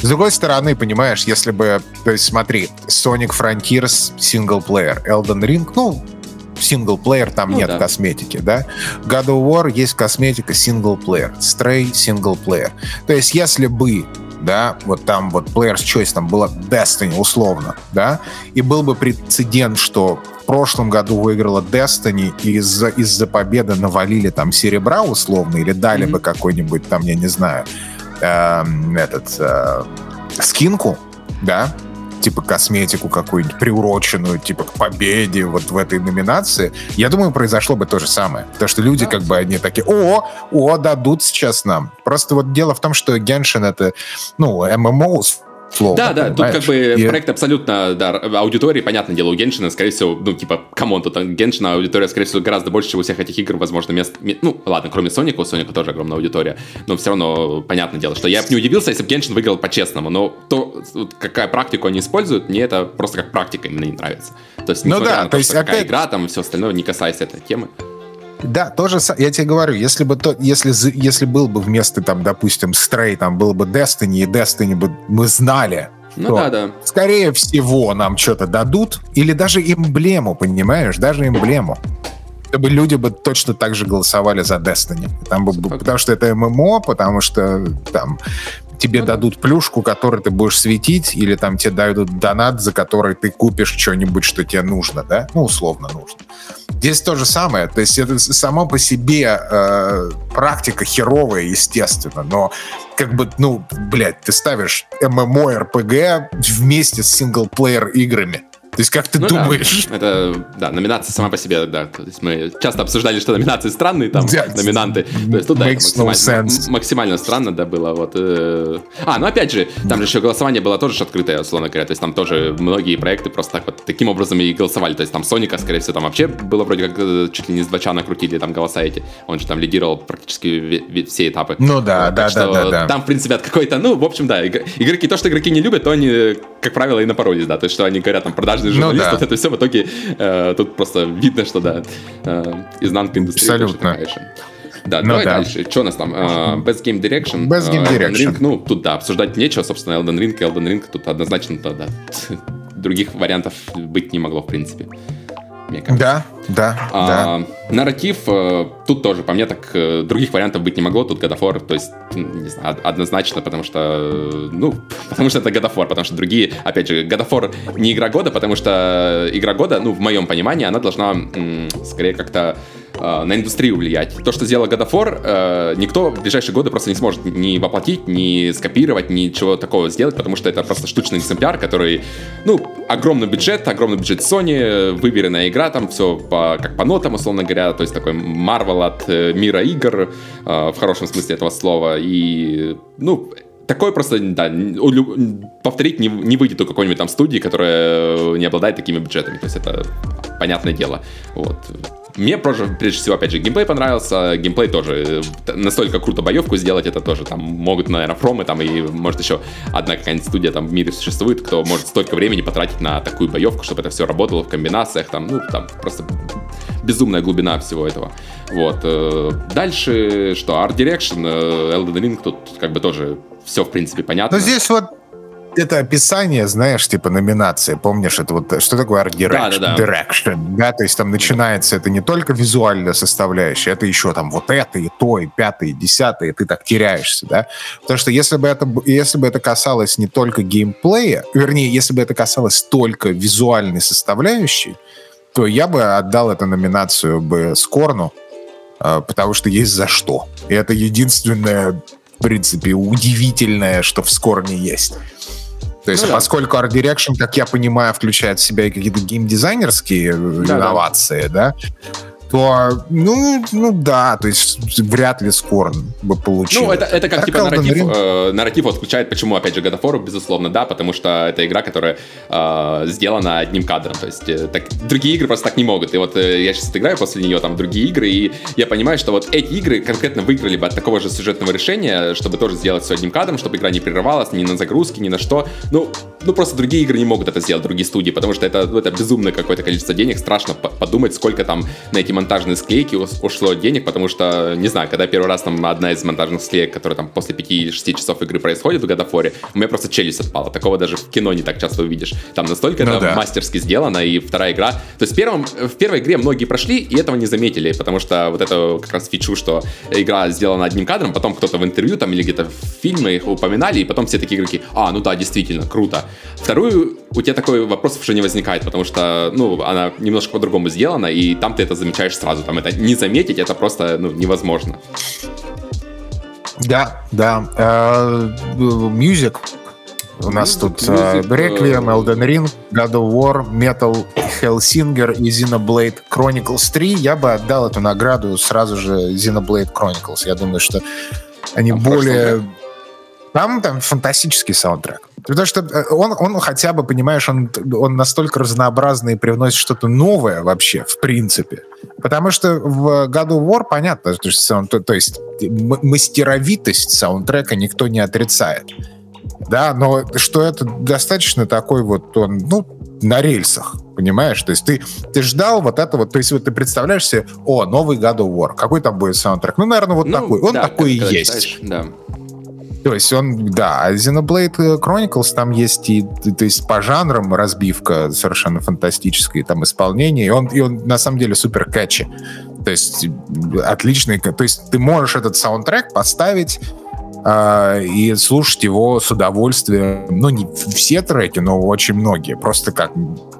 с другой стороны, понимаешь, если бы... То есть смотри, Sonic Frontiers синглплеер, Elden Ring, ну, синглплеер, там ну, нет да. косметики, да? God of War есть косметика синглплеер, Stray синглплеер. То есть если бы да, вот там вот Player's Choice, там была Destiny условно, да, и был бы прецедент, что в прошлом году выиграла Destiny, и из-за из победы навалили там серебра условно, или дали mm-hmm. бы какой-нибудь там, я не знаю, э, этот э, скинку, да, типа косметику какую-нибудь приуроченную, типа к победе вот в этой номинации, я думаю, произошло бы то же самое. Потому что люди как бы, они такие, о, о, дадут сейчас нам. Просто вот дело в том, что Genshin это, ну, MMO слово. Да, да, тут как бы и... проект абсолютно, да, аудитории, понятное дело, у Genshin а, скорее всего, ну, типа, come on, тут Genshin а аудитория, скорее всего, гораздо больше, чем у всех этих игр, возможно, мест, ну, ладно, кроме Соника, у Соника тоже огромная аудитория, но все равно, понятное дело, что я бы не удивился, если бы Genshin выиграл по-честному, но то, какая практику они используют, мне это просто как практика именно не нравится. То есть, ну да, на то, то есть опять... игра, там, все остальное, не касаясь этой темы. Да, тоже, я тебе говорю, если бы то, если, если был бы вместо, там, допустим, Stray, там был бы Destiny, и Destiny бы мы знали, ну да, да. Скорее всего, нам что-то дадут, или даже эмблему, понимаешь, даже эмблему. Чтобы люди бы точно так же голосовали за Destiny. Там бы, потому что это ММО, потому что там тебе ну, дадут плюшку, которой ты будешь светить, или там тебе дадут донат, за который ты купишь что-нибудь, что тебе нужно, да? Ну, условно нужно. Здесь то же самое. То есть это само по себе э, практика херовая, естественно, но как бы, ну, блядь, ты ставишь РПГ вместе с синглплеер играми. То есть как ты ну, думаешь? Да. Это, да, номинация сама по себе, да. То есть мы часто обсуждали, что номинации странные, там, yeah. номинанты. То есть тут, да, максимально, no максимально странно, да, было. Вот. Э. А, ну опять же, там же еще голосование было тоже открытое, условно говоря. То есть там тоже многие проекты просто так вот таким образом и голосовали. То есть там Соника, скорее всего, там вообще было вроде как э, чуть ли не с два накрутили там голоса эти. Он же там лидировал практически все этапы. Ну да, да, да, да, да. Там, в принципе, от какой-то, ну, в общем, да, игроки, то, что игроки не любят, то они, как правило, и напоролись, да. То есть, что они говорят, там, продажные каждый журналист, ну, да. вот это все в итоге э, тут просто видно, что да, э, изнанка индустрии. Абсолютно. Да, ну, давай да. дальше. Что у нас там? Uh, Best Game Direction. Best Game uh, Direction. Ring, ну, тут, да, обсуждать нечего, собственно, Elden Ring, Elden Ring, тут однозначно, да, да. Других вариантов быть не могло, в принципе мне кажется. Да, да, а, да. Нарратив, э, тут тоже, по мне, так э, других вариантов быть не могло. Тут War, то есть, не знаю, однозначно, потому что, э, ну, потому что это War, потому что другие, опять же, War не игра года, потому что игра года, ну, в моем понимании, она должна скорее как-то э, на индустрию влиять. То, что сделал э, никто в ближайшие годы просто не сможет ни воплотить, ни скопировать, ничего такого сделать, потому что это просто штучный экземпляр, который, ну, огромный бюджет, огромный бюджет Sony, выверенная игра, там все по, как по нотам, условно говоря, то есть такой Marvel от э, мира игр, э, в хорошем смысле этого слова, и, ну, такое просто, да, повторить не, не выйдет у какой-нибудь там студии, которая не обладает такими бюджетами. То есть это понятное дело. Вот. Мне прежде, прежде всего, опять же, геймплей понравился. Геймплей тоже настолько круто боевку сделать, это тоже там могут, наверное, фромы там и может еще одна какая-нибудь студия там в мире существует, кто может столько времени потратить на такую боевку, чтобы это все работало в комбинациях, там, ну, там просто безумная глубина всего этого. Вот. Э, дальше что? Art Direction, э, Elden Ring, тут как бы тоже все, в принципе, понятно. Но здесь вот это описание, знаешь, типа номинации, помнишь, это вот что такое art direction, да, да, да. direction, да, то есть там начинается это не только визуальная составляющая, это еще там вот это и то, и пятое, и десятое, и ты так теряешься, да, потому что если бы это, если бы это касалось не только геймплея, вернее, если бы это касалось только визуальной составляющей, то я бы отдал эту номинацию бы Скорну, а, потому что есть за что. И это единственное, в принципе, удивительное, что в Скорне есть. То есть, ну, поскольку Art Direction, как я понимаю, включает в себя и какие-то геймдизайнерские да, инновации, да, да то, ну, ну да, то есть вряд ли Скорн бы получил. Ну, это, это как, так типа, нарратив, э, нарратив вот включает, почему, опять же, God of War, безусловно, да, потому что это игра, которая э, сделана одним кадром, то есть э, так, другие игры просто так не могут, и вот э, я сейчас играю после нее там другие игры, и я понимаю, что вот эти игры конкретно выиграли бы от такого же сюжетного решения, чтобы тоже сделать все одним кадром, чтобы игра не прерывалась ни на загрузки, ни на что, ну, ну просто другие игры не могут это сделать, другие студии, потому что это, ну, это безумное какое-то количество денег, страшно подумать, сколько там на эти монтажные склейки ушло денег, потому что, не знаю, когда первый раз там одна из монтажных склеек, которая там после 5-6 часов игры происходит в War, у меня просто челюсть отпала. Такого даже в кино не так часто увидишь. Там настолько ну, это да. мастерски сделано, и вторая игра... То есть в, первом, в первой игре многие прошли, и этого не заметили, потому что вот это как раз фичу, что игра сделана одним кадром, потом кто-то в интервью там или где-то в фильме их упоминали, и потом все такие игроки, а, ну да, действительно, круто. Вторую у тебя такой вопрос уже не возникает, потому что, ну, она немножко по-другому сделана, и там ты это замечаешь сразу там это не заметить, это просто ну, невозможно. Да, да. Мюзик. У нас тут Реклием, Elden Ring, God of War, Metal, Hellsinger и Xenoblade Chronicles 3. Я бы отдал эту награду сразу же Xenoblade Chronicles. Я думаю, что они более... Там, там фантастический саундтрек. Потому что э, он, он хотя бы, понимаешь, он, он настолько разнообразный и привносит что-то новое вообще, в принципе. Потому что в of War понятно, то есть, то, то есть мастеровитость саундтрека никто не отрицает. Да, но что это достаточно такой вот он, ну, на рельсах, понимаешь? То есть ты, ты ждал вот это вот, то есть вот ты представляешь себе, о, новый God of War, какой там будет саундтрек? Ну, наверное, вот ну, такой. Он да, такой и есть. Читаешь, да. То есть он, да, а Xenoblade Chronicles там есть и, то есть по жанрам разбивка совершенно фантастическая, там исполнение, и он, и он на самом деле супер кэчи. То есть отличный, то есть ты можешь этот саундтрек поставить э, и слушать его с удовольствием. Ну, не все треки, но очень многие. Просто как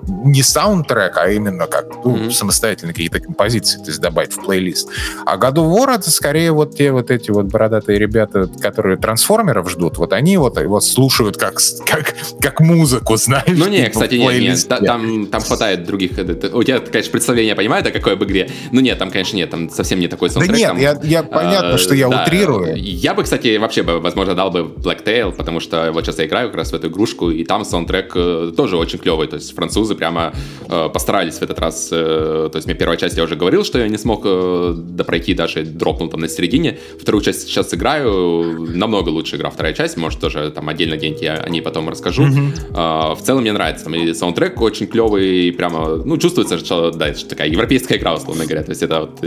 не саундтрек, а именно как ну, mm-hmm. самостоятельные какие-то композиции, то есть добавить в плейлист. А of War это скорее вот те вот эти вот бородатые ребята, которые трансформеров ждут, вот они вот, вот слушают как, как, как музыку, знаешь. Ну не, типа, кстати, нет, нет, там, там хватает других. У тебя, конечно, представление, я понимаю, о какой об игре. Ну нет, там, конечно, нет, там совсем не такой саундтрек. Да нет, там, я, я понятно, э, что я да, утрирую. Я бы, кстати, вообще вообще бы, возможно, дал бы Black Tail, потому что вот сейчас я играю как раз в эту игрушку, и там саундтрек э, тоже очень клевый. То есть французы прямо э, постарались в этот раз. Э, то есть мне первая часть я уже говорил, что я не смог э, допройти, даже дропнул там на середине. Вторую часть сейчас играю, намного лучше игра вторая часть, может тоже там отдельно где-нибудь я о ней потом расскажу. Mm-hmm. Э, в целом мне нравится. Там и саундтрек очень клевый, и прямо, ну, чувствуется, что, да, это такая европейская игра, условно говоря. То есть это вот э,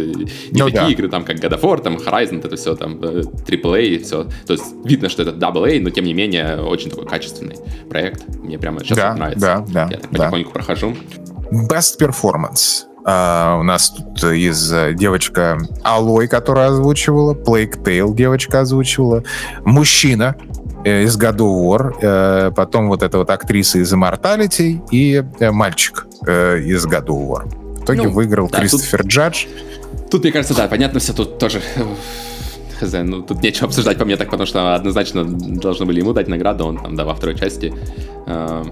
не ну, такие да. игры, там, как God of War, там, Horizon, это все, там, AAA и все. То есть видно, что это AA, но тем не менее очень такой качественный проект. Мне прямо сейчас да, нравится. Да, да, Я так потихоньку да. прохожу. Best Performance. Uh, у нас тут из uh, девочка Алой, которая озвучивала, Plague Tale девочка озвучивала, мужчина э, из God of War, э, потом вот эта вот актриса из Immortality и э, мальчик э, из God of War. В итоге ну, выиграл да, Кристофер тут, Джадж. Тут, мне кажется, да, понятно все, тут тоже хз, ну тут нечего обсуждать по мне так, потому что однозначно должны были ему дать награду, он там, да, во второй части, э,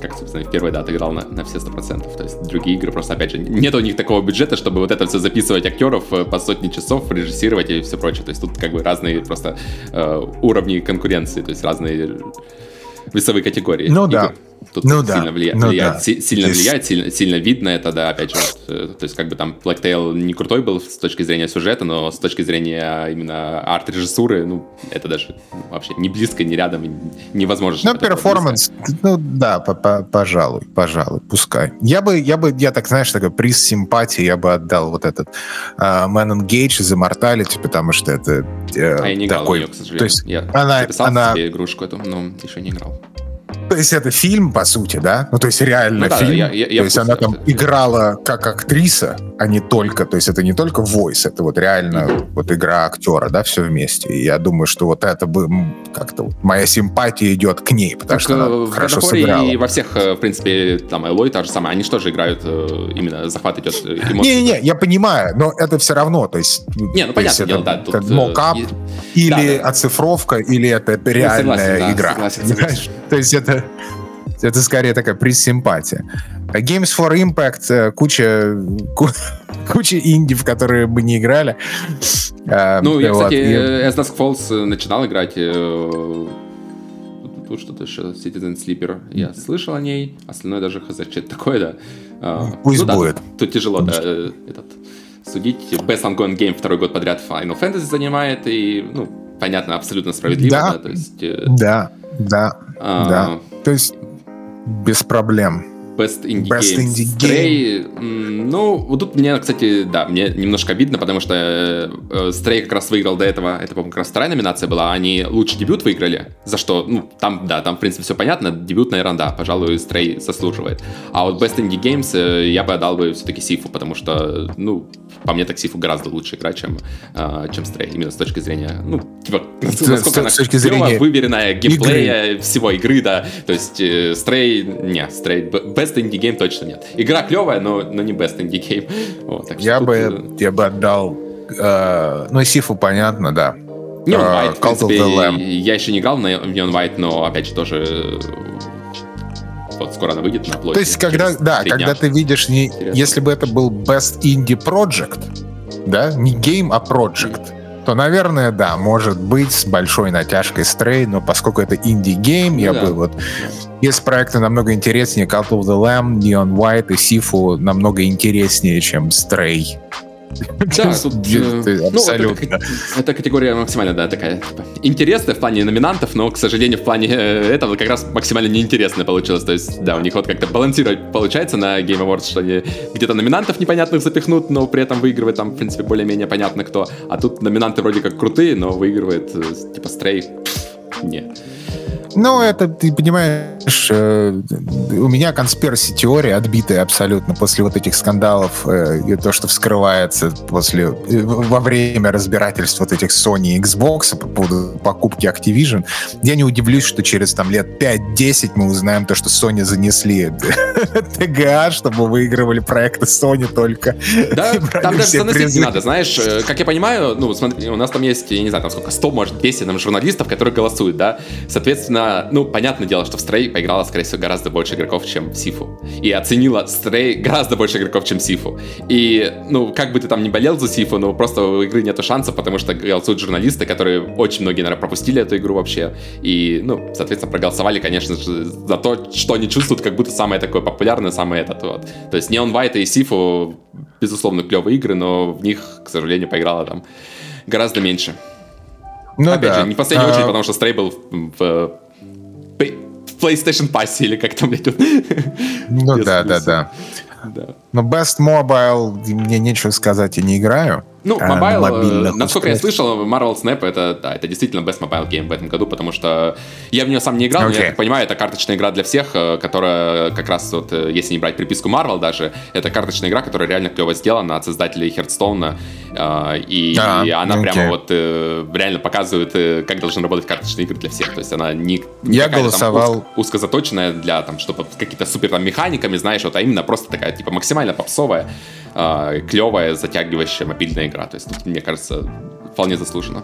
как, собственно, в первой, да, отыграл на, на все 100%. То есть другие игры просто, опять же, нет у них такого бюджета, чтобы вот это все записывать актеров э, по сотни часов, режиссировать и все прочее. То есть тут как бы разные просто э, уровни конкуренции, то есть разные весовые категории. Ну игр. да. Тут ну, сильно да. влияет, ну, влияет, да. си- сильно Здесь... влияет, сильно, сильно видно это, да, опять же, вот, э, то есть как бы там Black Tail не крутой был с точки зрения сюжета, но с точки зрения именно арт-режиссуры, ну, это даже вообще не близко, не рядом, невозможно. Ну, перформанс, ну, да, пожалуй, пожалуй, пускай. Я бы, я бы, я так, знаешь, такой приз симпатии я бы отдал вот этот uh, Man Engage из Immortality, потому что это uh, А я не играл такой, в нее, к сожалению. То есть я она, записал она... себе игрушку эту, но еще не играл. То есть это фильм, по сути, да? Ну, то есть реально ну, да, фильм. Я, я, я то есть она там это... играла как актриса, а не только... То есть это не только voice, это вот реально mm-hmm. вот игра актера, да, все вместе. И я думаю, что вот это бы как-то... Вот, моя симпатия идет к ней, потому так что она в хорошо сыграла. И во всех, э, в принципе, там, Элой та же самая, они же играют, э, именно захват идет эмоций. Не-не-не, я понимаю, но это все равно, то есть... Не, ну понятно дело, да. Тут, мокап. Или да, да. оцифровка, или это ну, реальная согласен, игра. Да, согласен, согласен. То есть это это скорее такая пресс-симпатия. Games for Impact, э, куча, куча инди, в которые мы не играли. А, ну, я, кстати, As Dusk Falls начинал играть тут что-то еще Citizen Sleeper. Я слышал о ней, остальное даже хз, что такое, да. А, Пусть ну, будет. Да, тут тяжело, да, э, этот, судить. Best Ongoing Game второй год подряд Final Fantasy занимает, и, ну, понятно, абсолютно справедливо, да, да то есть... Э, да, да, а, да. То есть без проблем. Best Indie Best Game. Indie Stray, game. ну, вот тут мне, кстати, да, мне немножко обидно, потому что э, Stray как раз выиграл до этого, это, по-моему, как раз вторая номинация была, они лучший дебют выиграли, за что, ну, там, да, там, в принципе, все понятно, дебют, наверное, да, пожалуй, Stray заслуживает. А вот Best Indie Games э, я бы отдал бы все-таки Сифу, потому что, ну, по мне, так Сифу гораздо лучше игра, чем, э, чем Stray, именно с точки зрения, ну, типа, насколько она с точки зрения выверенная геймплея игры. всего игры, да, то есть э, Stray, не, Stray, Best Indie Game точно нет. Игра клевая, но, но не Best Indie Game. Вот, так я, бы, э, я бы отдал, э, ну, Сифу понятно, да. Neon White, uh, в принципе, я еще не играл на Neon White, но, опять же, тоже вот скоро она выйдет на площадь. То есть, когда, да, когда ты видишь, не, если бы это был Best Indie Project, да, не game, а project, то, наверное, да, может быть, с большой натяжкой Stray, но поскольку это indie game, ну, я да. бы вот... Есть проекты намного интереснее, Cult of the Lamb, Neon White и Sifu намного интереснее, чем Stray. Да, тут, э, ну, это, это категория максимально, да, такая типа, интересная в плане номинантов, но, к сожалению, в плане э, этого как раз максимально неинтересная получилось. То есть, да, у них вот как-то балансировать получается на Game Awards, что они где-то номинантов непонятных запихнут, но при этом выигрывает там, в принципе, более-менее понятно кто. А тут номинанты вроде как крутые, но выигрывает э, типа Стрей. Не. Ну, это, ты понимаешь, э, у меня конспираси теория отбитая абсолютно после вот этих скандалов э, и то, что вскрывается после, э, во время разбирательств вот этих Sony и Xbox по поводу покупки Activision. Я не удивлюсь, что через там лет 5-10 мы узнаем то, что Sony занесли ТГА, чтобы выигрывали проекты Sony только. Да, там даже заносить не надо, знаешь, э, как я понимаю, ну, смотри, у нас там есть, я не знаю, там сколько, 100, может, 200 там, журналистов, которые голосуют, да, соответственно, ну, понятное дело, что в Stray поиграло, скорее всего, гораздо больше игроков, чем в Сифу. И оценила Стрей гораздо больше игроков, чем Сифу. И, ну, как бы ты там не болел за Сифу, но просто у игры нету шанса, потому что голосуют журналисты, которые очень многие, наверное, пропустили эту игру вообще. И, ну, соответственно, проголосовали, конечно же, за то, что они чувствуют, как будто самое такое популярное, самое этот вот. То есть Neon White и Sifu, безусловно, клевые игры, но в них, к сожалению, поиграла там гораздо меньше. Ну, Опять да. же, не в последнюю а... очередь, потому что Stray был в, в PlayStation Pass или как там идет. Ну да, да, да. Но Best Mobile мне нечего сказать, я не играю. Ну, mobile, э, насколько я слышал, Marvel Snap это, да, это действительно best mobile game в этом году, потому что я в нее сам не играл, okay. но я так понимаю, это карточная игра для всех, э, которая как раз вот, э, если не брать приписку Marvel даже, это карточная игра, которая реально клево сделана от создателей Hearthstone, и, а, и она okay. прямо вот реально показывает, как должны работать карточные игры для всех, то есть она не, не я голосовал там, узко, узко заточенная для там, чтобы какие-то супер там механиками, знаешь, вот, а именно просто такая типа максимально попсовая, клевая, затягивающая мобильная игра. То есть тут, мне кажется, вполне заслуженно.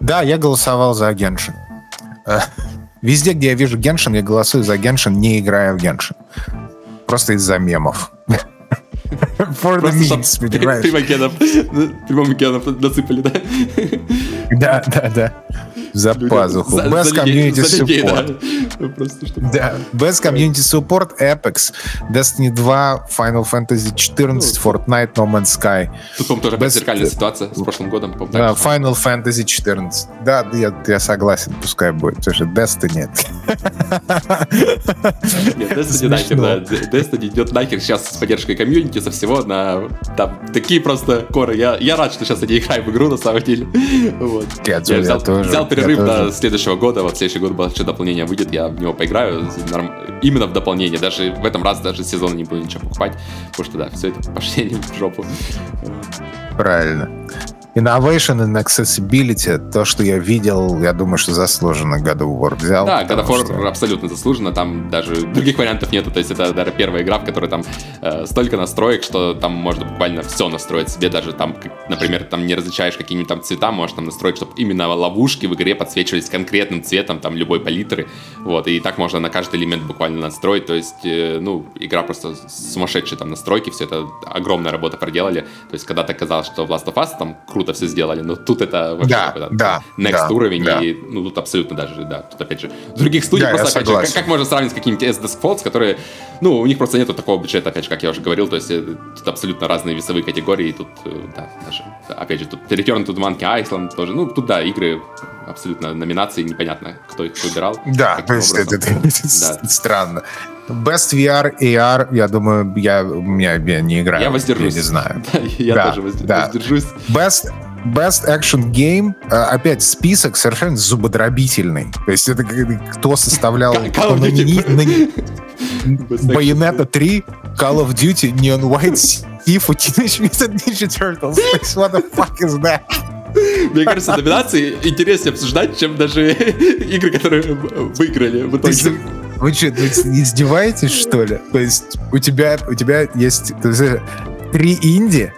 Да, я голосовал за Геншин. Э, везде, где я вижу Геншин, я голосую за Геншин, не играя в Геншин. Просто из-за мемов. For the memes, понимаешь? Прямым геном насыпали, да? Да, да, да. За пазуху. Без комьюнити support. Да. Без комьюнити support Apex, Destiny 2, Final Fantasy 14, Fortnite, No Man's Sky. Тут, по-моему, тоже Без... зеркальная ситуация с прошлым годом. Да, Final Fantasy 14. Да, я, я согласен, пускай будет. Потому что Destiny нет. Нет, Destiny нахер, да. Destiny идет нахер сейчас с поддержкой комьюнити, со всего на там такие просто коры. Я, я рад, что сейчас я не играю в игру, на самом деле. Вот. Я, я взял, тоже, взял перерыв до тоже. следующего года. Вот следующий год вообще дополнение выйдет, я в него поиграю. Именно в дополнение. Даже в этом раз даже сезон не буду ничего покупать. Потому что да, все это пошли в жопу. Правильно. Innovation and Accessibility, то, что я видел, я думаю, что заслуженно God of War взял. Да, God of War что... абсолютно заслуженно, там даже других вариантов нету, то есть это даже первая игра, в которой там э, столько настроек, что там можно буквально все настроить себе, даже там, например, там не различаешь какие-нибудь там цвета, можешь там настроить, чтобы именно ловушки в игре подсвечивались конкретным цветом, там, любой палитры, вот, и так можно на каждый элемент буквально настроить, то есть, э, ну, игра просто сумасшедшие там настройки, все это огромная работа проделали, то есть, когда-то казалось, что в Last of Us там круто круто все сделали, но тут это вообще да, да, next да, уровень, да. и ну, тут абсолютно даже, да, тут опять же, других студий да, просто, опять же, как, как можно сравнить с какими-то S-Desk Folds, которые, ну, у них просто нету такого бюджета, опять же, как я уже говорил, то есть э, тут абсолютно разные весовые категории, и тут, э, да, даже, опять же, тут Return to Monkey Island тоже, ну, тут, да, игры абсолютно номинации, непонятно, кто их выбирал. Да, то есть это, это, это странно. Best VR, AR, я думаю, я, у меня я не играю. Я воздержусь. Я не знаю. я да, тоже да. воздержусь. Best, Best Action Game, а, опять список совершенно зубодробительный. То есть это кто составлял... Bayonetta 3, Call of Duty, Neon White, Sifu, Teenage Mutant Ninja Turtles. What the fuck is that? Мне кажется, номинации интереснее обсуждать, чем даже игры, которые выиграли в итоге. Вы что, издеваетесь, что ли? То есть у тебя, у тебя есть три инди,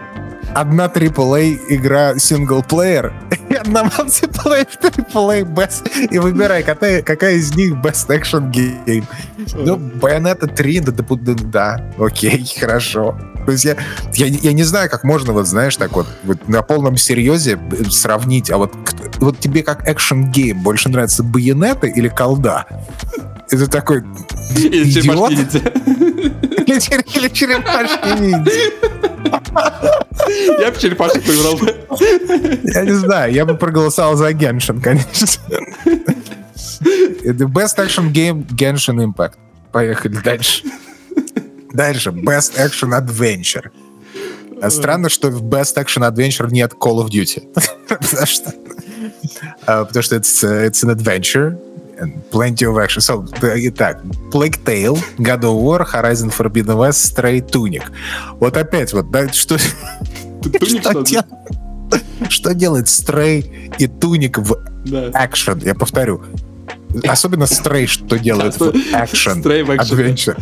одна AAA игра синглплеер и одна мультиплеер AAA best. И выбирай, какая, какая из них best action game. Ну, Bayonetta 3, да, да, да, да, окей, хорошо. То есть я, я, я не знаю, как можно, вот знаешь, так вот, вот на полном серьезе сравнить, а вот, вот тебе как экшен гейм больше нравится Байонета или колда? Это такой Или идиот? Или черепашки ниндзя. Я бы черепашек выбрал. Я не знаю, я бы проголосовал за Genshin, конечно. The best action game Genshin Impact. Поехали дальше. Дальше. Best Action Adventure. А странно, что в Best Action Adventure нет Call of Duty. потому что, uh, потому что it's, uh, an adventure and plenty of action. So, итак, Plague Tale, God of War, Horizon Forbidden West, Stray, Tunic. Вот опять вот, да, что... что, дел... что делает Stray и Tunic в action? Я повторю. Особенно Stray, что делает в action, adventure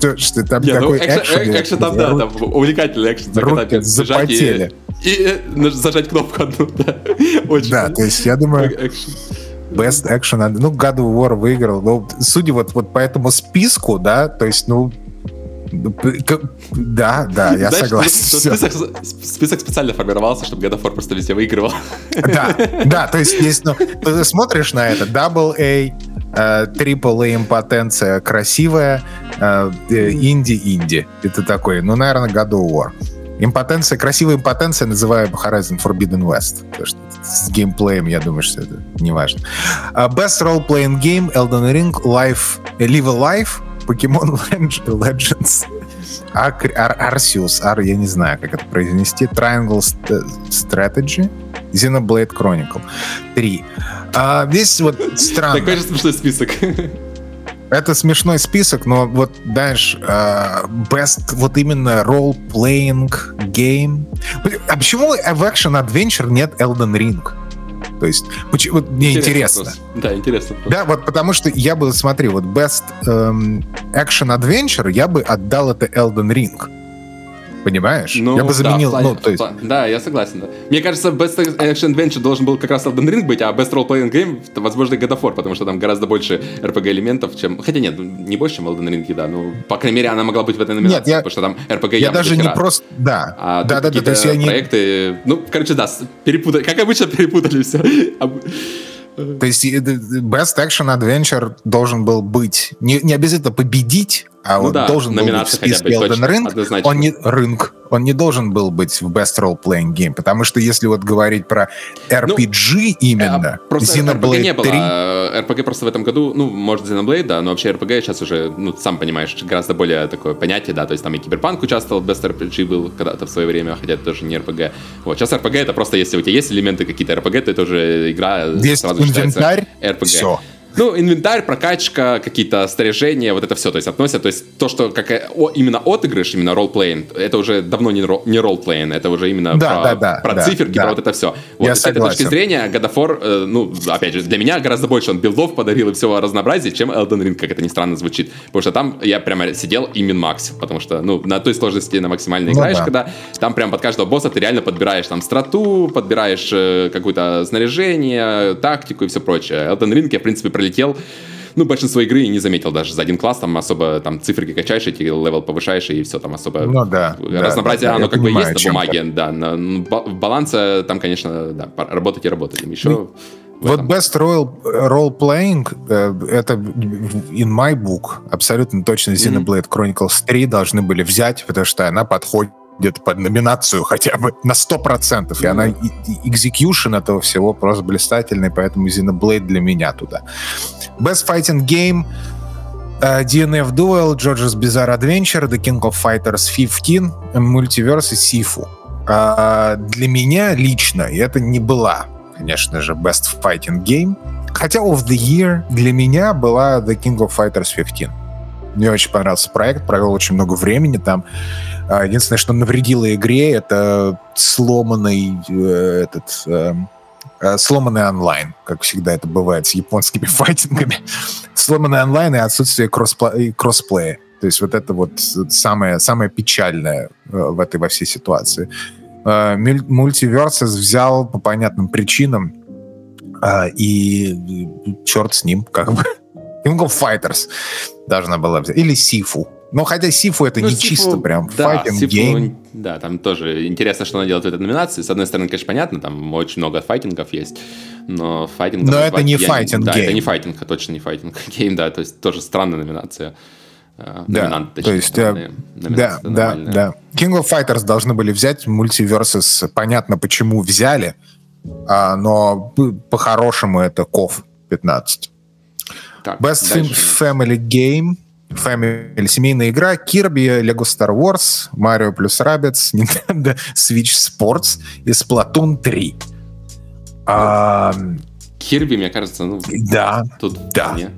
что, что там Не, такой ну, экшен. Экшен там, да, там увлекательный экшен. Руки запотели. И, и, и зажать кнопку одну, да. Очень. Да, то есть я думаю... Экшен. Best Action, ну, God of War выиграл. Ну, судя вот, вот по этому списку, да, то есть, ну, да, да, я Знаешь, согласен. Список, список специально формировался, чтобы God of War просто везде выигрывал. Да, да, то есть есть, ну, ты смотришь на это, Double A, Triple A импотенция красивая, инди-инди. Это такой, ну, наверное, God of War. Импотенция, красивая импотенция называю Horizon Forbidden West. Потому что с геймплеем, я думаю, что это не важно. Best Role-Playing Game, Elden Ring, Life, Live a Life, Pokemon Legends, Arceus, Ar, я не знаю, как это произнести, Triangle Strategy, Xenoblade Chronicle. Три. А, здесь вот странно. Такой же смешной список. Это смешной список, но вот, знаешь, uh, best вот именно role-playing game. А почему в Action Adventure нет Elden Ring? То есть, почему, вот мне интересно. интересно. Да, интересно. Да, вот потому что я бы, смотри, вот Best ähm, Action Adventure я бы отдал это Elden Ring. Понимаешь? Ну, я бы заменил, да, ну, то есть... Да, я согласен, да. Мне кажется, Best Action Adventure должен был как раз Elden Ring быть, а Best Role Playing Game, это, возможно, God of War, потому что там гораздо больше RPG-элементов, чем... Хотя нет, не больше, чем Elden Ring, да, ну, по крайней мере, она могла быть в этой номинации, нет, я... потому что там RPG Я даже не просто... Да, а да, да, да, то есть я не... проекты... Ну, короче, да, перепутали, как обычно, перепутали все. То есть э, Best Action Adventure должен был быть не, не обязательно победить, а ну вот да, должен был быть в списке Elden Ring. Он не рынок, он не должен был быть в Best Role Playing Game, потому что если вот говорить про RPG ну, именно, а, просто Xenoblade RPG не было. 3... RPG просто в этом году, ну, может, Xenoblade, да, но вообще RPG сейчас уже, ну, сам понимаешь, гораздо более такое понятие, да, то есть там и Киберпанк участвовал, Best RPG был когда-то в свое время, хотя это тоже не RPG. Вот, сейчас RPG это просто, если у тебя есть элементы какие-то RPG, то это уже игра есть сразу инвентарь, RPG. Все. Ну, инвентарь, прокачка, какие-то снаряжения, вот это все, то есть относят, то есть то, что как, о, именно отыгрыш, именно ролл-плейн, это уже давно не, ролл, не ролл-плейн, это уже именно да, про, да, да, про да, циферки, да. про вот это все. Вот Я с согласен. этой точки зрения War, э, ну, опять же, для меня гораздо больше он билдов подарил и всего разнообразия, чем Elden Ring, как это ни странно звучит. Потому что там я прямо сидел и min-макс, потому что, ну, на той сложности на максимальной ну, играешь, да. когда там прям под каждого босса ты реально подбираешь там страту, подбираешь э, какое-то снаряжение, тактику и все прочее. Elden Ring я, в принципе, пролетел ну, большинство игры не заметил даже за один класс, там особо там циферки качаешь, эти level повышаешь, и все там особо... Ну, да. Разнообразие, да, оно как бы есть на бумаге, да, на, в балансе там, конечно, да, работать и работать. Еще ну, вот Best Role, role Playing э, это in my book абсолютно точно Xenoblade Chronicles 3 должны были взять, потому что она подходит где-то под номинацию хотя бы на 100%. И она, экзекьюшн этого всего просто блистательный, поэтому Xenoblade для меня туда. Best Fighting Game uh, DNF Duel, George's Bizarre Adventure, The King of Fighters 15, Multiverse и Sifu. Uh, для меня лично, и это не была, конечно же, Best Fighting Game, хотя of the Year для меня была The King of Fighters 15. Мне очень понравился проект, провел очень много времени там. А, единственное, что навредило игре, это сломанный э, этот э, э, сломанный онлайн, как всегда это бывает с японскими файтингами. сломанный онлайн и отсутствие кроссплея. кроссплея. То есть вот это вот самое, самое печальное в этой во всей ситуации. Мультиверсис взял по понятным причинам, и черт с ним, как бы. King of Fighters должна была взять. Или Sifu. Но хотя Sifu это ну, не Sifu, чисто прям да, fighting game. Да, там тоже интересно, что она делает в этой номинации. С одной стороны, конечно, понятно, там очень много файтингов есть, но файтинг... Но это не файтинг Да, это не файтинг, а точно не fighting game, да, то есть тоже странная номинация. Э, да, точнее, то есть, э, да, да, да. King of Fighters должны были взять MultiVersus, понятно, почему взяли, а, но по-хорошему это KOF 15. Так, Best дальше. Family Game — Family, семейная игра, Kirby, Lego Star Wars, Mario plus Rabbids, Nintendo Switch Sports и Splatoon 3. А, Кирби, мне кажется, ну, да, тут да, вполне,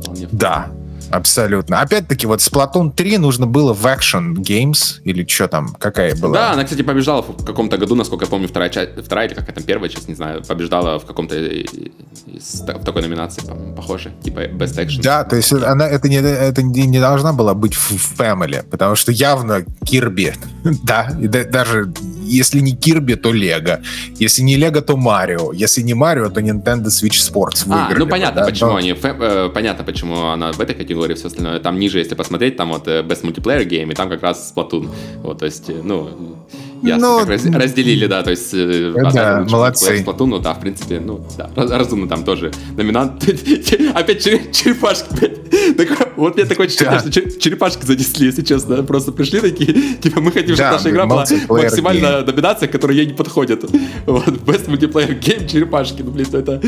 вполне. да, абсолютно. Опять-таки, вот Splatoon 3 нужно было в Action Games, или что там, какая была? Да, она, кстати, побеждала в каком-то году, насколько я помню, вторая часть, вторая или какая там первая часть, не знаю, побеждала в каком-то из в такой номинации, похоже, типа Best Action. Да, то есть она, это, не, это не должна была быть в Family, потому что явно Кирби, да, и даже если не Кирби, то Лего. Если не Лего, то Марио. Если не Марио, то Nintendo Switch Sports выиграли. А, ну понятно, да? почему Но... они, э, понятно, почему она в этой категории, все остальное. Там ниже, если посмотреть, там вот э, Best Multiplayer Game, и там как раз Splatoon. Вот, то есть, э, ну, Ясно, ну, раз, разделили, да, то есть... Э, да, молодцы. Платун, ну да, в принципе, ну да, разумно там тоже номинант. Опять черепашки. Так, вот мне такое ощущение, что черепашки занесли, если честно. Просто пришли такие, типа, мы хотим, чтобы наша игра была максимально номинация, которая ей не подходит. Вот, Best Multiplayer Game, черепашки, ну, блин, это...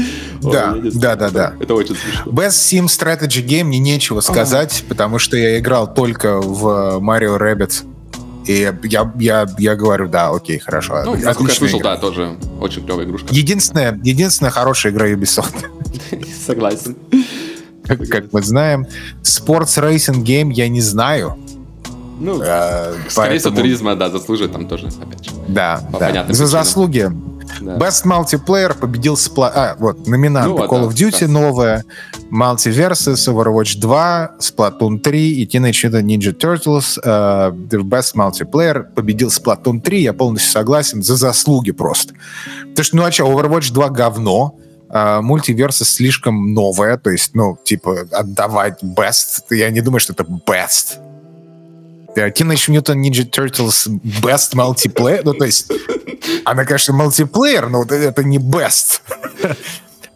Да, да, да, да. Это очень смешно. Best Sim Strategy Game, мне нечего сказать, потому что я играл только в Mario Rabbids и я, я, я говорю, да, окей, хорошо. Ну, насколько я слышал, игра. да, тоже очень клевая игрушка. Единственная, единственная хорошая игра Ubisoft. Согласен. Как, как мы знаем. Sports Racing Game я не знаю. Ну, э, скорее всего, туризма, да, заслуживает там тоже, опять же. Да, да. За заслуги да. Best Multiplayer победил Spla... А, вот, номинанты ну, Call of Duty новая, Multiversus, Overwatch 2, Splatoon 3 и Teenage Mutant Ninja Turtles. Uh, Best Multiplayer победил Splatoon 3, я полностью согласен, за заслуги просто. Потому что, ну а что, Overwatch 2 говно, Uh, Multiversus слишком новое, то есть, ну, типа, отдавать best, я не думаю, что это best. Teenage Mutant Ninja Turtles Best Multiplayer, ну, то есть, она, конечно, мультиплеер, но это не best.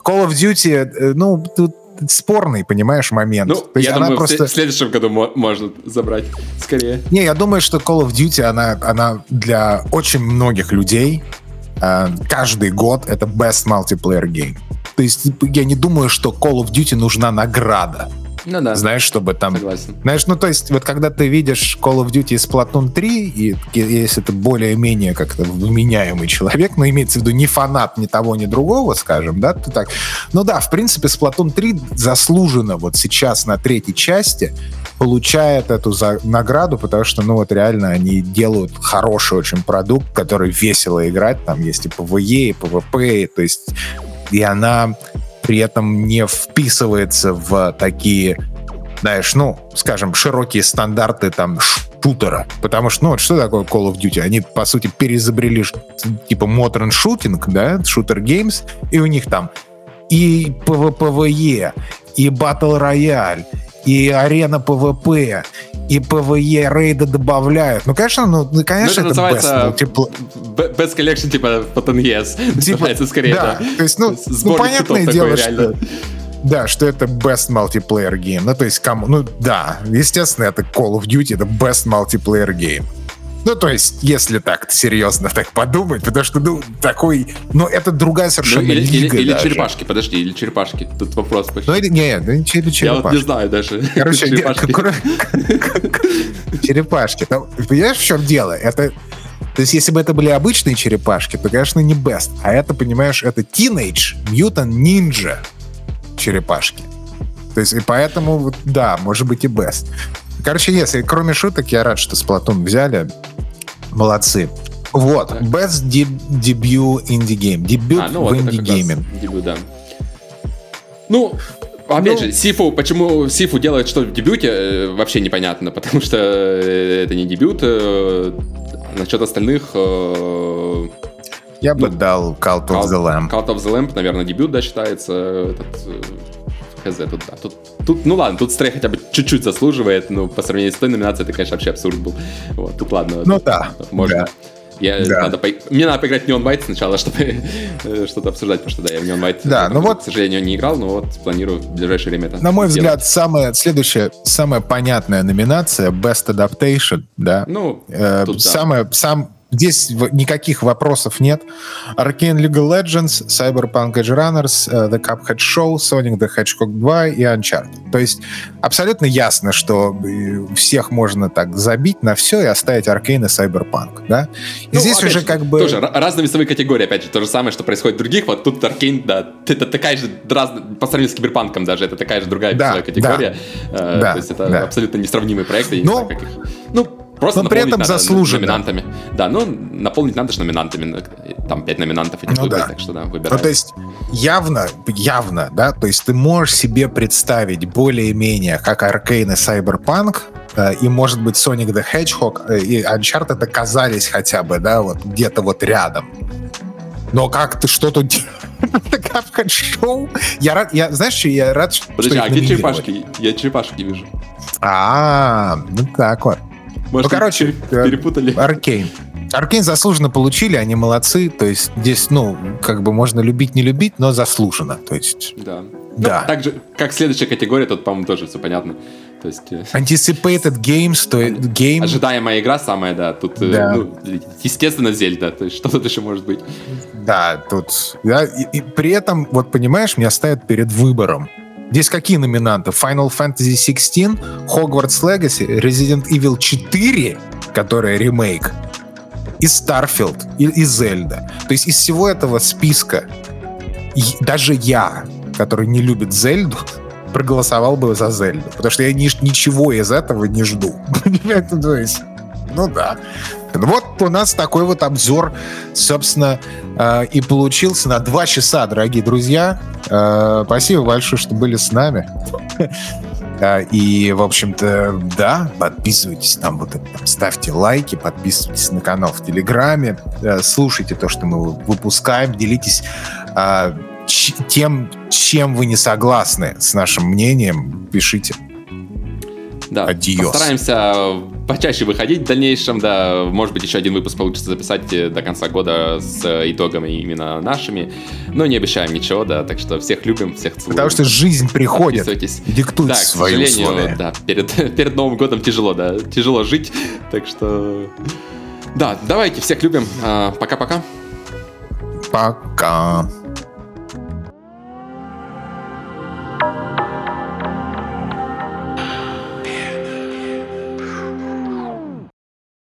Call of Duty, э, ну, тут спорный, понимаешь, момент. Ну, То есть я она думаю, просто... в следующем году можно забрать, скорее. Не, я думаю, что Call of Duty, она, она для очень многих людей э, каждый год это best multiplayer game. То есть я не думаю, что Call of Duty нужна награда. Ну да. Знаешь, чтобы там... Согласен. Знаешь, ну то есть вот когда ты видишь Call of Duty из Splatoon 3, и если ты более-менее как-то вменяемый человек, но имеется в виду не фанат ни того, ни другого, скажем, да, ты так... Ну да, в принципе, Splatoon 3 заслуженно вот сейчас на третьей части получает эту за награду, потому что, ну вот реально они делают хороший очень продукт, который весело играть, там есть и PvE, и PvP, то есть и она при этом не вписывается в такие, знаешь, ну, скажем, широкие стандарты там шутера. Потому что, ну, вот что такое Call of Duty? Они, по сути, переизобрели типа Modern Shooting, да, Shooter Games, и у них там и PvPvE, и Battle Royale, и арена PvP, и PvE рейды добавляют. Ну, конечно, ну, ну конечно, ну, это, это называется best, ну, типа... Best Collection, типа, потом yes. Типа, называется скорее, да. да. То есть, ну, ну понятное дело, что... Да, что это best multiplayer game. Ну, то есть, кому... Ну, да, естественно, это Call of Duty, это best multiplayer game. Ну, то есть, если так серьезно так подумать, потому что, ну, такой... Ну, это другая совершенно ну, или, лига или, или черепашки, подожди, или черепашки. Тут вопрос почти. Ну, или, нет, ну, черепашки. Я вот не знаю даже. Короче, черепашки. черепашки. Ну, понимаешь, в чем дело? Это то есть, если бы это были обычные черепашки, то, конечно, не best. А это, понимаешь, это Teenage Mutant Ninja черепашки. То есть, и поэтому, да, может быть и best. Короче, если кроме шуток, я рад, что Splatoon взяли. Молодцы. Вот, так. Best Debut Indie Game. Дебют а, ну, в Indie Gaming. Дебют, да. Ну, Опять ну, же, Сифу, почему Сифу делает что в дебюте, э, вообще непонятно, потому что э, это не дебют. Э, насчет остальных... Я ну, бы дал Cult of the Lamp. Cult of the Lamp, наверное, дебют, да, считается. Этот, хз, тут, да, тут, тут, ну ладно, тут Стрей хотя бы чуть-чуть заслуживает, но по сравнению с той номинацией это, конечно, вообще абсурд был. Вот, тут ладно. Ну да. Можно. Да. Я, да. надо по... Мне надо поиграть в Neon White сначала, чтобы э, что-то обсуждать, потому что да, я в Neon White, да, ну вот, к сожалению, не играл, но вот планирую в ближайшее время это На мой сделать. взгляд, самая следующая, самая понятная номинация Best Adaptation, да? Ну, э, тут, самая, да. сам, Здесь никаких вопросов нет. Arcane Legal Legends, Cyberpunk Edge Runners, uh, The Cuphead Show, Sonic the Hedgehog 2 и Uncharted. То есть абсолютно ясно, что э, всех можно так забить на все и оставить Arcane и Cyberpunk, да? И ну, здесь уже же, как бы... Тоже разные весовые категории, опять же, то же самое, что происходит в других. Вот тут Arcane, да, это такая же, раз, по сравнению с Киберпанком даже, это такая же другая да, весовая категория. Да, uh, да, то есть это да. абсолютно несравнимые проекты. Но... не знаю, как их... Ну, Просто Но при этом заслуженно. Номинантами. Да, ну, наполнить надо же номинантами. Там пять номинантов этих ну, выбрать, да. так что да, выбирай. Ну, то есть, явно, явно, да, то есть ты можешь себе представить более-менее, как Аркейн и Cyberpunk, э, и, может быть, Sonic the Hedgehog э, и Uncharted оказались хотя бы, да, вот где-то вот рядом. Но как ты что тут как шоу. Я рад, я, знаешь, что я рад, что Подожди, а где черепашки? Я черепашки вижу. А, ну так вот. Может, ну, короче, э, перепутали. Аркейн. Аркейн заслуженно получили, они молодцы. То есть здесь, ну, как бы можно любить, не любить, но заслуженно. То есть... Да. Да. Ну, так же, как следующая категория, тут, по-моему, тоже все понятно. То есть... Э, Anticipated Games, то game... Ожидаемая игра самая, да. Тут, э, да. Ну, естественно, Зельда. То есть что тут еще может быть? Да, тут... Да, и, и при этом, вот понимаешь, меня ставят перед выбором. Здесь какие номинанты? Final Fantasy 16, Hogwarts Legacy, Resident Evil 4, которая ремейк, и Starfield, и, и Zelda. То есть из всего этого списка даже я, который не любит Зельду, проголосовал бы за Зельду. Потому что я ни, ничего из этого не жду. Ну да. Вот у нас такой вот обзор, собственно, э, и получился на два часа, дорогие друзья. Э, спасибо большое, что были с нами. Э, и, в общем-то, да, подписывайтесь там, вот, ставьте лайки, подписывайтесь на канал в Телеграме, слушайте то, что мы выпускаем, делитесь тем, чем вы не согласны с нашим мнением, пишите. Да, Адиос. постараемся почаще выходить в дальнейшем, да, может быть, еще один выпуск получится записать э, до конца года с итогами именно нашими, но не обещаем ничего, да, так что всех любим, всех целуем. Потому что жизнь приходит, диктует да, свои к сожалению, условия. да, перед, перед Новым годом тяжело, да, тяжело жить, так что... Да, давайте, всех любим, а, пока-пока. Пока. -пока. Пока.